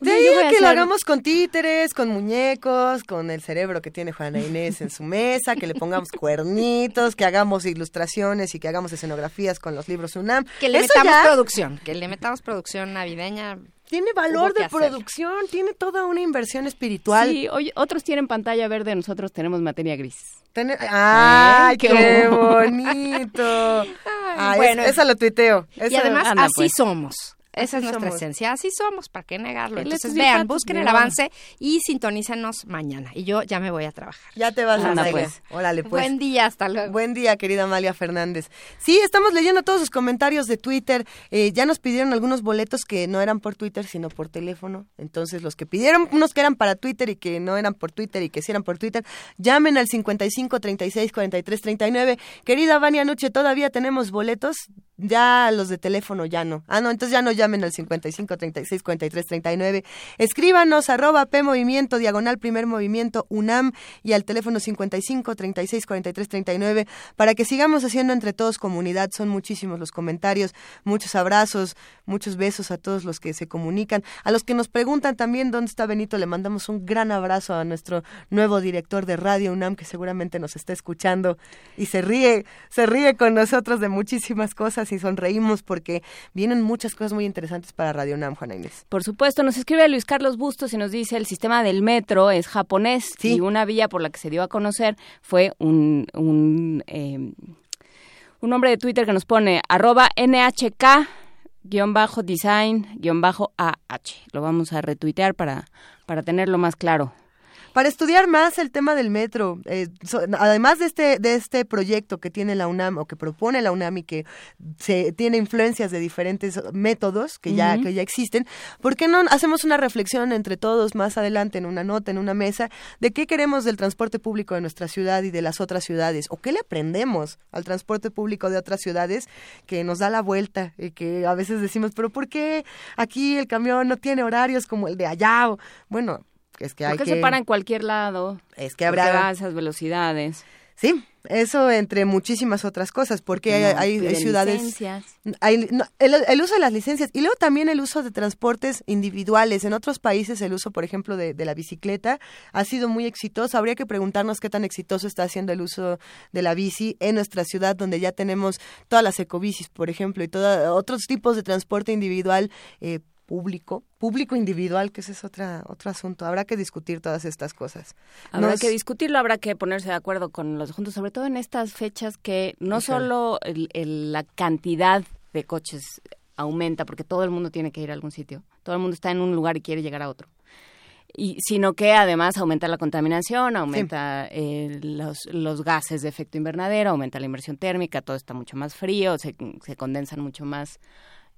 De ahí a que lo hagamos con títeres, con muñecos, con el cerebro que tiene Juana Inés en su mesa, que le pongamos cuernitos, que hagamos ilustraciones y que hagamos escenografías con los libros UNAM. Que le Eso metamos ya producción, que le metamos producción navideña. Tiene valor de hacer. producción, tiene toda una inversión espiritual. Sí, otros tienen pantalla verde, nosotros tenemos materia gris. Tener- ¡Ay, qué qué bonito. Ay, bueno. es- esa lo tuiteo. Y además anda, así pues. somos. Esa es nuestra somos. esencia, así somos, ¿para qué negarlo? Entonces vean, busquen el avance y sintonícenos mañana. Y yo ya me voy a trabajar. Ya te vas a Anda, Amalia. pues. Órale, pues. Buen día, hasta luego. Buen día, querida Amalia Fernández. Sí, estamos leyendo todos sus comentarios de Twitter. Eh, ya nos pidieron algunos boletos que no eran por Twitter, sino por teléfono. Entonces, los que pidieron, unos que eran para Twitter y que no eran por Twitter y que sí eran por Twitter, llamen al 55 36 43 39. Querida Vania Nuche, ¿todavía tenemos boletos? Ya los de teléfono ya no. Ah, no, entonces ya no llamen. Llamen al 55 36 43 39. Escríbanos arroba P Movimiento, diagonal primer movimiento UNAM y al teléfono 55 36 43 39 para que sigamos haciendo entre todos comunidad. Son muchísimos los comentarios, muchos abrazos, muchos besos a todos los que se comunican. A los que nos preguntan también dónde está Benito, le mandamos un gran abrazo a nuestro nuevo director de Radio UNAM que seguramente nos está escuchando y se ríe, se ríe con nosotros de muchísimas cosas y sonreímos porque vienen muchas cosas muy interesantes para Radio UNAM, Juana Inés. Por supuesto, nos escribe Luis Carlos Bustos y nos dice el sistema del metro es japonés y una vía por la que se dio a conocer fue un, un, eh, un nombre de Twitter que nos pone arroba NHK guion bajo design guion bajo AH. Lo vamos a retuitear para, para tenerlo más claro para estudiar más el tema del metro. Eh, so- además de este, de este proyecto que tiene la UNAM o que propone la UNAM y que se, tiene influencias de diferentes métodos que ya, que ya existen, ¿por qué no hacemos una reflexión entre todos más adelante en una nota, en una mesa, de qué queremos del transporte público de nuestra ciudad y de las otras ciudades? ¿O qué le aprendemos al transporte público de otras ciudades que nos da la vuelta y que a veces decimos, pero ¿por qué aquí el camión no tiene horarios como el de allá? Bueno, es que hay ¿Por qué que... se para en cualquier lado? Es que ¿Por qué habrá- esas velocidades? Sí, eso entre muchísimas otras cosas, porque hay, No, hay- hay piden ciudades... licencias. hay- no, el, el uso de las licencias y luego también el uso de transportes individuales. En otros países el uso, por ejemplo, de, de la bicicleta ha sido muy exitoso. Habría que preguntarnos qué tan exitoso está haciendo el uso de la bici en nuestra ciudad, donde ya tenemos todas las ecobicis, por ejemplo, y todos otros tipos de transporte individual eh, público, público individual, que ese es otra, otro asunto. Habrá que discutir todas estas cosas. Habrá Nos- que discutirlo, habrá que ponerse de acuerdo con los juntos, sobre todo en estas fechas que no solo el- el- la cantidad de coches aumenta, porque todo el mundo tiene que ir a algún sitio, todo el mundo está en un lugar y quiere llegar a otro. Y, sino que además aumenta la contaminación, aumenta eh, los, los gases de efecto invernadero, aumenta la inversión térmica, todo está mucho más frío, se, se condensan mucho más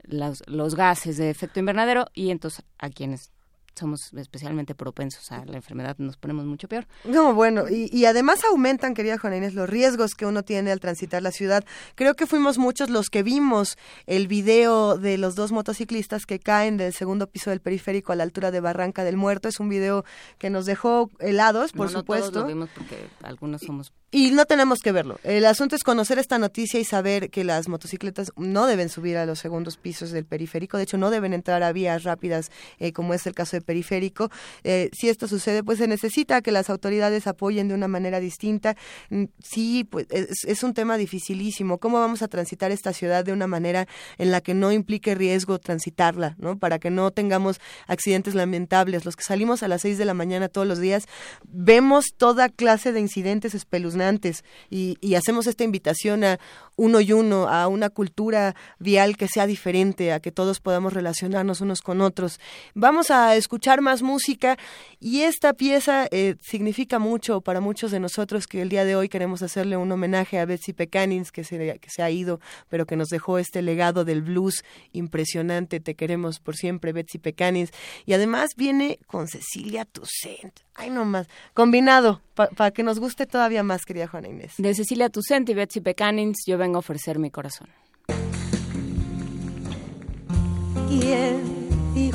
los, los gases de efecto invernadero y entonces a quienes somos especialmente propensos a la enfermedad nos ponemos mucho peor. No, bueno, y, y además aumentan, querida Juana Inés, los riesgos que uno tiene al transitar la ciudad. Creo que fuimos muchos los que vimos el video de los dos motociclistas que caen del segundo piso del periférico a la altura de Barranca del Muerto. Es un video que nos dejó helados, por No, no supuesto. todos lo vimos porque algunos somos Y no tenemos que verlo. El asunto es conocer esta noticia y saber que las motocicletas no deben subir a los segundos pisos del periférico. De hecho, no deben entrar a vías rápidas, eh, como es el caso de periférico. Eh, si esto sucede, pues se necesita que las autoridades apoyen de una manera distinta. Mm, Sí, pues es, un tema dificilísimo. ¿Cómo vamos a transitar esta ciudad de una manera en la que no implique riesgo transitarla, ¿no? Para que no tengamos accidentes lamentables. Los que salimos a las seis de la mañana todos los días, vemos toda clase de incidentes espeluznantes y, y hacemos esta invitación a uno y uno, a una cultura vial que sea diferente, a que todos podamos relacionarnos unos con otros. Vamos a escuchar más música y esta pieza eh, significa mucho para muchos de nosotros que el día de hoy queremos hacerle un homenaje a Betsy Pecanins que se, que se ha ido, pero que nos dejó este legado del blues impresionante. Te queremos por siempre, Betsy Pecanins. Y además viene con Cecilia Toussaint. Ay, no más. Combinado, para que nos guste todavía más, querida Juana Inés. De Cecilia Toussaint y Betsy Pecanins, yo vengo a ofrecer mi corazón.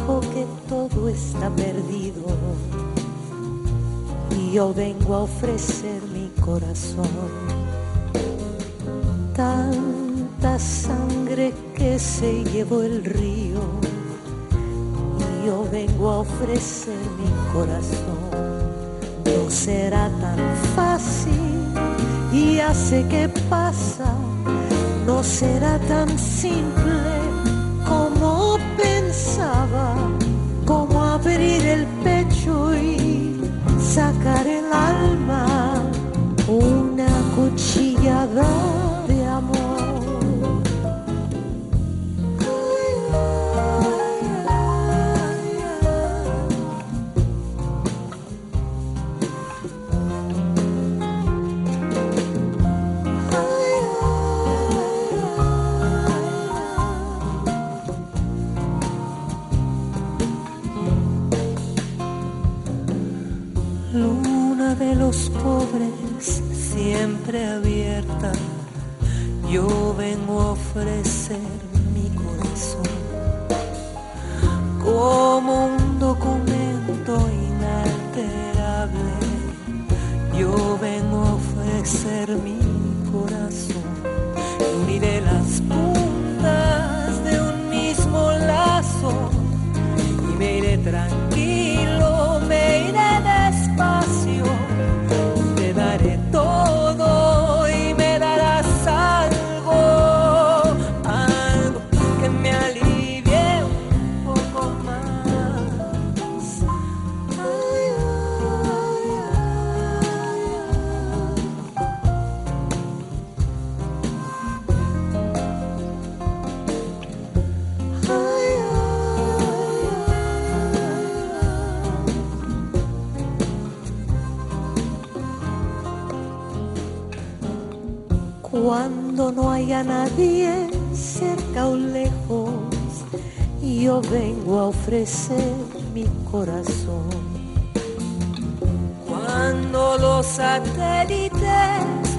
Dijo que todo está perdido? Y yo vengo a ofrecer mi corazón. Tanta sangre que se llevó el río. Y yo vengo a ofrecer mi corazón. No será tan fácil y hace que pasa. No será tan simple como abrir el pecho y sacar el alma, una cuchillada pobres siempre abierta, yo vengo a ofrecer mi corazón como un documento inalterable. Yo vengo a ofrecer mi corazón, Uniré las puntas de un mismo lazo y me iré tranquila no haya nadie cerca o lejos, yo vengo a ofrecer mi corazón. Cuando los satélites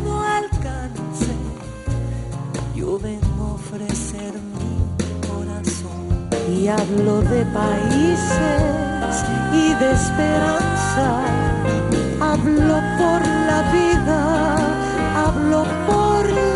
no alcancen, yo vengo a ofrecer mi corazón. Y hablo de países y de esperanza, hablo por la vida, hablo por la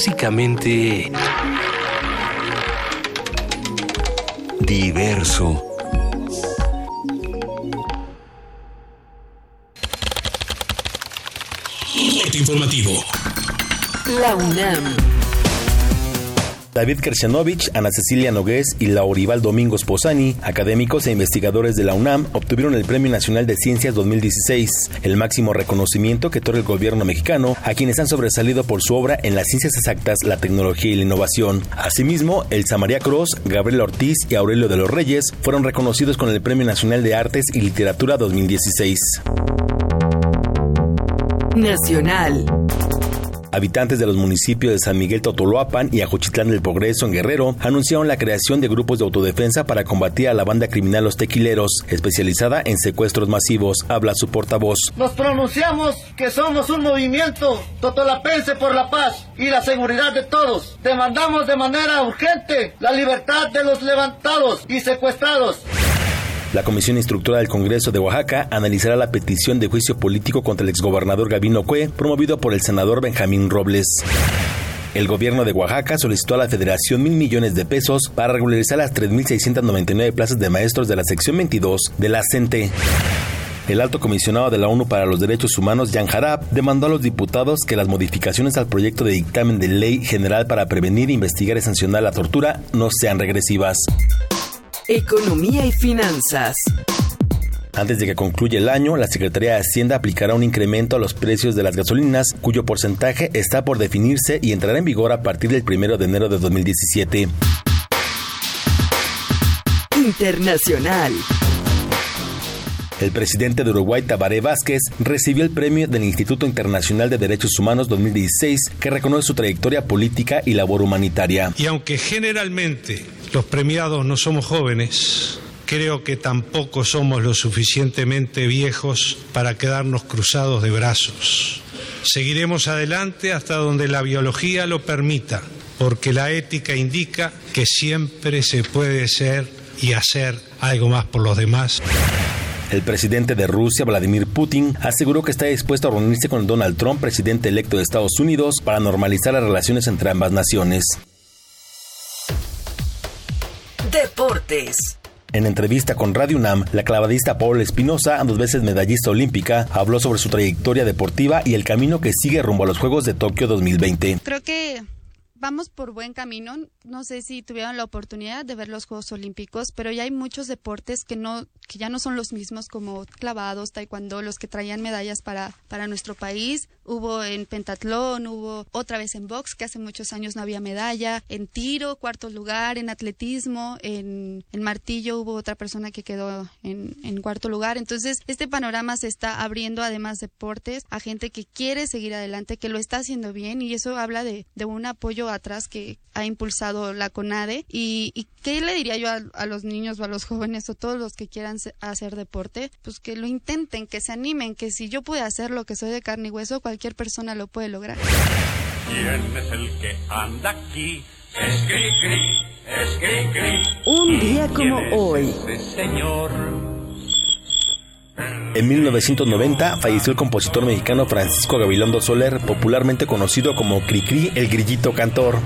Clásicamente... Diverso. Corte informativo. La UNAM. David Kershanovich, Ana Cecilia Nogués y Laurival Domingos Posani, académicos e investigadores de la UNAM, obtuvieron el Premio Nacional de Ciencias 2016, el máximo reconocimiento que otorga el gobierno mexicano a quienes han sobresalido por su obra en las ciencias exactas, la tecnología y la innovación. Asimismo, Elsa María Cruz, Gabriel Ortiz y Aurelio de los Reyes fueron reconocidos con el Premio Nacional de Artes y Literatura 2016. Nacional. Habitantes de los municipios de San Miguel Totoloapan y Ajuchitlán del Progreso en Guerrero anunciaron la creación de grupos de autodefensa para combatir a la banda criminal Los Tequileros, especializada en secuestros masivos. Habla su portavoz. Nos pronunciamos que somos un movimiento totolapense por la paz y la seguridad de todos. Demandamos de manera urgente la libertad de los levantados y secuestrados. La Comisión Instructora del Congreso de Oaxaca analizará la petición de juicio político contra el exgobernador Gabino Cue, promovido por el senador Benjamín Robles. El gobierno de Oaxaca solicitó a la Federación mil millones de pesos para regularizar las 3.699 plazas de maestros de la sección 22 de la CENTE. El alto comisionado de la ONU para los Derechos Humanos, Jan Harab, demandó a los diputados que las modificaciones al proyecto de dictamen de ley general para prevenir, investigar y sancionar la tortura no sean regresivas. Economía y finanzas. Antes de que concluya el año, la Secretaría de Hacienda aplicará un incremento a los precios de las gasolinas, cuyo porcentaje está por definirse y entrará en vigor a partir del 1 de enero de 2017. Internacional. El presidente de Uruguay, Tabaré Vázquez, recibió el premio del Instituto Internacional de Derechos Humanos 2016, que reconoce su trayectoria política y labor humanitaria. Y aunque generalmente los premiados no somos jóvenes, creo que tampoco somos lo suficientemente viejos para quedarnos cruzados de brazos. Seguiremos adelante hasta donde la biología lo permita, porque la ética indica que siempre se puede ser y hacer algo más por los demás. El presidente de Rusia, Vladimir Putin, aseguró que está dispuesto a reunirse con Donald Trump, presidente electo de Estados Unidos, para normalizar las relaciones entre ambas naciones. Deportes. En entrevista con Radio UNAM, la clavadista Paula Espinosa, dos veces medallista olímpica, habló sobre su trayectoria deportiva y el camino que sigue rumbo a los Juegos de Tokio 2020. Creo que vamos por buen camino. No sé si tuvieron la oportunidad de ver los Juegos Olímpicos, pero ya hay muchos deportes que no que ya no son los mismos como clavados, taekwondo, los que traían medallas para para nuestro país. Hubo en pentatlón, hubo otra vez en box, que hace muchos años no había medalla, en tiro, cuarto lugar, en atletismo, en, martillo hubo otra persona que quedó en, cuarto lugar. Entonces, este panorama se está abriendo, además deportes, a gente que quiere seguir adelante, que lo está haciendo bien y eso habla de, un apoyo atrás que ha impulsado la CONADE. ¿Y, y qué le diría yo a, a, los niños o a los jóvenes o todos los que quieran hacer deporte? Pues que lo intenten, que se animen, que si yo pude hacer lo que soy de carne y hueso, cualquier persona lo puede lograr. ¿Quién es el que anda aquí? Es cri, cri, es cri, cri. Un día como hoy. Este señor. En 1990 falleció el compositor mexicano Francisco Gabilondo Soler, popularmente conocido como Cricri, el grillito cantor.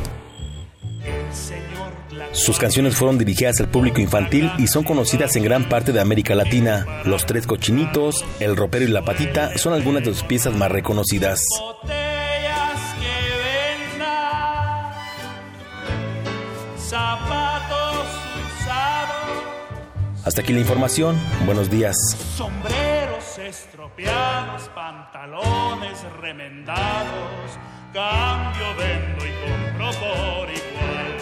Sus canciones fueron dirigidas al público infantil y son conocidas en gran parte de América Latina. Los Tres Cochinitos, El Ropero y la Patita son algunas de sus piezas más reconocidas. Zapatos usados. Hasta aquí la información. Buenos días. Sombreros estropeados, pantalones remendados. Cambio, vendo y compro por igual.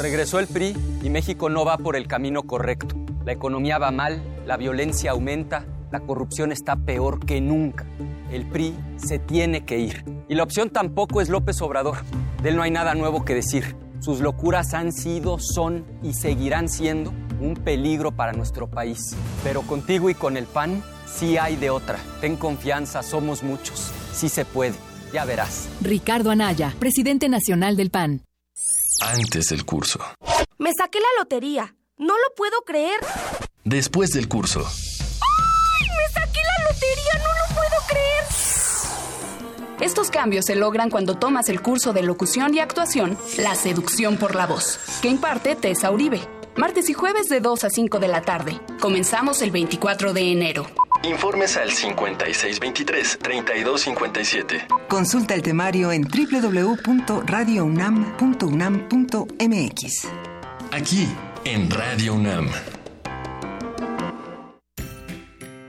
Regresó el PRI y México no va por el camino correcto. La economía va mal, la violencia aumenta, la corrupción está peor que nunca. El PRI se tiene que ir. Y la opción tampoco es López Obrador. De él no hay nada nuevo que decir. Sus locuras han sido, son y seguirán siendo un peligro para nuestro país. Pero contigo y con el PAN sí hay de otra. Ten confianza, somos muchos. Sí se puede. Ya verás. Ricardo Anaya, presidente nacional del PAN. Antes del curso. Me saqué la lotería. No lo puedo creer. Después del curso. ¡Ay! ¡Me saqué la lotería! ¡No lo puedo creer! Estos cambios se logran cuando tomas el curso de locución y actuación La Seducción por la Voz, que imparte Tessa Uribe. Martes y jueves de 2 a 5 de la tarde. Comenzamos el 24 de enero. Informes al 5623-3257. Consulta el temario en www.radiounam.unam.mx. Aquí, en Radio UNAM.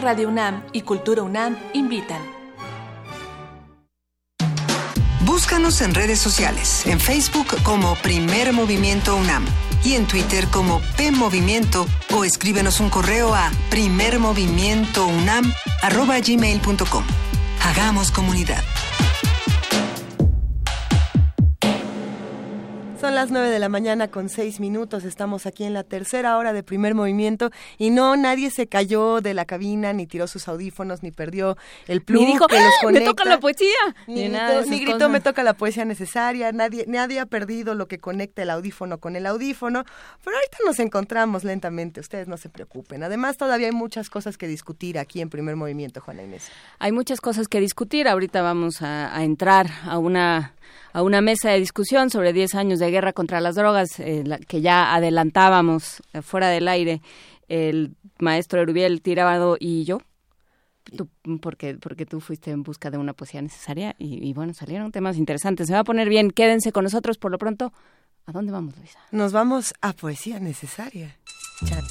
Radio UNAM y Cultura UNAM invitan. Búscanos en redes sociales, en Facebook como Primer Movimiento UNAM y en Twitter como P Movimiento o escríbenos un correo a primermovimientounam@gmail.com. Hagamos comunidad. Son las 9 de la mañana con 6 minutos. Estamos aquí en la tercera hora de primer movimiento y no, nadie se cayó de la cabina, ni tiró sus audífonos, ni perdió el plug Ni dijo, que los "¡Ah, me conecta. toca la poesía! Ni, Ni nada ni gritó, cosas. me toca la poesía necesaria. Nadie, nadie ha perdido lo que conecta el audífono con el audífono. Pero ahorita nos encontramos lentamente. Ustedes no se preocupen. Además, todavía hay muchas cosas que discutir aquí en primer movimiento, Juana Inés. Hay muchas cosas que discutir. Ahorita vamos a, a entrar a una a una mesa de discusión sobre 10 años de guerra contra las drogas eh, la- que ya adelantábamos eh, fuera del aire el maestro Erubiel Tirado y yo. Tú, porque, porque tú fuiste en busca de una poesía necesaria y, y bueno, salieron temas interesantes. Se va a poner bien. Quédense con nosotros por lo pronto. ¿A dónde vamos, Luisa? Nos vamos a poesía necesaria. Chan.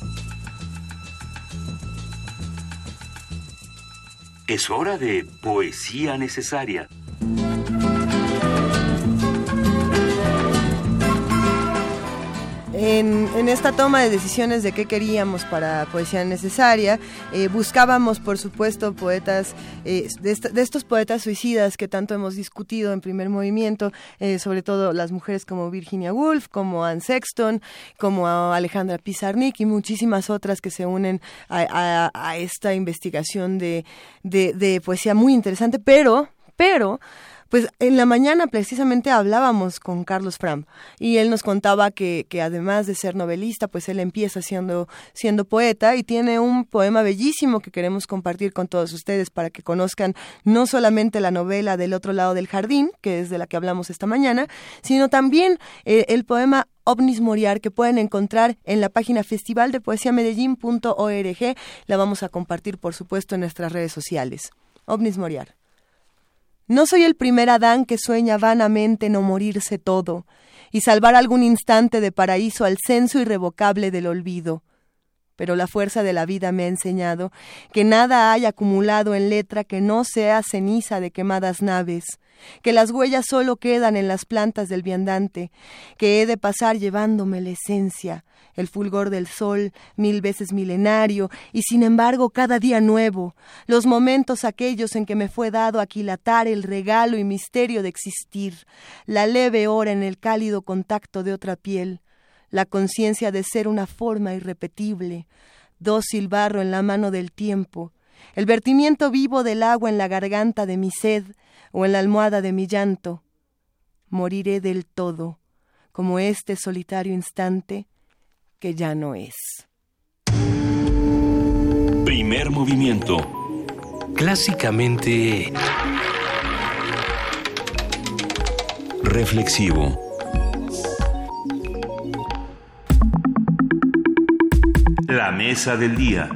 Es hora de poesía necesaria. En, esta toma de decisiones de qué queríamos para Poesía Necesaria, eh, buscábamos, por supuesto, poetas, eh, de, esta- de estos poetas suicidas que tanto hemos discutido en primer movimiento, eh, sobre todo las mujeres como Virginia Woolf, como Anne Sexton, como Alejandra Pizarnik y muchísimas otras que se unen a, esta investigación de poesía muy interesante, pero, pero, pues en la mañana precisamente hablábamos con Carlos Fram y él nos contaba que, que además de ser novelista, pues él empieza siendo, siendo poeta y tiene un poema bellísimo que queremos compartir con todos ustedes para que conozcan no solamente la novela del otro lado del jardín, que es de la que hablamos esta mañana, sino también eh, el poema OVNIS Moriar que pueden encontrar en la página festivaldepoesiamedellín.org. La vamos a compartir, por supuesto, en nuestras redes sociales. OVNIS Moriar. No soy el primer Adán que sueña vanamente no morirse todo y salvar algún instante de paraíso al censo irrevocable del olvido. Pero la fuerza de la vida me ha enseñado que nada hay acumulado en letra que no sea ceniza de quemadas naves, que las huellas solo quedan en las plantas del viandante, que he de pasar llevándome la esencia, el fulgor del sol, mil veces milenario, y sin embargo cada día nuevo, los momentos aquellos en que me fue dado aquilatar el regalo y misterio de existir, la leve hora en el cálido contacto de otra piel, la conciencia de ser una forma irrepetible, dócil barro en la mano del tiempo, el vertimiento vivo del agua en la garganta de mi sed o en la almohada de mi llanto. Moriré del todo, como este solitario instante que ya no es. Primer movimiento. Clásicamente Reflexivo. La mesa del día.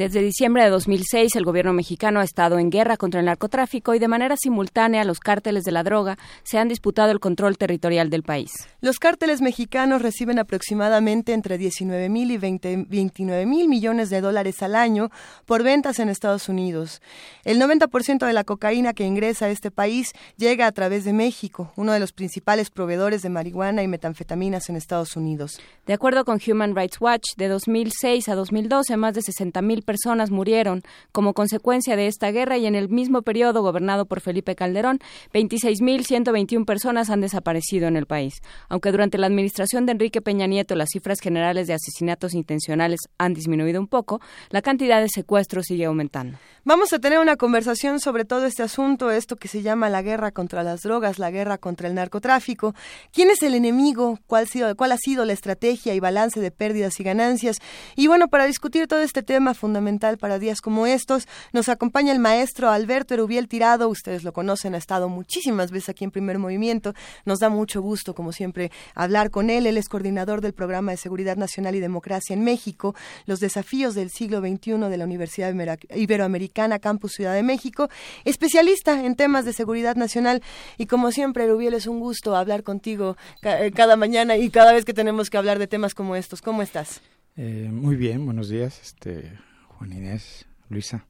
Desde diciembre de 2006, el gobierno mexicano ha estado en guerra contra el narcotráfico y de manera simultánea los cárteles de la droga se han disputado el control territorial del país. Los cárteles mexicanos reciben aproximadamente entre 19 mil y 20 29 mil millones de dólares al año por ventas en Estados Unidos. El 90% de la cocaína que ingresa a este país llega a través de México, uno de los principales proveedores de marihuana y metanfetaminas en Estados Unidos. De acuerdo con Human Rights Watch, de 2006 a 2012, más de 60 mil personas murieron como consecuencia de esta guerra y en el mismo periodo gobernado por Felipe Calderón, 26.121 personas han desaparecido en el país. Aunque durante la administración de Enrique Peña Nieto las cifras generales de asesinatos intencionales han disminuido un poco, la cantidad de secuestros sigue aumentando. Vamos a tener una conversación sobre todo este asunto, esto que se llama la guerra contra las drogas, la guerra contra el narcotráfico. ¿Quién es el enemigo? ¿Cuál, sido- cuál ha sido la estrategia y balance de pérdidas y ganancias? Y bueno, para discutir todo este tema fundamental para días como estos, nos acompaña el maestro Alberto Erubiel Tirado. Ustedes lo conocen, ha estado muchísimas veces aquí en Primer Movimiento. Nos da mucho gusto, como siempre, hablar con él. Él es coordinador del Programa de Seguridad Nacional y Democracia en México, los desafíos del siglo XXI de la Universidad Ibero- Iberoamericana Campus Ciudad de México, especialista en temas de seguridad nacional. Y como siempre, Erubiel, es un gusto hablar contigo eh, cada mañana y cada vez que tenemos que hablar de temas como estos. ¿Cómo estás? Eh, muy bien, buenos días, este, Juan Inés, Luisa.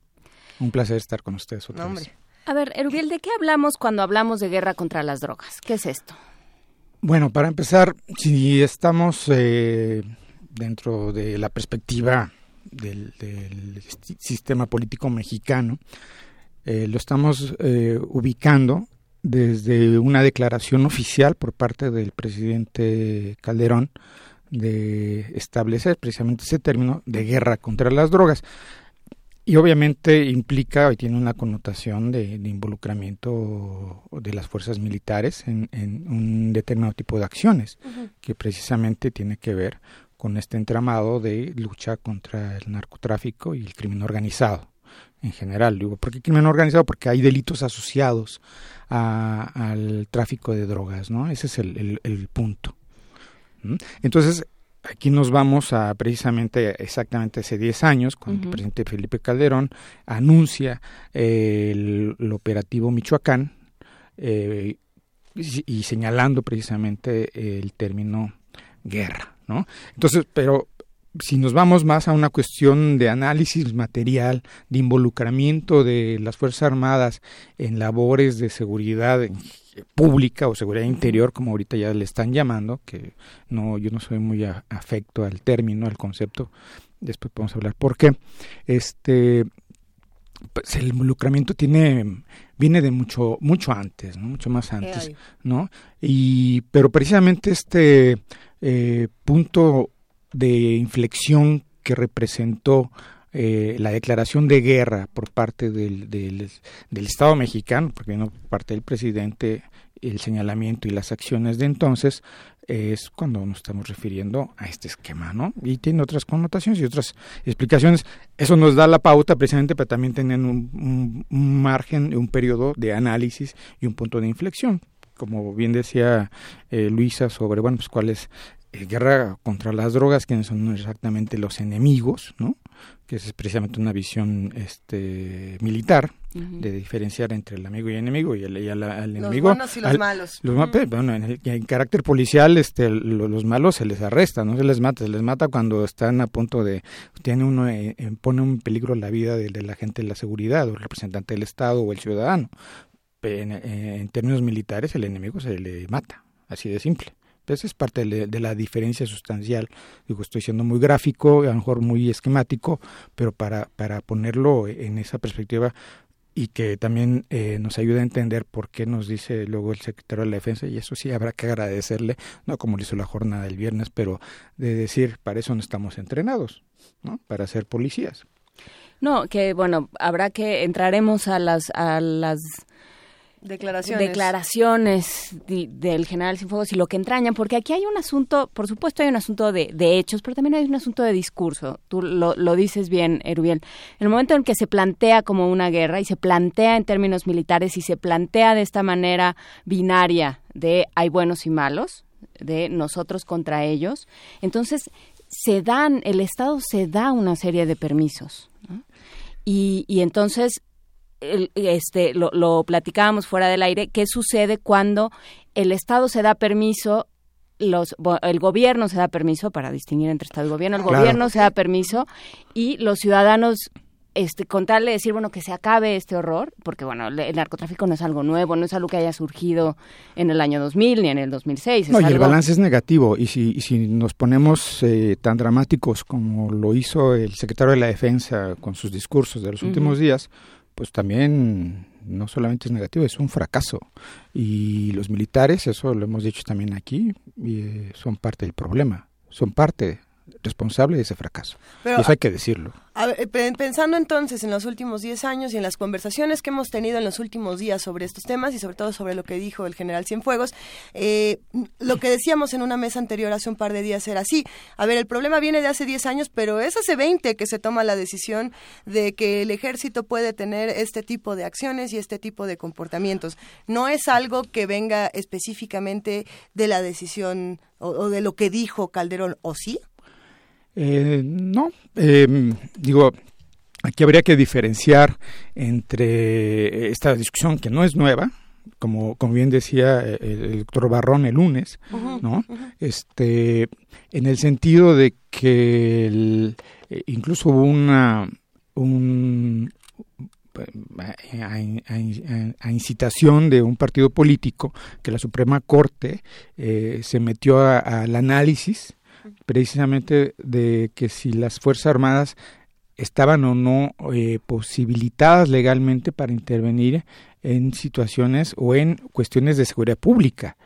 Un placer estar con ustedes otra No, vez. hombre. A ver, Erubiel, ¿de qué hablamos cuando hablamos de guerra contra las drogas? ¿Qué es esto? Bueno, para empezar, si estamos eh, dentro de la perspectiva del, del si- sistema político mexicano, eh, lo estamos eh, ubicando desde una declaración oficial por parte del presidente Calderón de establecer precisamente ese término de guerra contra las drogas. Y obviamente implica y tiene una connotación de, involucramiento de las fuerzas militares en, un determinado tipo de acciones, que precisamente tiene que ver con este entramado de lucha contra el narcotráfico y el crimen organizado en general. Digo, ¿por qué crimen organizado? Porque hay delitos asociados al tráfico de drogas, ¿no? Ese es el, punto. Entonces, aquí nos vamos a precisamente exactamente hace 10 años, cuando el presidente Felipe Calderón anuncia el, operativo Michoacán eh, y, señalando precisamente el término guerra, ¿no? Entonces, pero si nos vamos más a una cuestión de análisis material, de involucramiento de las Fuerzas Armadas en labores de seguridad pública o seguridad interior, como ahorita ya le están llamando, que no, yo no soy muy afecto al término, al concepto, después podemos hablar por qué. Este, pues el involucramiento tiene viene de mucho mucho antes, ¿no? mucho más antes, ¿no? Y pero precisamente este eh, punto de inflexión que representó eh, la declaración de guerra por parte del, del, Estado mexicano, porque no por parte del presidente, el señalamiento y las acciones de entonces, es cuando nos estamos refiriendo a este esquema, ¿no? Y tiene otras connotaciones y otras explicaciones. Eso nos da la pauta precisamente para también tener un, un margen, un periodo de análisis y un punto de inflexión como bien decía eh, Luisa sobre bueno pues cuál es eh, guerra contra las drogas, que son exactamente los enemigos, ¿no? que es precisamente una visión este militar de diferenciar entre el amigo y el enemigo y el, enemigo los buenos y los malos. bueno en, carácter policial este los, malos se les arresta no se les mata se les mata cuando están a punto de tiene uno eh, pone en peligro la vida de, la gente de la seguridad o el representante del estado o el ciudadano. En, en términos militares el enemigo se le mata así de simple. Esa es parte de, la diferencia sustancial. Digo, estoy siendo muy gráfico, a lo mejor muy esquemático, pero para, para ponerlo en esa perspectiva y que también eh, nos ayude a entender por qué nos dice luego el secretario de la Defensa, y eso sí habrá que agradecerle, no como lo hizo la jornada del viernes, pero de decir, para eso no estamos entrenados, ¿no? para ser policías. No, que bueno, habrá que entraremos a las a las declaraciones, declaraciones del general Cienfuegos y lo que entrañan, porque aquí hay un asunto, por supuesto hay un asunto de, hechos, pero también hay un asunto de discurso. Tú lo, lo dices bien, Erubiel. En el momento en que se plantea como una guerra y se plantea en términos militares y se plantea de esta manera binaria de hay buenos y malos, de nosotros contra ellos, entonces se dan, el Estado se da una serie de permisos. Y, y entonces este, lo, lo platicábamos fuera del aire, qué sucede cuando el Estado se da permiso los, el gobierno se da permiso para distinguir entre Estado y gobierno, el gobierno se da permiso y los ciudadanos este, contarle, decir, bueno, que se acabe este horror, porque, bueno, el narcotráfico no es algo nuevo, no es algo que haya surgido en el año 2000 ni en el 2006. no, y el balance es negativo, y si, si nos ponemos eh, tan dramáticos como lo hizo el secretario de la Defensa con sus discursos de los últimos días, pues también no solamente es negativo, es un fracaso. Y los militares, eso lo hemos dicho también aquí, eh, son parte del problema, son parte responsable de ese fracaso. Pero, eso hay que decirlo. Eh, pensando entonces en los últimos 10 años y en las conversaciones que hemos tenido en los últimos días sobre estos temas y sobre todo sobre lo que dijo el general Cienfuegos, eh, lo que decíamos en una mesa anterior hace un par de días era así. A ver, el problema viene de hace 10 años, pero es hace 20 que se toma la decisión de que el ejército puede tener este tipo de acciones y este tipo de comportamientos. No es algo que venga específicamente de la decisión o de lo que dijo Calderón, ¿o sí? Eh, no, eh, digo, aquí habría que diferenciar entre esta discusión que no es nueva, como, como bien decía eh, el, doctor Barrón el lunes, ¿no? Este, en el sentido de que eh, incluso hubo una un, a, incitación de un partido político que la Suprema Corte eh, se metió al análisis precisamente de que si las Fuerzas Armadas estaban o no eh, posibilitadas legalmente para intervenir en situaciones o en cuestiones de seguridad pública.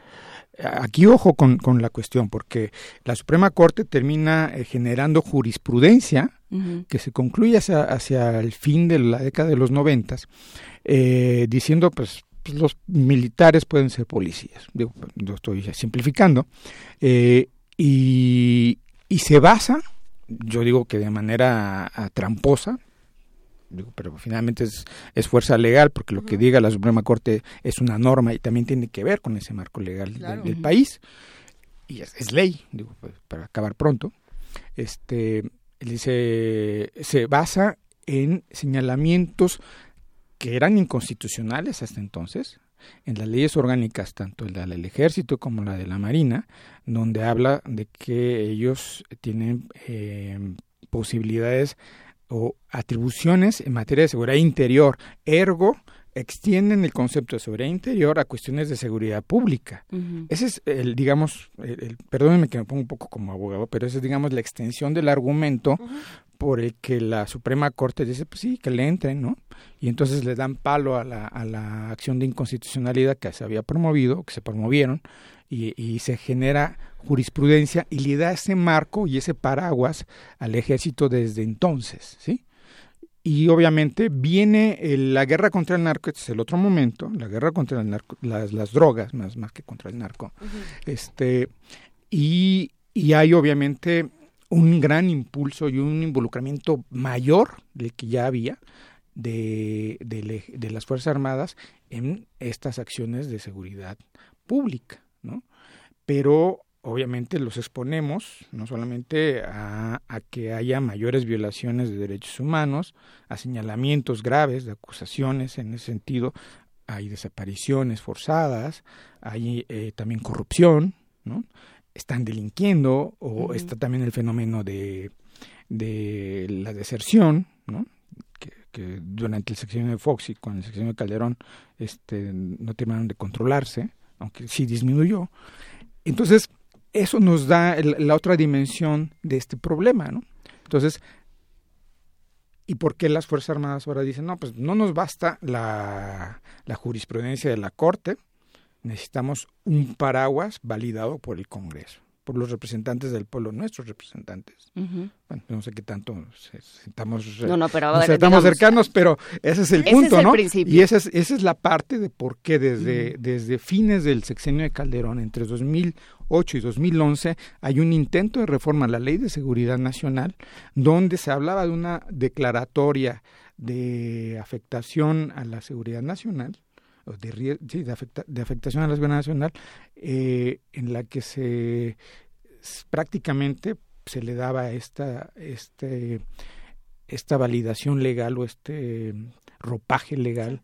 Aquí ojo con, con la cuestión, porque la Suprema Corte termina eh, generando jurisprudencia que se concluye hacia, hacia, el fin de la década de los noventas, eh, diciendo pues, pues, los militares pueden ser policías. Digo, lo estoy simplificando. Eh, y, y se basa, yo digo que de manera tramposa, pero finalmente es, es, fuerza legal porque lo que diga la Suprema Corte es una norma y también tiene que ver con ese marco legal del, país. Y es, ley, digo, pues, para acabar pronto. Este dice se basa en señalamientos que eran inconstitucionales hasta entonces, en las leyes orgánicas, tanto la del ejército como la de la marina, donde habla de que ellos tienen eh, posibilidades o atribuciones en materia de seguridad interior, ergo extienden el concepto de seguridad interior a cuestiones de seguridad pública. Ese es el, digamos, el, perdónenme que me pongo un poco como abogado, pero esa es, digamos, la extensión del argumento por el que la Suprema Corte dice, pues sí, que le entren, ¿no? Y entonces le dan palo a la, a la acción de inconstitucionalidad que se había promovido, que se promovieron, y, y se genera jurisprudencia y le da ese marco y ese paraguas al ejército desde entonces, ¿sí? Y obviamente viene la guerra contra el narco, este es el otro momento, la guerra contra el narco, las, las drogas más, más que contra el narco. este, y, y hay obviamente un gran impulso y un involucramiento mayor del que ya había de, de, las Fuerzas Armadas en estas acciones de seguridad pública, ¿no? Pero obviamente los exponemos no solamente a, que haya mayores violaciones de derechos humanos, a señalamientos graves de acusaciones en ese sentido, hay desapariciones forzadas, hay eh, también corrupción, ¿no? Están delinquiendo o está también el fenómeno de, de la deserción, ¿no? Que, que, durante el sexenio de Fox y con el sexenio de Calderón este, no terminaron de controlarse, aunque sí disminuyó. Entonces, eso nos da la otra dimensión de este problema, ¿no? Entonces, ¿y por qué las Fuerzas Armadas ahora dicen, no, pues no nos basta la, la jurisprudencia de la Corte, necesitamos un paraguas validado por el Congreso? por los representantes del pueblo, nuestros representantes. Bueno, no sé qué tanto estamos, estamos cercanos, pero ese es el punto, ¿no? Y esa es, esa es la parte de por qué desde, desde fines del sexenio de Calderón, entre 2008 y 2011, hay un intento de reforma a la Ley de Seguridad Nacional, donde se hablaba de una declaratoria de afectación a la seguridad nacional, de, de, de, afectación a la seguridad nacional, eh, en la que se prácticamente se le daba esta, este, esta validación legal o este ropaje legal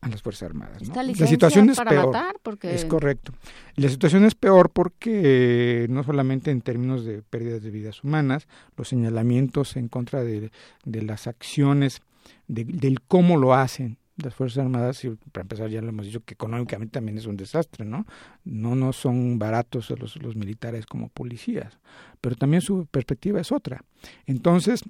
a las Fuerzas Armadas. ¿no? La situación es peor. porque... Es correcto. La situación es peor porque no solamente en términos de pérdidas de vidas humanas, los señalamientos en contra de, de las acciones, de, del cómo lo hacen, las Fuerzas Armadas, y para empezar ya lo hemos dicho, que económicamente también es un desastre, ¿no? No, no son baratos los, los militares como policías, pero también su perspectiva es otra. Entonces,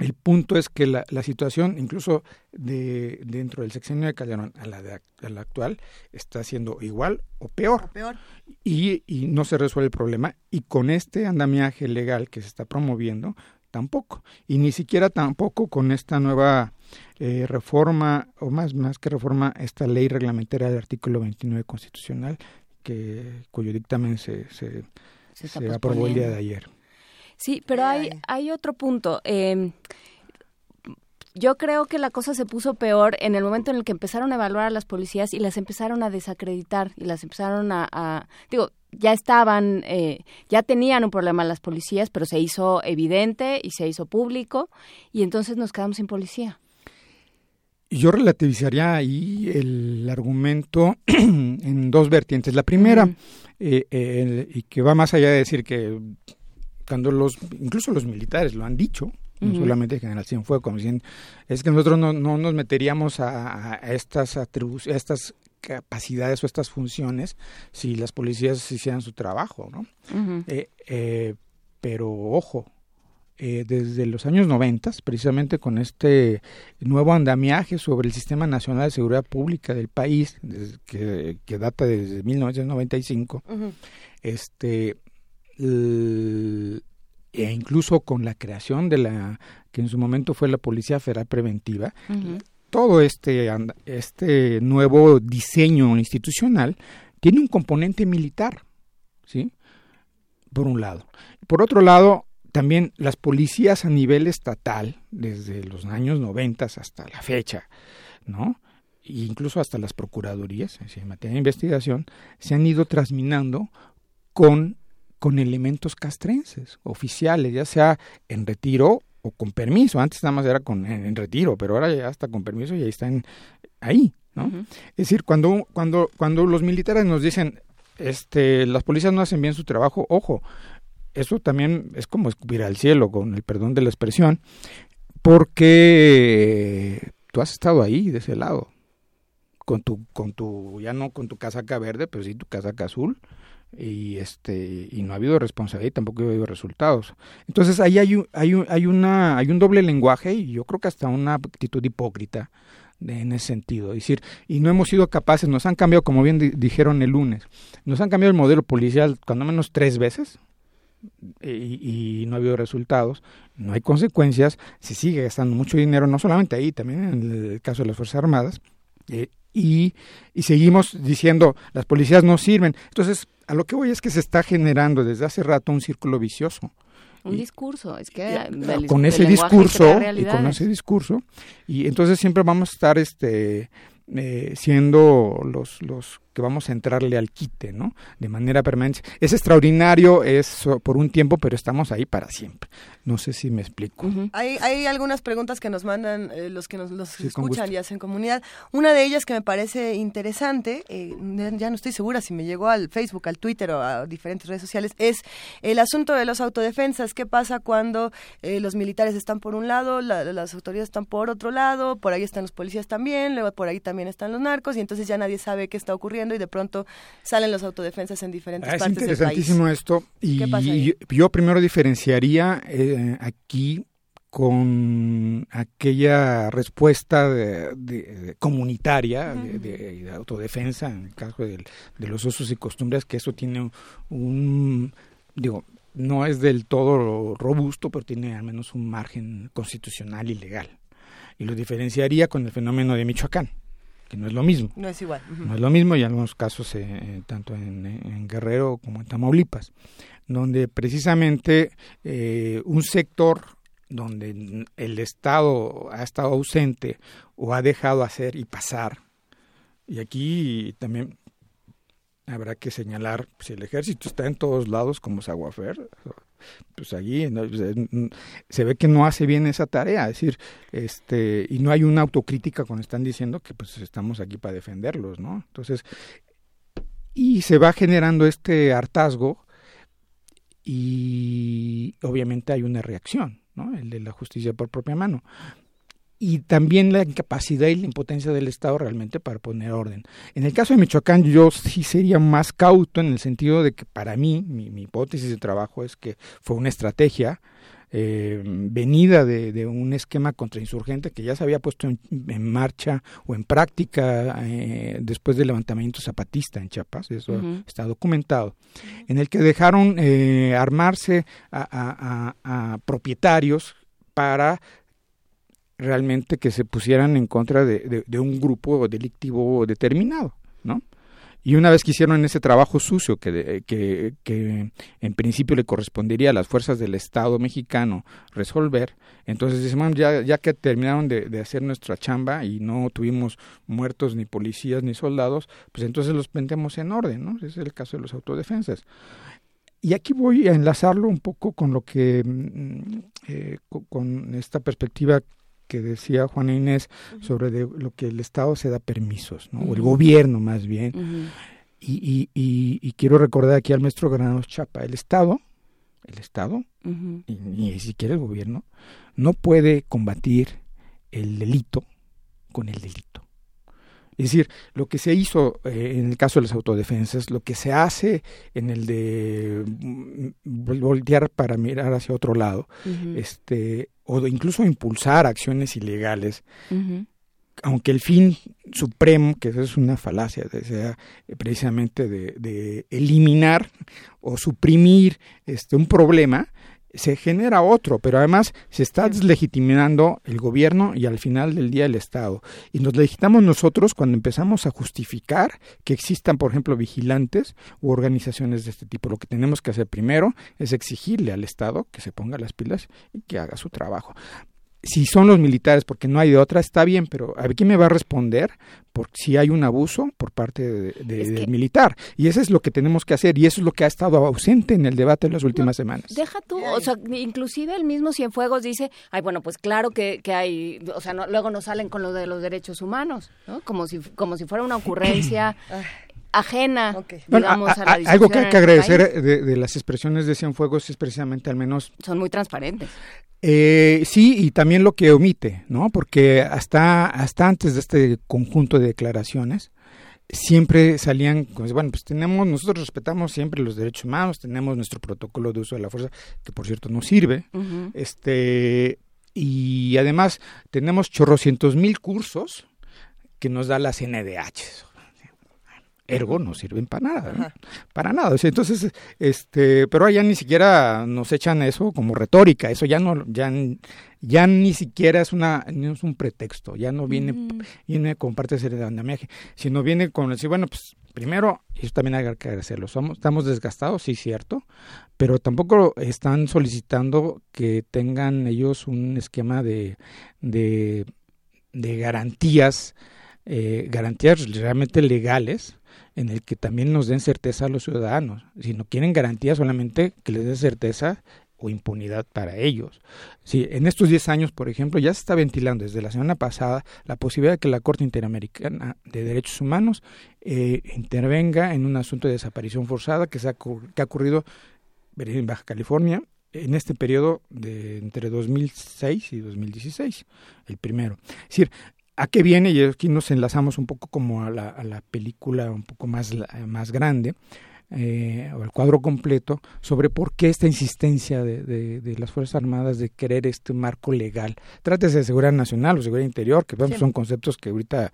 el punto es que la, la situación, incluso de dentro del sexenio de Calderón a la, de, a la actual, está siendo igual o peor. peor. Y, y no se resuelve el problema. Y con este andamiaje legal que se está promoviendo, tampoco. Y ni siquiera tampoco con esta nueva eh, reforma, o más, más que reforma, esta ley reglamentaria del artículo 29 constitucional, que, cuyo dictamen se, se, se, aprobó el día de ayer. Sí, pero hay, hay otro punto. Eh, yo creo que la cosa se puso peor en el momento en el que empezaron a evaluar a las policías y las empezaron a desacreditar y las empezaron a, digo, ya estaban, eh, ya tenían un problema las policías, pero se hizo evidente y se hizo público y entonces nos quedamos sin policía. Yo relativizaría ahí el argumento en dos vertientes. La primera, eh, y que va más allá de decir que cuando los, incluso los militares lo han dicho, no solamente General Cienfuegos, como dicen, es que nosotros no, no nos meteríamos a, estas atribuciones, estas capacidades o estas funciones si las policías hicieran su trabajo, ¿no? Eh, eh, pero ojo, eh, desde los años 90, precisamente con este nuevo andamiaje sobre el Sistema Nacional de Seguridad Pública del país, que, que, data desde 1995, este, e incluso con la creación de la que en su momento fue la Policía Federal Preventiva, todo este, este nuevo diseño institucional tiene un componente militar, ¿sí? Por un lado. Por otro lado, también las policías a nivel estatal, desde los años 90 hasta la fecha, ¿no? E incluso hasta las procuradurías, en materia de investigación, se han ido trasminando con, con elementos castrenses, oficiales, ya sea en retiro o con permiso. Antes nada más era con, en, retiro, pero ahora ya está con permiso y ahí están ahí, ¿no? Es decir, cuando, cuando, cuando los militares nos dicen, este, las policías no hacen bien su trabajo, ojo, eso también es como escupir al cielo, con el perdón de la expresión, porque tú has estado ahí, de ese lado, con tu, con tu, ya no con tu casaca verde, pero sí tu casaca azul, y este y no ha habido responsabilidad y tampoco ha habido resultados. Entonces ahí hay un, hay un, hay una hay un doble lenguaje y yo creo que hasta una actitud hipócrita en ese sentido. Decir, y no hemos sido capaces, nos han cambiado, como bien dijeron el lunes, nos han cambiado el modelo policial cuando menos tres veces, y, no ha habido resultados, no hay consecuencias, se sigue gastando mucho dinero, no solamente ahí, también en el caso de las Fuerzas Armadas, eh, y, y, seguimos diciendo las policías no sirven. Entonces, a lo que voy es que se está generando desde hace rato un círculo vicioso. Un discurso, es que con ese discurso y con ese discurso y entonces siempre vamos a estar este eh, siendo los, los que vamos a entrarle al quite, ¿no? De manera permanente. Es extraordinario, es por un tiempo, pero estamos ahí para siempre. No sé si me explico. hay, hay, algunas preguntas que nos mandan eh, los que nos los escuchan y hacen comunidad. Una de ellas que me parece interesante, eh, ya no estoy segura si me llegó al Facebook, al Twitter o a diferentes redes sociales, es el asunto de los autodefensas. ¿Qué pasa cuando los militares están por un lado, las autoridades están por otro lado, por ahí están los policías también, luego por ahí también están los narcos y entonces ya nadie sabe qué está ocurriendo y de pronto salen los autodefensas en diferentes ah, partes del país. Es interesantísimo esto. Y, yo primero diferenciaría eh, aquí con aquella respuesta de, comunitaria de, autodefensa en el caso de, los usos y costumbres que eso tiene un digo no es del todo robusto pero tiene al menos un margen constitucional y legal. Y lo diferenciaría con el fenómeno de Michoacán que no es lo mismo. No es igual. No es lo mismo y en algunos casos eh, tanto en, Guerrero como en Tamaulipas, donde precisamente eh, un sector donde el Estado ha estado ausente o ha dejado hacer y pasar, y aquí también habrá que señalar, si el ejército está en todos lados como Saguafer, pues allí pues, se ve que no hace bien esa tarea, es decir, este, y no hay una autocrítica cuando están diciendo que pues estamos aquí para defenderlos, ¿no? Entonces, y se va generando este hartazgo y obviamente hay una reacción, ¿no? El de la justicia por propia mano y también la incapacidad y la impotencia del Estado realmente para poner orden. En el caso de Michoacán yo sí sería más cauto en el sentido de que para mí, mi, hipótesis de trabajo es que fue una estrategia eh, venida de, un esquema contrainsurgente que ya se había puesto en, marcha o en práctica eh, después del levantamiento zapatista en Chiapas, eso está documentado, en el que dejaron eh, armarse a propietarios para realmente que se pusieran en contra de, un grupo delictivo determinado, ¿no? Y una vez que hicieron ese trabajo sucio que, que, que, en principio le correspondería a las fuerzas del Estado mexicano resolver, entonces decimos, ya, ya que terminaron de, de, hacer nuestra chamba y no tuvimos muertos ni policías ni soldados, pues entonces los pendemos en orden, ¿no? Ese es el caso de los autodefensas. Y aquí voy a enlazarlo un poco con lo que, mm, eh, con esta perspectiva que decía Juana Inés sobre de lo que el Estado se da permisos, ¿no? o el gobierno más bien. y, y, y, quiero recordar aquí al maestro Granados Chapa, el Estado, el Estado, y ni siquiera el gobierno, no puede combatir el delito con el delito. Es decir, lo que se hizo eh, en el caso de las autodefensas, lo que se hace en el de mm, voltear para mirar hacia otro lado, este, o de incluso impulsar acciones ilegales, aunque el fin supremo, que eso es una falacia, sea eh, precisamente de, de eliminar o suprimir este un problema, se genera otro, pero además se está deslegitimando el gobierno y al final del día el Estado. Y nos legitimamos nosotros cuando empezamos a justificar que existan, por ejemplo, vigilantes u organizaciones de este tipo. Lo que tenemos que hacer primero es exigirle al Estado que se ponga las pilas y que haga su trabajo si son los militares, porque no hay de otra, está bien, pero a ver quién me va a responder por si hay un abuso por parte de- de- del militar. Y eso es lo que tenemos que hacer y eso es lo que ha estado ausente en el debate en las últimas semanas. Deja tú, o sea, inclusive el mismo Cienfuegos dice, ay, bueno, pues claro que, que hay, o sea, no- luego nos salen con lo de los derechos humanos, ¿no? Como si, como si fuera una ocurrencia ajena, Bueno, digamos, a- a, a- la algo que hay que agradecer de, de las expresiones de Cienfuegos es precisamente al menos Son muy transparentes. Eh, sí, y también lo que omite, ¿no? Porque hasta, hasta antes de este conjunto de declaraciones, siempre salían, pues, bueno, pues tenemos, nosotros respetamos siempre los derechos humanos, tenemos nuestro protocolo de uso de la fuerza, que por cierto no sirve, este, y además tenemos chorrocientos mil cursos que nos da la CNDH. Ergo no sirven para nada, ¿no? para nada. Entonces, este, pero allá ni siquiera nos echan eso como retórica. Eso ya no, ya, ya ni siquiera es una, no es un pretexto. Ya no viene, viene con parte de andamiaje, sino viene con decir, bueno, pues primero, y eso también hay que agradecerlo. Somos, estamos desgastados, sí, cierto, pero tampoco están solicitando que tengan ellos un esquema de, de, de garantías, eh, garantías realmente legales en el que también nos den certeza a los ciudadanos. Si no quieren garantía, solamente que les dé certeza o impunidad para ellos. Sí, en estos 10 años, por ejemplo, ya se está ventilando desde la semana pasada la posibilidad de que la Corte Interamericana de Derechos Humanos eh, intervenga en un asunto de desaparición forzada que, se ha, que ha ocurrido en Baja California en este periodo de entre 2006 y 2016, el primero. Es decir, ¿A qué viene? Y aquí nos enlazamos un poco como a la, a la película un poco más, más grande, eh, o el cuadro completo, sobre por qué esta insistencia de, de- de las Fuerzas Armadas de querer este marco legal. Trátese de seguridad nacional o seguridad interior, que Sí. son conceptos que ahorita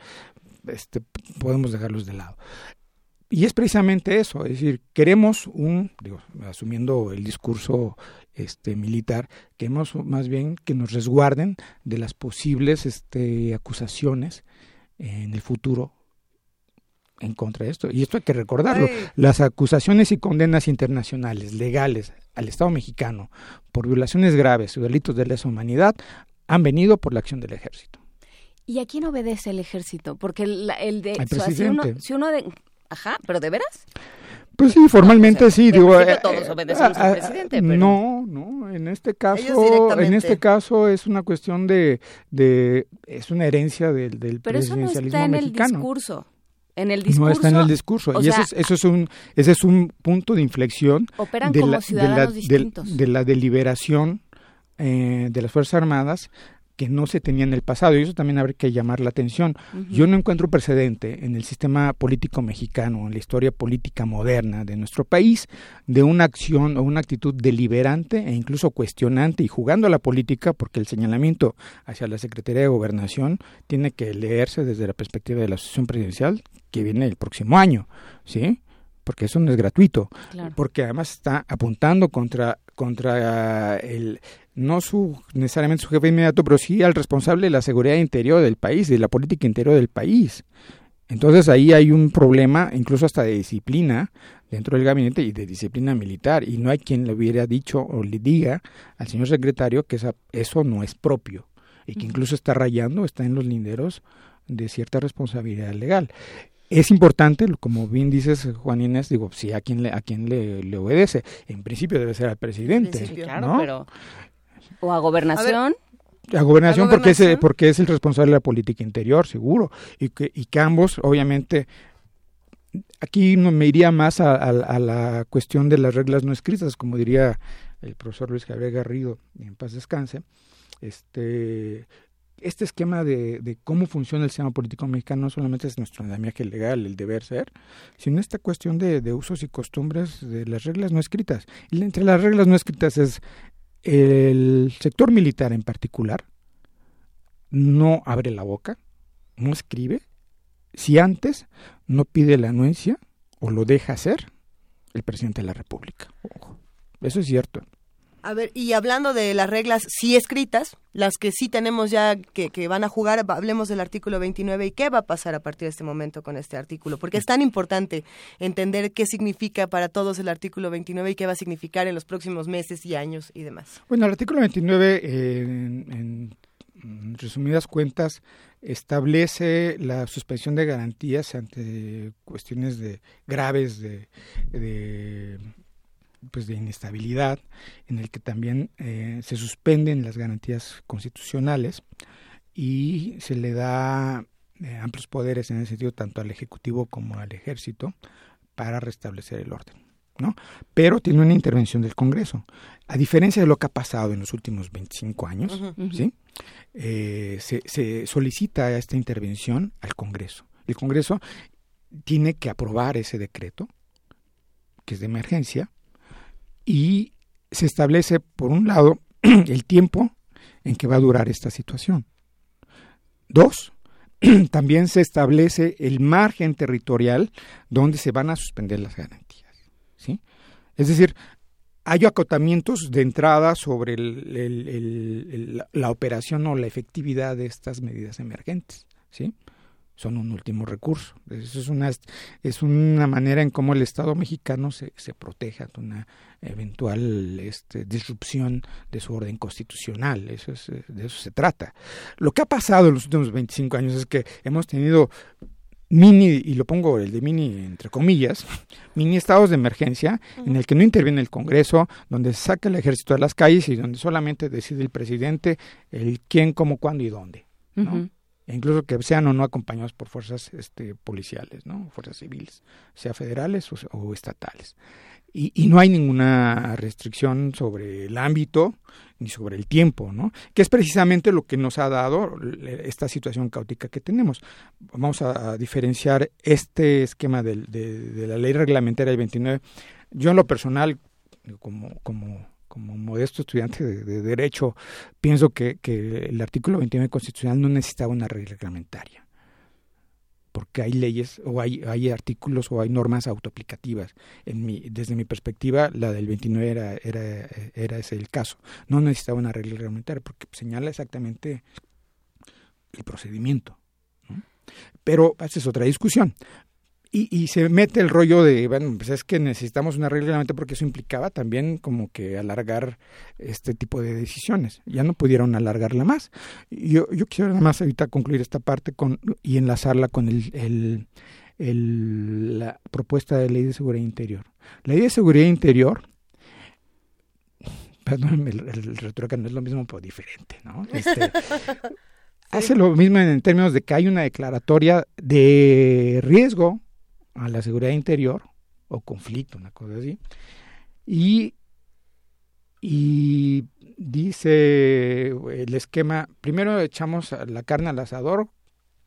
este, podemos dejarlos de lado. Y es precisamente eso, es decir, queremos un, digo, asumiendo el discurso este militar, queremos más bien que nos resguarden de las posibles este, acusaciones en el futuro en contra de esto. Y esto hay que recordarlo. Las acusaciones y condenas internacionales legales al Estado mexicano por violaciones graves o delitos de lesa humanidad han venido por la acción del ejército. ¿Y a quién obedece el ejército? Porque el, el de... Al uno, si uno de... Ajá, pero ¿de veras? Pues sí, formalmente sí, en digo. principio eh, todos eh, obedecemos al presidente, pero- No, no, en este caso, en este caso es una cuestión de, de es una herencia del, del Pero eso no presidencialismo está en el mexicano. discurso. En el discurso... No está en el discurso. o y ese, sea, es, eso es un, ese es un punto de inflexión Operan de, como la, de, la, distintos. de la deliberación eh, de las Fuerzas Armadas que no se tenía en el pasado y eso también habría que llamar la atención. Yo no encuentro precedente en el sistema político mexicano, en la historia política moderna de nuestro país, de una acción o una actitud deliberante e incluso cuestionante y jugando a la política, porque el señalamiento hacia la Secretaría de Gobernación tiene que leerse desde la perspectiva de la Asociación Presidencial que viene el próximo año, ¿sí? Porque eso no es gratuito, Claro. porque además está apuntando contra contra el no su necesariamente su jefe inmediato, pero sí al responsable de la seguridad interior del país, de la política interior del país. Entonces ahí hay un problema, incluso hasta de disciplina dentro del gabinete y de disciplina militar, y no hay quien le hubiera dicho o le diga al señor secretario que esa- eso no es propio y que incluso está rayando, está en los linderos de cierta responsabilidad legal. Es importante, como bien dices, Juan Inés, digo, sí, a quién le, a quién le, le obedece. En principio debe ser al presidente. Sí, claro, ¿no? pero... O a gobernación. A gobernación, ¿A porque es, porque es el responsable de la política interior, seguro. Y que, y que ambos, obviamente, aquí no me iría más a, a- a la cuestión de las reglas no escritas, como diría el profesor Luis Gabriel Garrido, en paz descanse. Este, este esquema de, de, cómo funciona el sistema político mexicano no solamente es nuestro andamiaje legal, el deber ser, sino esta cuestión de, de usos y costumbres de las reglas no escritas. Y entre las reglas no escritas es el sector militar en particular no abre la boca, no escribe, si antes no pide la anuencia o lo deja hacer el presidente de la República. Eso es cierto. A ver, y hablando de las reglas sí escritas, las que sí tenemos ya que, van a jugar, hablemos del artículo 29 y qué va a pasar a partir de este momento con este artículo, porque es tan importante entender qué significa para todos el artículo 29 y qué va a significar en los próximos meses y años y demás. Bueno, el artículo 29, eh, en, resumidas cuentas, establece la suspensión de garantías ante cuestiones de graves de pues de inestabilidad, en el que también eh, se suspenden las garantías constitucionales y se le da eh, amplios poderes en ese sentido tanto al Ejecutivo como al Ejército para restablecer el orden. ¿no? Pero tiene una intervención del Congreso. A diferencia de lo que ha pasado en los últimos 25 años, uh -huh. ¿sí? Eh, se, se solicita esta intervención al Congreso. El Congreso tiene que aprobar ese decreto, que es de emergencia, y se establece, por un lado, el tiempo en que va a durar esta situación. Dos, también se establece el margen territorial donde se van a suspender las garantías. ¿sí? Es decir, hay acotamientos de entrada sobre el, el, el, la operación o la efectividad de estas medidas emergentes. ¿sí? son un último recurso. Eso es una, es una manera en cómo el Estado mexicano se, se protege ante una eventual este, disrupción de su orden constitucional. Eso es, de eso se trata. Lo que ha pasado en los últimos 25 años es que hemos tenido mini, y lo pongo el de mini entre comillas, mini estados de emergencia en el que no interviene el Congreso, donde se saca el ejército de las calles y donde solamente decide el presidente el quién, cómo, cuándo y dónde. ¿no? Uh -huh incluso que sean o no acompañados por fuerzas este, policiales, ¿no? fuerzas civiles, sea federales o, estatales. Y, y, no hay ninguna restricción sobre el ámbito ni sobre el tiempo, ¿no? que es precisamente lo que nos ha dado esta situación caótica que tenemos. Vamos a, diferenciar este esquema de, de, de, la ley reglamentaria del 29. Yo en lo personal, como, como como modesto estudiante de, de Derecho, pienso que, el artículo 29 constitucional no necesitaba una ley reglamentaria, porque hay leyes o hay, hay artículos o hay normas autoaplicativas. En mi, desde mi perspectiva, la del 29 era, era, ese el caso. No necesitaba una ley reglamentaria, porque señala exactamente el procedimiento. Pero esa es otra discusión. Y, y, se mete el rollo de, bueno, pues es que necesitamos una reglamento porque eso implicaba también como que alargar este tipo de decisiones. Ya no pudieron alargarla más. Yo, yo quisiera nada más ahorita concluir esta parte con, y enlazarla con el, el, el, la propuesta de ley de seguridad interior. La ley de seguridad interior, perdón, el, el retórica no es lo mismo, pero diferente, ¿no? Este, hace lo mismo en términos de que hay una declaratoria de riesgo a la seguridad interior o conflicto, una cosa así. Y, y dice el esquema, primero echamos la carne al asador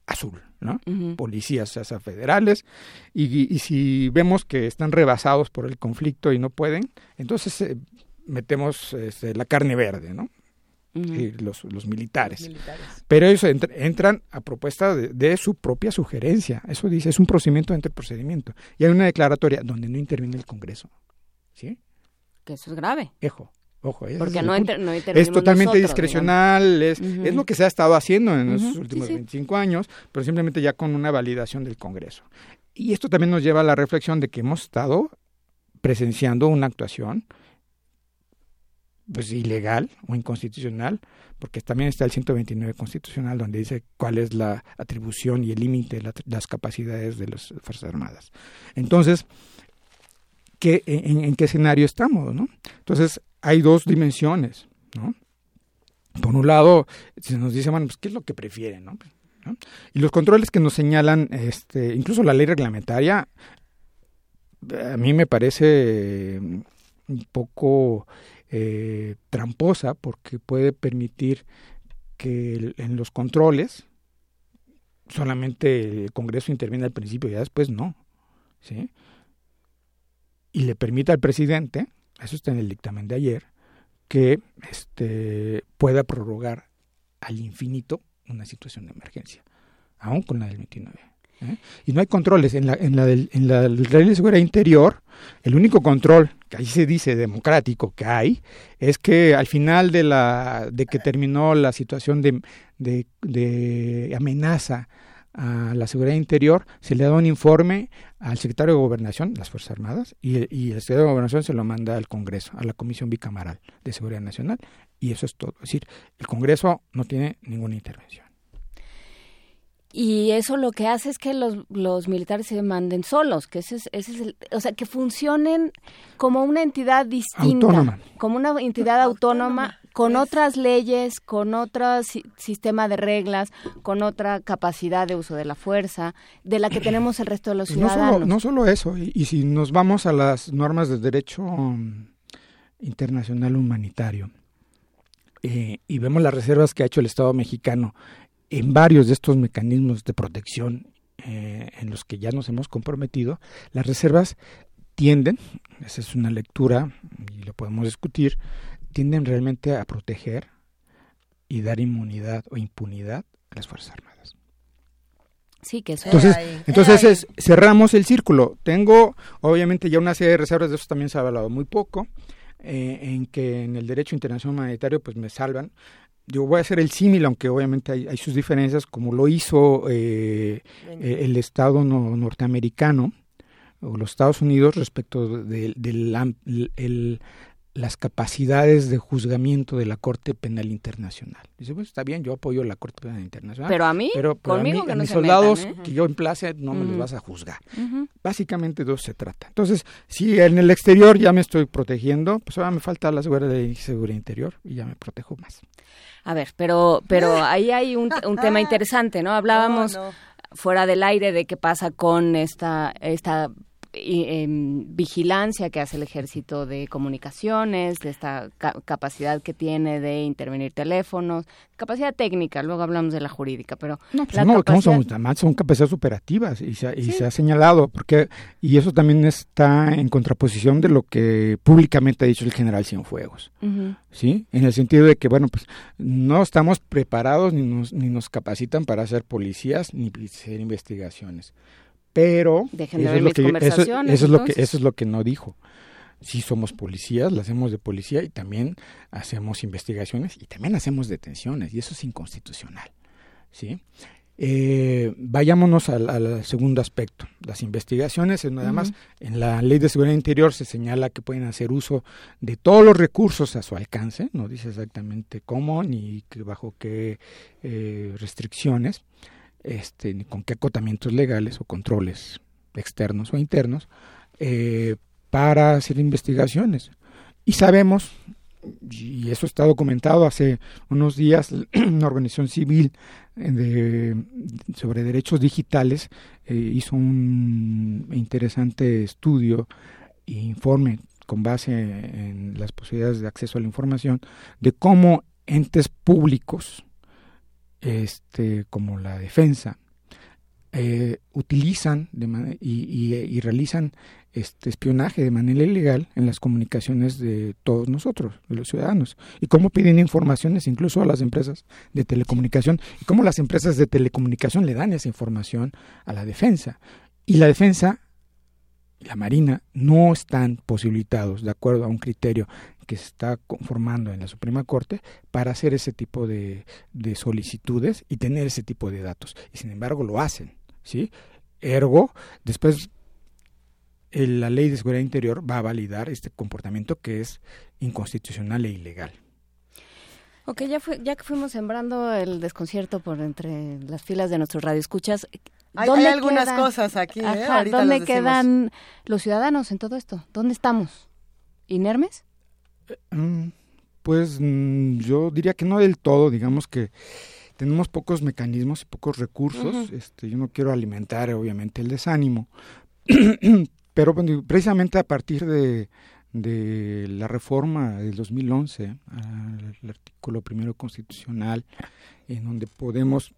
azul, ¿no? Uh -huh. Policías o sea, federales, y, y, si vemos que están rebasados por el conflicto y no pueden, entonces eh, metemos este, la carne verde, ¿no? Uh -huh. los, los, militares. los, militares. Pero ellos entr entran a propuesta de, de, su propia sugerencia. Eso dice, es un procedimiento entre procedimiento. Y hay una declaratoria donde no interviene el Congreso. ¿Sí? Que eso es grave. Ejo. Ojo, porque no, inter, no es totalmente nosotros, discrecional, es, uh -huh. es, lo que se ha estado haciendo en uh -huh. los últimos sí, sí. 25 años, pero simplemente ya con una validación del Congreso. Y esto también nos lleva a la reflexión de que hemos estado presenciando una actuación pues ilegal o inconstitucional, porque también está el 129 constitucional donde dice cuál es la atribución y el límite de la, las capacidades de las Fuerzas Armadas. Entonces, ¿qué, en, qué escenario estamos? ¿no? Entonces, hay dos dimensiones. ¿no? Por un lado, se nos dice, bueno, pues, ¿qué es lo que prefieren? ¿no? Y los controles que nos señalan, este, incluso la ley reglamentaria, a mí me parece un poco eh, tramposa porque puede permitir que en los controles solamente el Congreso interviene al principio y después no. ¿sí? Y le permite al presidente, eso está en el dictamen de ayer, que este, pueda prorrogar al infinito una situación de emergencia, aún con la del 29. ¿Eh? Y no hay controles. En la, en la, del, en la Ley de Seguridad Interior, el único control, que ahí se dice democrático que hay, es que al final de, la, de que terminó la situación de, de, de amenaza a la seguridad interior, se le da un informe al secretario de Gobernación, las Fuerzas Armadas, y, y el secretario de Gobernación se lo manda al Congreso, a la Comisión Bicamaral de Seguridad Nacional, y eso es todo. Es decir, el Congreso no tiene ninguna intervención. Y eso lo que hace es que los, los militares se manden solos, que ese es, ese es el, o sea, que funcionen como una entidad distinta, Autónoma. como una entidad autónoma, con otras leyes, con otro si- sistema de reglas, con otra capacidad de uso de la fuerza, de la que tenemos el resto de los Pues no, ciudadanos. solo, no solo eso, y, y si nos vamos a las normas de derecho um, internacional humanitario eh, y vemos las reservas que ha hecho el Estado mexicano en varios de estos mecanismos de protección eh, en los que ya nos hemos comprometido, las reservas tienden, esa es una lectura y lo podemos discutir, tienden realmente a proteger y dar inmunidad o impunidad a las Fuerzas Armadas. Sí, que eso Entonces, ahí, entonces es- cerramos el círculo. Tengo, obviamente, ya una serie de reservas, de eso también se ha hablado muy poco, eh, en que en el derecho internacional humanitario pues me salvan. Yo voy a hacer el símil, aunque obviamente hay, hay sus diferencias, como lo hizo eh, eh, el Estado no- norteamericano o los Estados Unidos respecto de, del am- el- las capacidades de juzgamiento de la Corte Penal Internacional. Dice, pues está bien, yo apoyo la Corte Penal Internacional. Pero a mí, pero, pero a conmigo mí- que a no mis se soldados metan, ¿eh? que yo emplace no me los vas a juzgar. Básicamente de eso se trata. Entonces, si en el exterior ya me estoy protegiendo, pues ahora me falta la seguridad, y seguridad interior y ya me protejo más. A ver, pero, pero ahí hay un, un tema interesante, ¿no? Hablábamos No, no. fuera del aire de qué pasa con esta, esta y, em, vigilancia que hace el ejército de comunicaciones, de esta ca- capacidad que tiene de intervenir teléfonos, capacidad técnica, luego hablamos de la jurídica, pero No, pues la no, no son, capacidad- son capacidades operativas y, se, ha- y se ha señalado, porque y eso también está en contraposición de lo que públicamente ha dicho el general Cienfuegos. Ujú. ¿sí? En el sentido de que, bueno, pues no estamos preparados ni nos, ni nos capacitan para ser policías ni hacer investigaciones. Pero eso es, lo que, eso, es lo que entonces. eso es lo que no dijo. Sí somos policías, lo hacemos de policía y también hacemos investigaciones y también hacemos detenciones y eso es inconstitucional, ¿sí? Eh, vayámonos al, al segundo aspecto. Las investigaciones, nada más, en la ley de seguridad interior se señala que pueden hacer uso de todos los recursos a su alcance, no dice exactamente cómo ni bajo qué eh, restricciones, este, ni con qué acotamientos legales o controles externos o internos, eh, para hacer investigaciones. Y sabemos, y eso está documentado hace unos días, una organización civil eh, sobre derechos digitales eh, hizo un interesante estudio e informe con base en las posibilidades de acceso a la información de cómo entes públicos este como la defensa eh, utilizan de y, y- y realizan este espionaje de manera ilegal en las comunicaciones de todos nosotros, de los ciudadanos, y cómo piden informaciones incluso a las empresas de telecomunicación, y cómo las empresas de telecomunicación le dan esa información a la defensa. Y la defensa y la Marina no están posibilitados, de acuerdo a un criterio que se está conformando en la Suprema Corte, para hacer ese tipo de, de solicitudes y tener ese tipo de datos. Y sin embargo lo hacen, ¿sí? Ergo, después el- la ley de seguridad interior va a validar este comportamiento que es inconstitucional e ilegal. Ok, ya, fue, ya que fuimos sembrando el desconcierto por entre las filas de nuestros radioescuchas, Hay- ¿dónde hay algunas quedan- cosas aquí, ¿eh? Ajá, ¿Dónde quedan los ciudadanos en todo esto? ¿Dónde estamos? ¿Inermes? Mm, Pues mm, yo diría que no del todo, digamos que tenemos pocos mecanismos y pocos recursos. Este, yo no quiero alimentar obviamente el desánimo, pero bueno, precisamente a partir de, de la reforma del 2011 al artículo primero constitucional, en donde podemos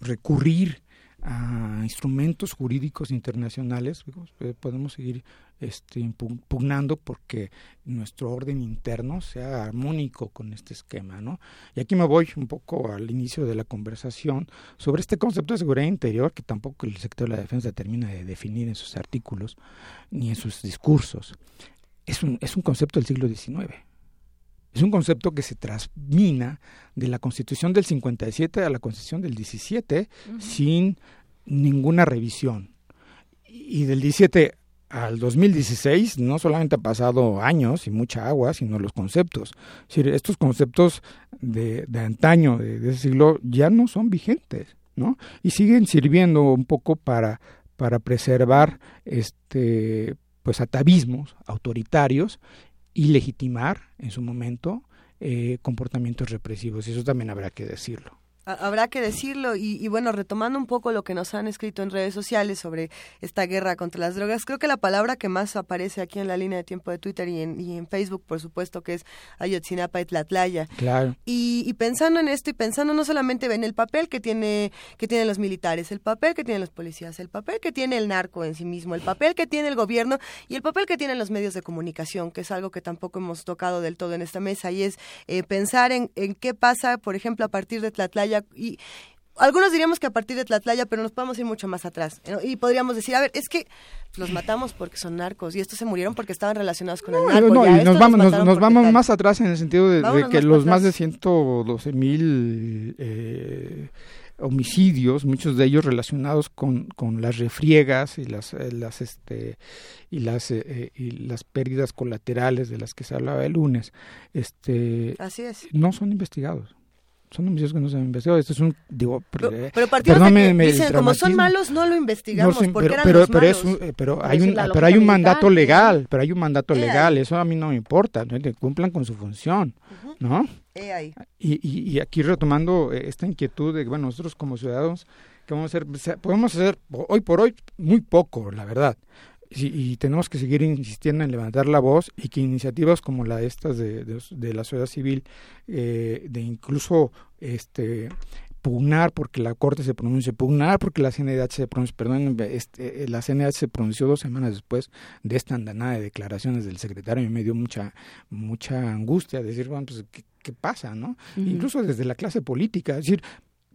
recurrir a instrumentos jurídicos internacionales, eh, podemos seguir este, impugnando porque nuestro orden interno sea armónico con este esquema. ¿no? Y aquí me voy un poco al inicio de la conversación sobre este concepto de seguridad interior que tampoco el sector de la defensa termina de definir en sus artículos ni en sus discursos. Es un, es un concepto del siglo XIX. Es un concepto que se transmina de la Constitución del 57 a la Constitución del 17 sin ninguna revisión. Y del 17 al 2016 no solamente ha pasado años y mucha agua, sino los conceptos. Es decir, estos conceptos de, de antaño, de, de, ese siglo, ya no son vigentes, ¿no? Y siguen sirviendo un poco para, para preservar este pues atavismos autoritarios y legitimar en su momento eh, comportamientos represivos. Y eso también habrá que decirlo. Habrá que decirlo y, y, bueno, retomando un poco lo que nos han escrito en redes sociales sobre esta guerra contra las drogas, creo que la palabra que más aparece aquí en la línea de tiempo de Twitter y en, y en Facebook, por supuesto, que es Ayotzinapa y Tlatlaya. Claro. Y, y, pensando en esto y pensando no solamente en el papel que tiene que tienen los militares, el papel que tienen los policías, el papel que tiene el narco en sí mismo, el papel que tiene el gobierno y el papel que tienen los medios de comunicación, que es algo que tampoco hemos tocado del todo en esta mesa y es eh, pensar en, en qué pasa, por ejemplo, a partir de Tlatlaya y algunos diríamos que a partir de Tlatlaya, pero nos podemos ir mucho más atrás. Y podríamos decir, a ver, es que los matamos porque son narcos y estos se murieron porque estaban relacionados con no, el narco. No, y nos vamos, nos, nos vamos tal. más atrás en el sentido de, de que más los más de 112 mil eh, homicidios, muchos de ellos relacionados con, con las refriegas y las, eh, las este y las eh, y las pérdidas colaterales de las que se hablaba el lunes, este Así es. no son investigados son homicidios que no se han investigado. Esto es un, digo, pero, eh, pero partiendo de que dicen, como son malos, no lo investigamos, no, sí, porque pero, eran pero, los pero, malos. es un, eh, pero hay un, pero hay un mandato legal, pero hay un mandato Eh, legal, eso a mí no me importa, ¿no? que cumplan con su función, Ujú. ¿no? Eh, ahí. Y, y, y aquí retomando eh, esta inquietud de que, bueno, nosotros como ciudadanos, ¿qué vamos a hacer? Podemos hacer hoy por hoy muy poco, la verdad. Y, tenemos que seguir insistiendo en levantar la voz y que iniciativas como la de estas de, de, de la sociedad civil, eh, de incluso este pugnar porque la corte se pronuncie, pugnar porque la CNDH se pronuncie, perdón, este, la CNDH se pronunció dos semanas después de esta andanada de declaraciones del secretario y me dio mucha mucha angustia decir, bueno, pues qué, qué pasa, ¿no? Uh -huh. Incluso desde la clase política, es decir,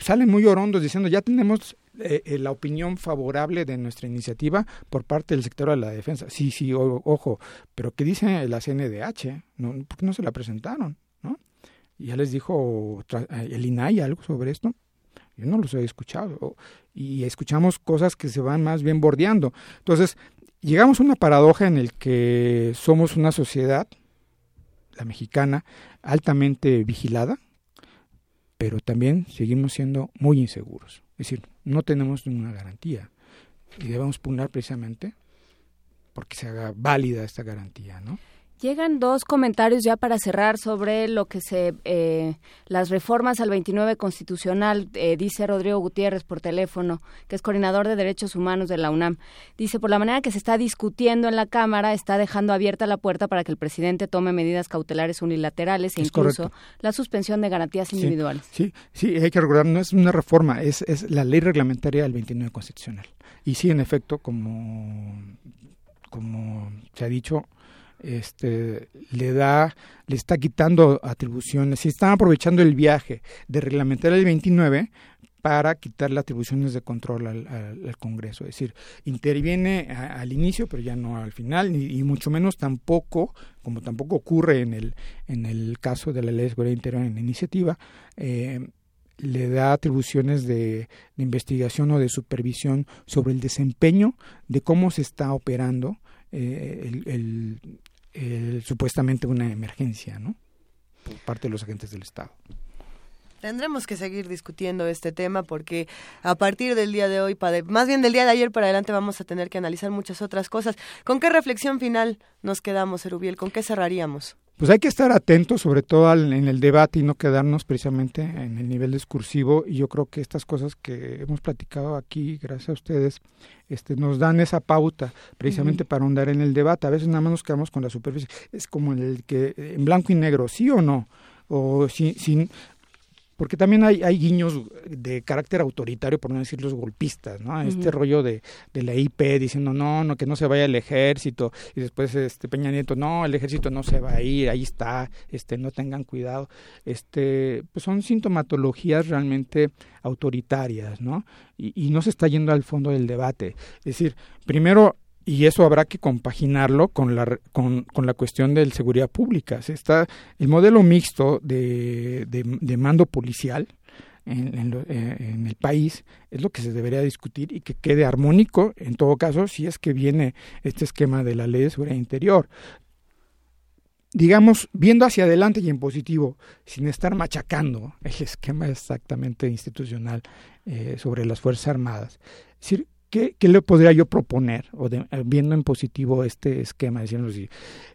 salen muy orondos diciendo ya tenemos eh, eh, la opinión favorable de nuestra iniciativa por parte del sector de la defensa. Sí, sí, o, ojo, pero ¿qué dice la CNDH? ¿No, ¿Por qué no se la presentaron? ¿no? Ya les dijo el INAI algo sobre esto. Yo no los he escuchado. Y escuchamos cosas que se van más bien bordeando. Entonces, llegamos a una paradoja en el que somos una sociedad, la mexicana, altamente vigilada, pero también seguimos siendo muy inseguros. Es decir, no tenemos ninguna garantía y debemos pugnar precisamente porque se haga válida esta garantía, ¿no? Llegan dos comentarios ya para cerrar sobre lo que se eh, las reformas al 29 constitucional eh, dice Rodrigo Gutiérrez por teléfono que es coordinador de derechos humanos de la UNAM. Dice por la manera que se está discutiendo en la cámara está dejando abierta la puerta para que el presidente tome medidas cautelares unilaterales e es incluso correcto. la suspensión de garantías individuales sí, sí sí hay que recordar no es una reforma es es la ley reglamentaria del 29 constitucional. Y sí en efecto como como se ha dicho este le da le está quitando atribuciones. Y están aprovechando el viaje de reglamentar el 29 para quitarle atribuciones de control al, Congreso, es decir, interviene al inicio, pero ya no al final, y, mucho menos tampoco, como tampoco ocurre en el en el caso de la ley de seguridad interior en la iniciativa, eh, le da atribuciones de, de, investigación o de supervisión sobre el desempeño de cómo se está operando eh, el, el, el, supuestamente una emergencia, ¿no? Por parte de los agentes del Estado. Tendremos que seguir discutiendo este tema porque a partir del día de hoy, para, más bien del día de ayer para adelante, vamos a tener que analizar muchas otras cosas. ¿Con qué reflexión final nos quedamos, Erubiel? ¿Con qué cerraríamos? Pues hay que estar atentos sobre todo en el debate y no quedarnos precisamente en el nivel discursivo. Y yo creo que estas cosas que hemos platicado aquí gracias a ustedes este nos dan esa pauta precisamente para ahondar en el debate. A veces nada más nos quedamos con la superficie. Es como en el que en blanco y negro sí o no o sin, sin porque también hay, hay guiños de carácter autoritario, por no decir los golpistas, ¿no? Este rollo de, de la IP diciendo, no, no, que no se vaya el ejército, y después este Peña Nieto, no, el ejército no se va a ir, ahí está, este, no tengan cuidado. Este, pues son sintomatologías realmente autoritarias, ¿no? Y, y no se está yendo al fondo del debate. Es decir, primero y eso habrá que compaginarlo con la, con, con la cuestión de seguridad pública. Se está el modelo mixto de, de, mando policial en, eh, en, el país es lo que se debería discutir y que quede armónico en todo caso si es que viene este esquema de la ley de seguridad interior. Digamos, viendo hacia adelante y en positivo, sin estar machacando el esquema exactamente institucional eh, sobre las Fuerzas Armadas. Es decir, ¿Qué, le podría yo proponer? O eh, viendo en positivo este esquema, diciendo si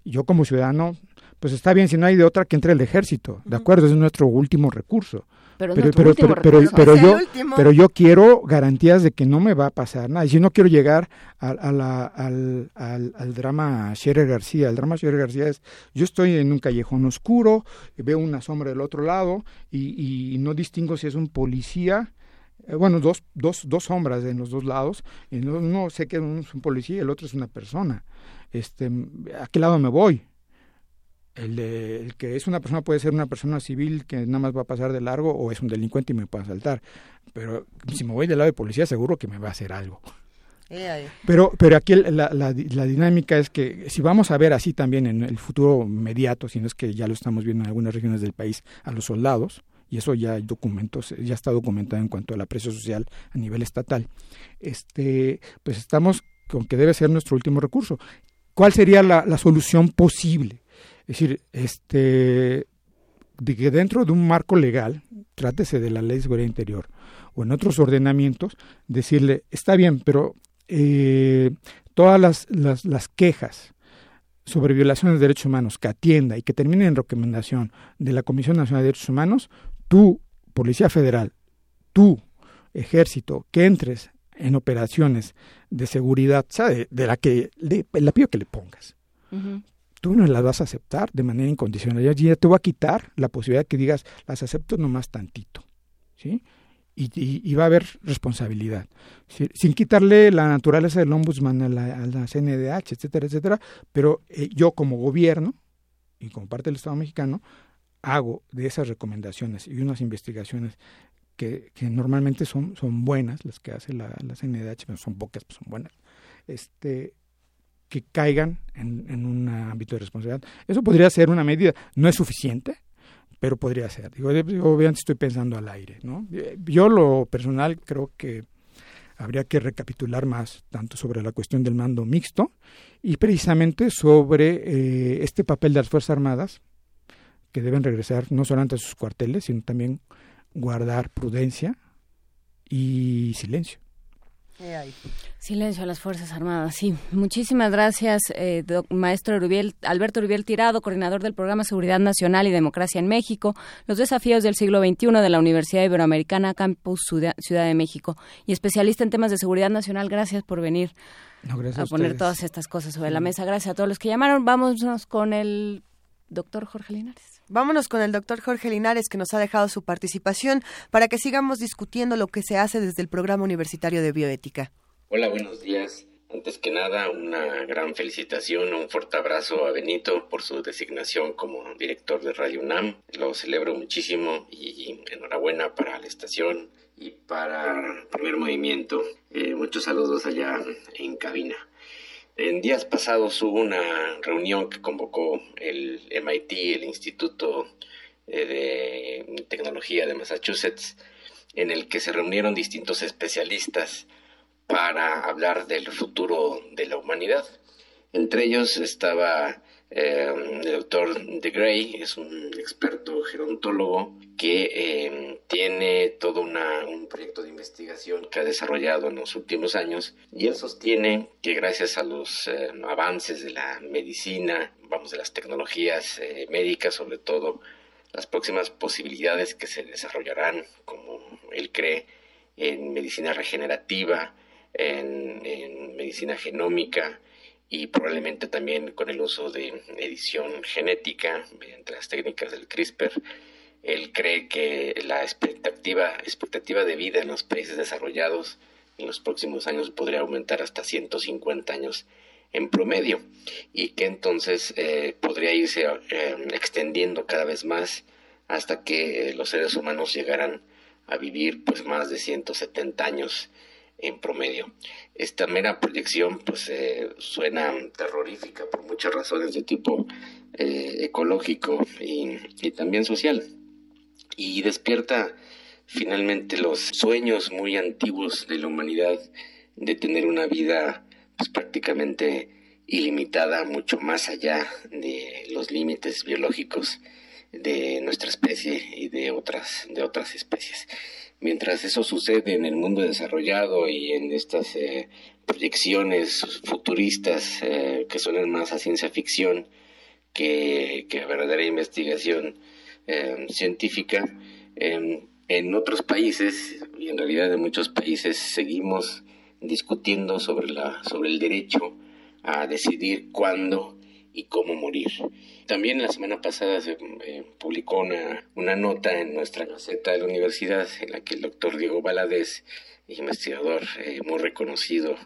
yo como ciudadano, pues está bien, si no hay de otra que entre el ejército, ¿de acuerdo? Es nuestro último recurso. Pero, pero, pero, pero, yo, pero yo quiero garantías de que no me va a pasar nada. Y si no quiero llegar a, la, al, al, al, drama Scherer García, el drama Scherer García es, yo estoy en un callejón oscuro, veo una sombra del otro lado y, y no distingo si es un policía eh, bueno, dos, dos, dos sombras en los dos lados, y uno sé que uno es un policía y el otro es una persona. Este, ¿A qué lado me voy? El, el, que es una persona puede ser una persona civil que nada más va a pasar de largo o es un delincuente y me puede asaltar. Pero si me voy del lado de policía seguro que me va a hacer algo. Pero, pero aquí la, la, la, dinámica es que si vamos a ver así también en el futuro inmediato, si no es que ya lo estamos viendo en algunas regiones del país, a los soldados, y eso ya hay documentos, ya está documentado en cuanto a la presión social a nivel estatal. Este, pues estamos con que debe ser nuestro último recurso. ¿Cuál sería la, la solución posible? Es decir, este, de que dentro de un marco legal, trátese de la ley de seguridad interior o en otros ordenamientos, decirle, está bien, pero eh, todas las, las, las quejas sobre violaciones de derechos humanos que atienda y que termine en recomendación de la Comisión Nacional de Derechos Humanos, tú, Policía Federal, tú, Ejército, que entres en operaciones de seguridad, ¿sabe? De la que le, la pido que le pongas. Tú no las vas a aceptar de manera incondicional. Ya, ya te voy a quitar la posibilidad de que digas, las acepto nomás tantito. ¿Sí? Y, va a haber responsabilidad. Sin quitarle la naturaleza del ombudsman a la, a la CNDH, etcétera, etcétera, pero eh, yo como gobierno y como parte del Estado mexicano hago de esas recomendaciones y unas investigaciones que, normalmente son, son buenas, las que hace la, la CNDH, pero son pocas, pero son buenas, este, que caigan en, en un ámbito de responsabilidad. Eso podría ser una medida, no es suficiente, pero podría ser. Digo, obviamente estoy pensando al aire, ¿no? Yo lo personal creo que habría que recapitular más tanto sobre la cuestión del mando mixto y precisamente sobre eh, este papel de las Fuerzas Armadas que deben regresar no solamente a sus cuarteles, sino también guardar prudencia y silencio. Silencio a las Fuerzas Armadas, sí. Muchísimas gracias, eh, maestro Alberto Uribiel Tirado, coordinador del programa Seguridad Nacional y Democracia en México, los desafíos del siglo XXI de la Universidad Iberoamericana Campus Ciudad de México y especialista en temas de seguridad nacional. Gracias por venir a, poner todas estas cosas sobre la mesa. Gracias a todos los que llamaron. Vámonos con el doctor Jorge Linares. Vámonos con el doctor Jorge Linares, que nos ha dejado su participación para que sigamos discutiendo lo que se hace desde el Programa Universitario de Bioética. Hola, buenos días. Antes que nada, una gran felicitación, un fuerte abrazo a Benito por su designación como director de Radio UNAM. Lo celebro muchísimo y enhorabuena para la estación y para Primer Movimiento. Eh, muchos saludos allá en cabina. En días pasados hubo una reunión que convocó el MIT, el Instituto eh, de Tecnología de Massachusetts, en el que se reunieron distintos especialistas para hablar del futuro de la humanidad. Entre ellos estaba Eh, el doctor de Gray es un experto gerontólogo que eh, tiene todo una, un proyecto de investigación que ha desarrollado en los últimos años y él sostiene que gracias a los eh, avances de la medicina, vamos, de las tecnologías médicas sobre todo, las próximas posibilidades que se desarrollarán, como él cree, en medicina regenerativa, en medicina genómica, y probablemente también con el uso de edición genética mediante las técnicas del CRISPR. Él cree que la expectativa, expectativa de vida en los países desarrollados en los próximos años podría aumentar hasta 150 años en promedio y que entonces eh, podría irse eh, extendiendo cada vez más hasta que los seres humanos llegaran a vivir pues más de 170 años en promedio. Esta mera proyección pues eh, suena terrorífica por muchas razones de tipo eh, ecológico y, también social y despierta finalmente los sueños muy antiguos de la humanidad de tener una vida pues, prácticamente ilimitada, mucho más allá de los límites biológicos de nuestra especie y de otras, de otras especies. Mientras eso sucede en el mundo desarrollado y en estas eh, proyecciones futuristas eh, que suenan más a ciencia ficción que, que verdadera investigación eh, científica, en otros países y en realidad en muchos países seguimos discutiendo sobre, la, sobre el derecho a decidir cuándo y cómo morir. También la semana pasada se eh, publicó una, nota en nuestra gaceta de la universidad en la que el doctor Diego Valadez, investigador eh, muy reconocido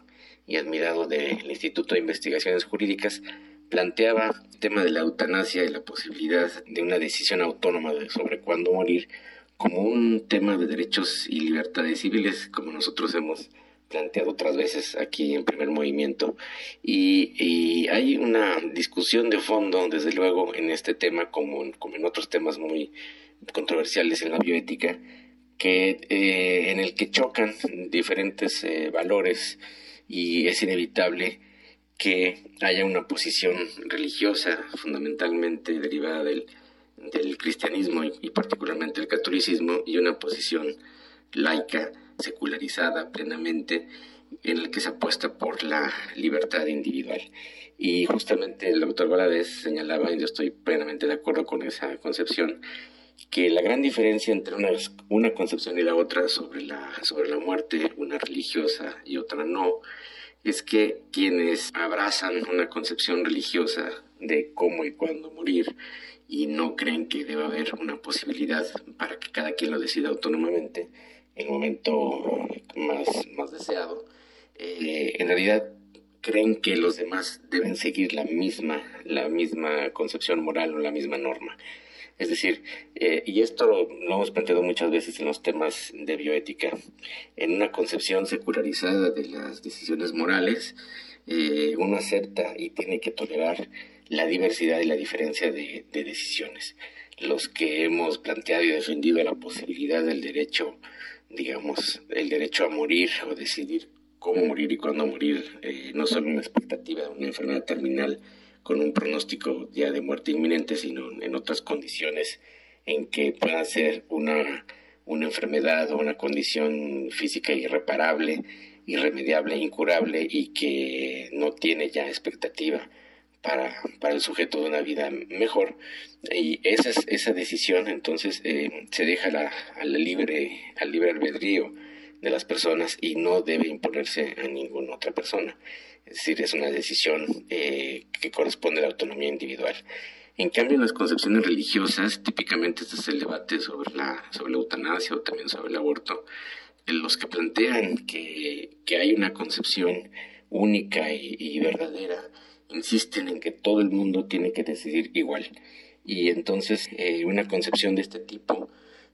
y admirado del Instituto de Investigaciones Jurídicas, planteaba el tema de la eutanasia y la posibilidad de una decisión autónoma sobre cuándo morir como un tema de derechos y libertades civiles, como nosotros hemos planteado otras veces aquí en primer movimiento. Y, hay una discusión de fondo desde luego en este tema como, en otros temas muy controversiales en la bioética que eh, en el que chocan diferentes eh, valores y es inevitable que haya una posición religiosa fundamentalmente derivada del, del cristianismo y, y particularmente el catolicismo y una posición laica secularizada plenamente en el que se apuesta por la libertad individual. Y justamente el doctor Valadez señalaba, y yo estoy plenamente de acuerdo con esa concepción, que la gran diferencia entre una, una concepción y la otra sobre la, sobre la muerte, una religiosa y otra no, es que quienes abrazan una concepción religiosa de cómo y cuándo morir y no creen que deba haber una posibilidad para que cada quien lo decida autónomamente, el momento más, más deseado, eh, en realidad creen que los demás deben seguir la misma, la misma concepción moral o la misma norma. Es decir, eh, y esto lo, hemos planteado muchas veces en los temas de bioética, en una concepción secularizada de las decisiones morales, eh, uno acepta y tiene que tolerar la diversidad y la diferencia de, de decisiones. Los que hemos planteado y defendido la posibilidad del derecho digamos, el derecho a morir o decidir cómo morir y cuándo morir, eh, no solo una expectativa de una enfermedad terminal con un pronóstico ya de muerte inminente, sino en otras condiciones en que pueda ser una, una enfermedad o una condición física irreparable, irremediable, incurable y que no tiene ya expectativa para, para el sujeto de una vida mejor. Y esa, esa decisión entonces eh, se deja la, al, libre, al libre albedrío de las personas y no debe imponerse a ninguna otra persona. Es decir, es una decisión eh, que corresponde a la autonomía individual. En cambio, en las concepciones religiosas, típicamente este es el debate sobre la, sobre la eutanasia o también sobre el aborto, los que plantean que, que hay una concepción única y, y verdadera insisten en que todo el mundo tiene que decidir igual. Y entonces eh, una concepción de este tipo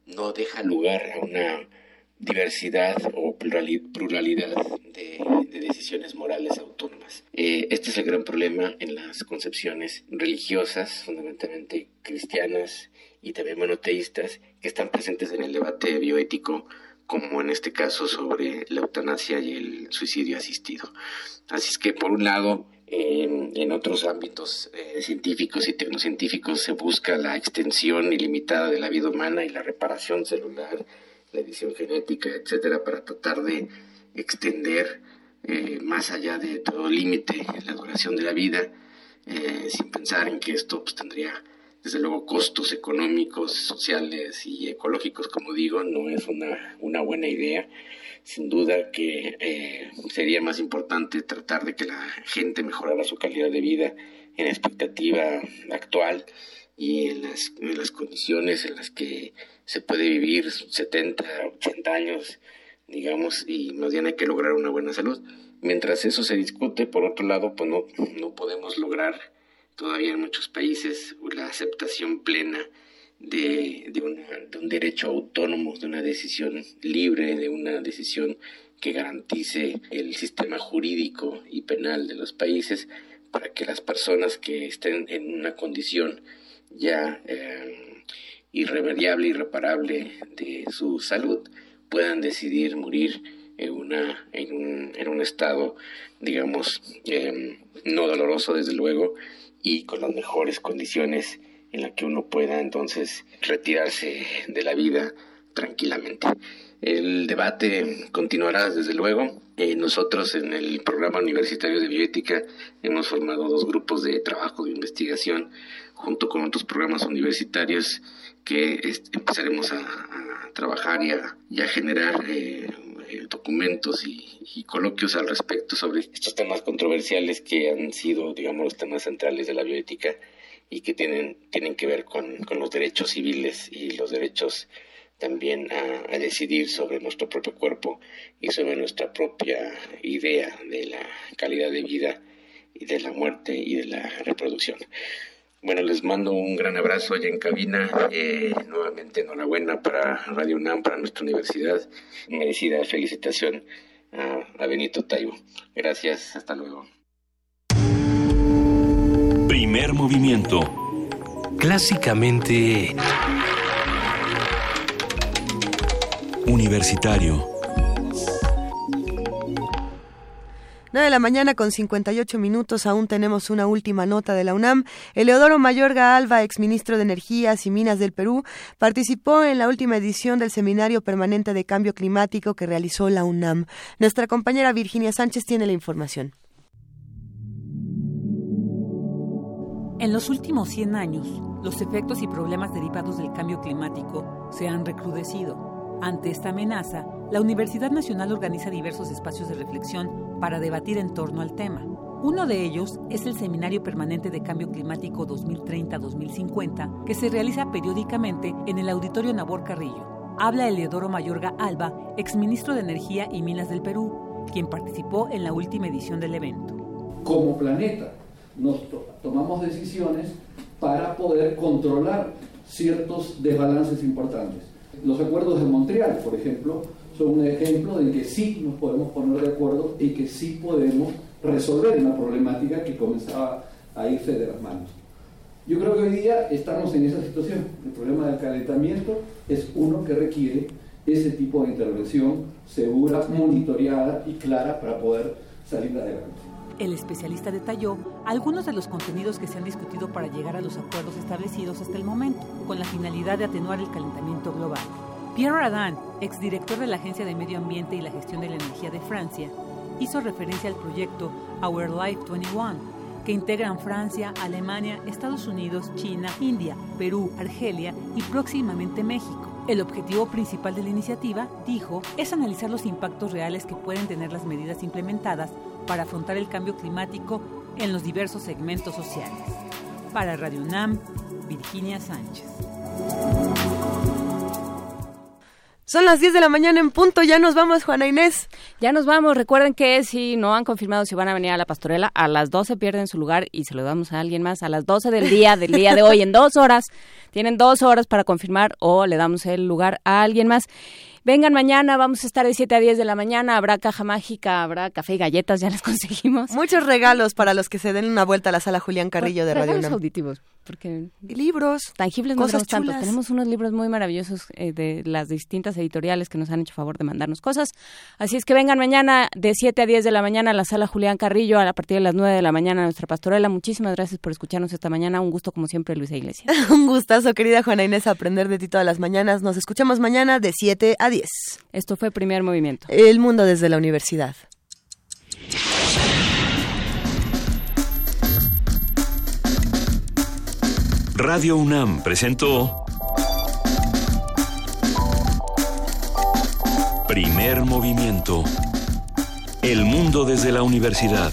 no deja lugar a una diversidad o pluralidad de, decisiones morales autónomas. Eh, este es el gran problema en las concepciones religiosas, fundamentalmente cristianas y también monoteístas, que están presentes en el debate bioético, como en este caso sobre la eutanasia y el suicidio asistido. Así es que, por un lado, en otros ámbitos eh, científicos y tecnocientíficos se busca la extensión ilimitada de la vida humana y la reparación celular, la edición genética, etcétera, para tratar de extender eh, más allá de todo límite la duración de la vida, eh, sin pensar en que esto pues, tendría desde luego costos económicos, sociales y ecológicos, como digo, no es una, una buena idea sin duda que eh, sería más importante tratar de que la gente mejorara su calidad de vida en la expectativa actual y en las, en las condiciones en las que se puede vivir 70, 80 años, digamos, y más bien hay que lograr una buena salud. Mientras eso se discute, por otro lado, pues no, no podemos lograr todavía en muchos países la aceptación plena de, de, un derecho autónomo, de una decisión libre, de una decisión que garantice el sistema jurídico y penal de los países para que las personas que estén en una condición ya eh, irremediable, irreparable de su salud, puedan decidir morir en, una, en, un, en un estado, digamos, eh, no doloroso desde luego, y con las mejores condiciones en la que uno pueda entonces retirarse de la vida tranquilamente. El debate continuará desde luego. Eh, nosotros en el programa universitario de bioética hemos formado dos grupos de trabajo de investigación junto con otros programas universitarios que empezaremos a, trabajar y a, generar eh, eh, documentos y, y, coloquios al respecto sobre estos temas controversiales que han sido, digamos, los temas centrales de la bioética y que tienen, tienen que ver con, los derechos civiles y los derechos también a, decidir sobre nuestro propio cuerpo y sobre nuestra propia idea de la calidad de vida y de la muerte y de la reproducción. Bueno, les mando un gran abrazo allá en cabina. Eh, nuevamente enhorabuena para Radio UNAM, para nuestra universidad. Merecida felicitación a, a Benito Taibo. Gracias, hasta luego. Primer movimiento. Clásicamente... Universitario. 9 de la mañana con 58 minutos, aún tenemos una última nota de la UNAM. Eleodoro Mayorga Alba, exministro de Energías y Minas del Perú, participó en la última edición del Seminario Permanente de Cambio Climático que realizó la UNAM. Nuestra compañera Virginia Sánchez tiene la información. En los últimos 100 años, los efectos y problemas derivados del cambio climático se han recrudecido. Ante esta amenaza, la Universidad Nacional organiza diversos espacios de reflexión para debatir en torno al tema. Uno de ellos es el Seminario Permanente de Cambio Climático 2030-2050, que se realiza periódicamente en el Auditorio Nabor Carrillo. Habla Eleodoro Mayorga Alba, exministro de Energía y Minas del Perú, quien participó en la última edición del evento. Como planeta, nos tomamos decisiones para poder controlar ciertos desbalances importantes. Los acuerdos de Montreal, por ejemplo, son un ejemplo de que sí nos podemos poner de acuerdo y que sí podemos resolver una problemática que comenzaba a irse de las manos. Yo creo que hoy día estamos en esa situación. El problema del calentamiento es uno que requiere ese tipo de intervención segura, monitoreada y clara para poder salir adelante. El especialista detalló algunos de los contenidos que se han discutido para llegar a los acuerdos establecidos hasta el momento, con la finalidad de atenuar el calentamiento global. Pierre Radin, exdirector de la Agencia de Medio Ambiente y la Gestión de la Energía de Francia, hizo referencia al proyecto Our Life 21, que integran Francia, Alemania, Estados Unidos, China, India, Perú, Argelia y próximamente México. El objetivo principal de la iniciativa, dijo, es analizar los impactos reales que pueden tener las medidas implementadas para afrontar el cambio climático en los diversos segmentos sociales. Para Radio UNAM, Virginia Sánchez. Son las 10 de la mañana en punto, ya nos vamos, Juana Inés. Ya nos vamos, recuerden que si no han confirmado si van a venir a la pastorela, a las 12 pierden su lugar y se lo damos a alguien más a las 12 del día, del día de hoy, en dos horas. Tienen dos horas para confirmar o le damos el lugar a alguien más. Vengan mañana, vamos a estar de 7 a 10 de la mañana, habrá caja mágica, habrá café y galletas, ya las conseguimos. Muchos regalos para los que se den una vuelta a la sala Julián Carrillo de Radio UNAM. auditivos, porque libros, tangibles no cosas tenemos. Tenemos unos libros muy maravillosos eh, de las distintas editoriales que nos han hecho favor de mandarnos cosas. Así es que vengan mañana de 7 a 10 de la mañana a la sala Julián Carrillo a partir de las 9 de la mañana a nuestra pastorela. Muchísimas gracias por escucharnos esta mañana. Un gusto como siempre, Luisa Iglesias. Un gustazo, querida Juana Inés, aprender de ti todas las mañanas. Nos escuchamos mañana de 7 a 10. Esto fue Primer Movimiento. El mundo desde la universidad. Radio UNAM presentó Primer Movimiento. El mundo desde la universidad.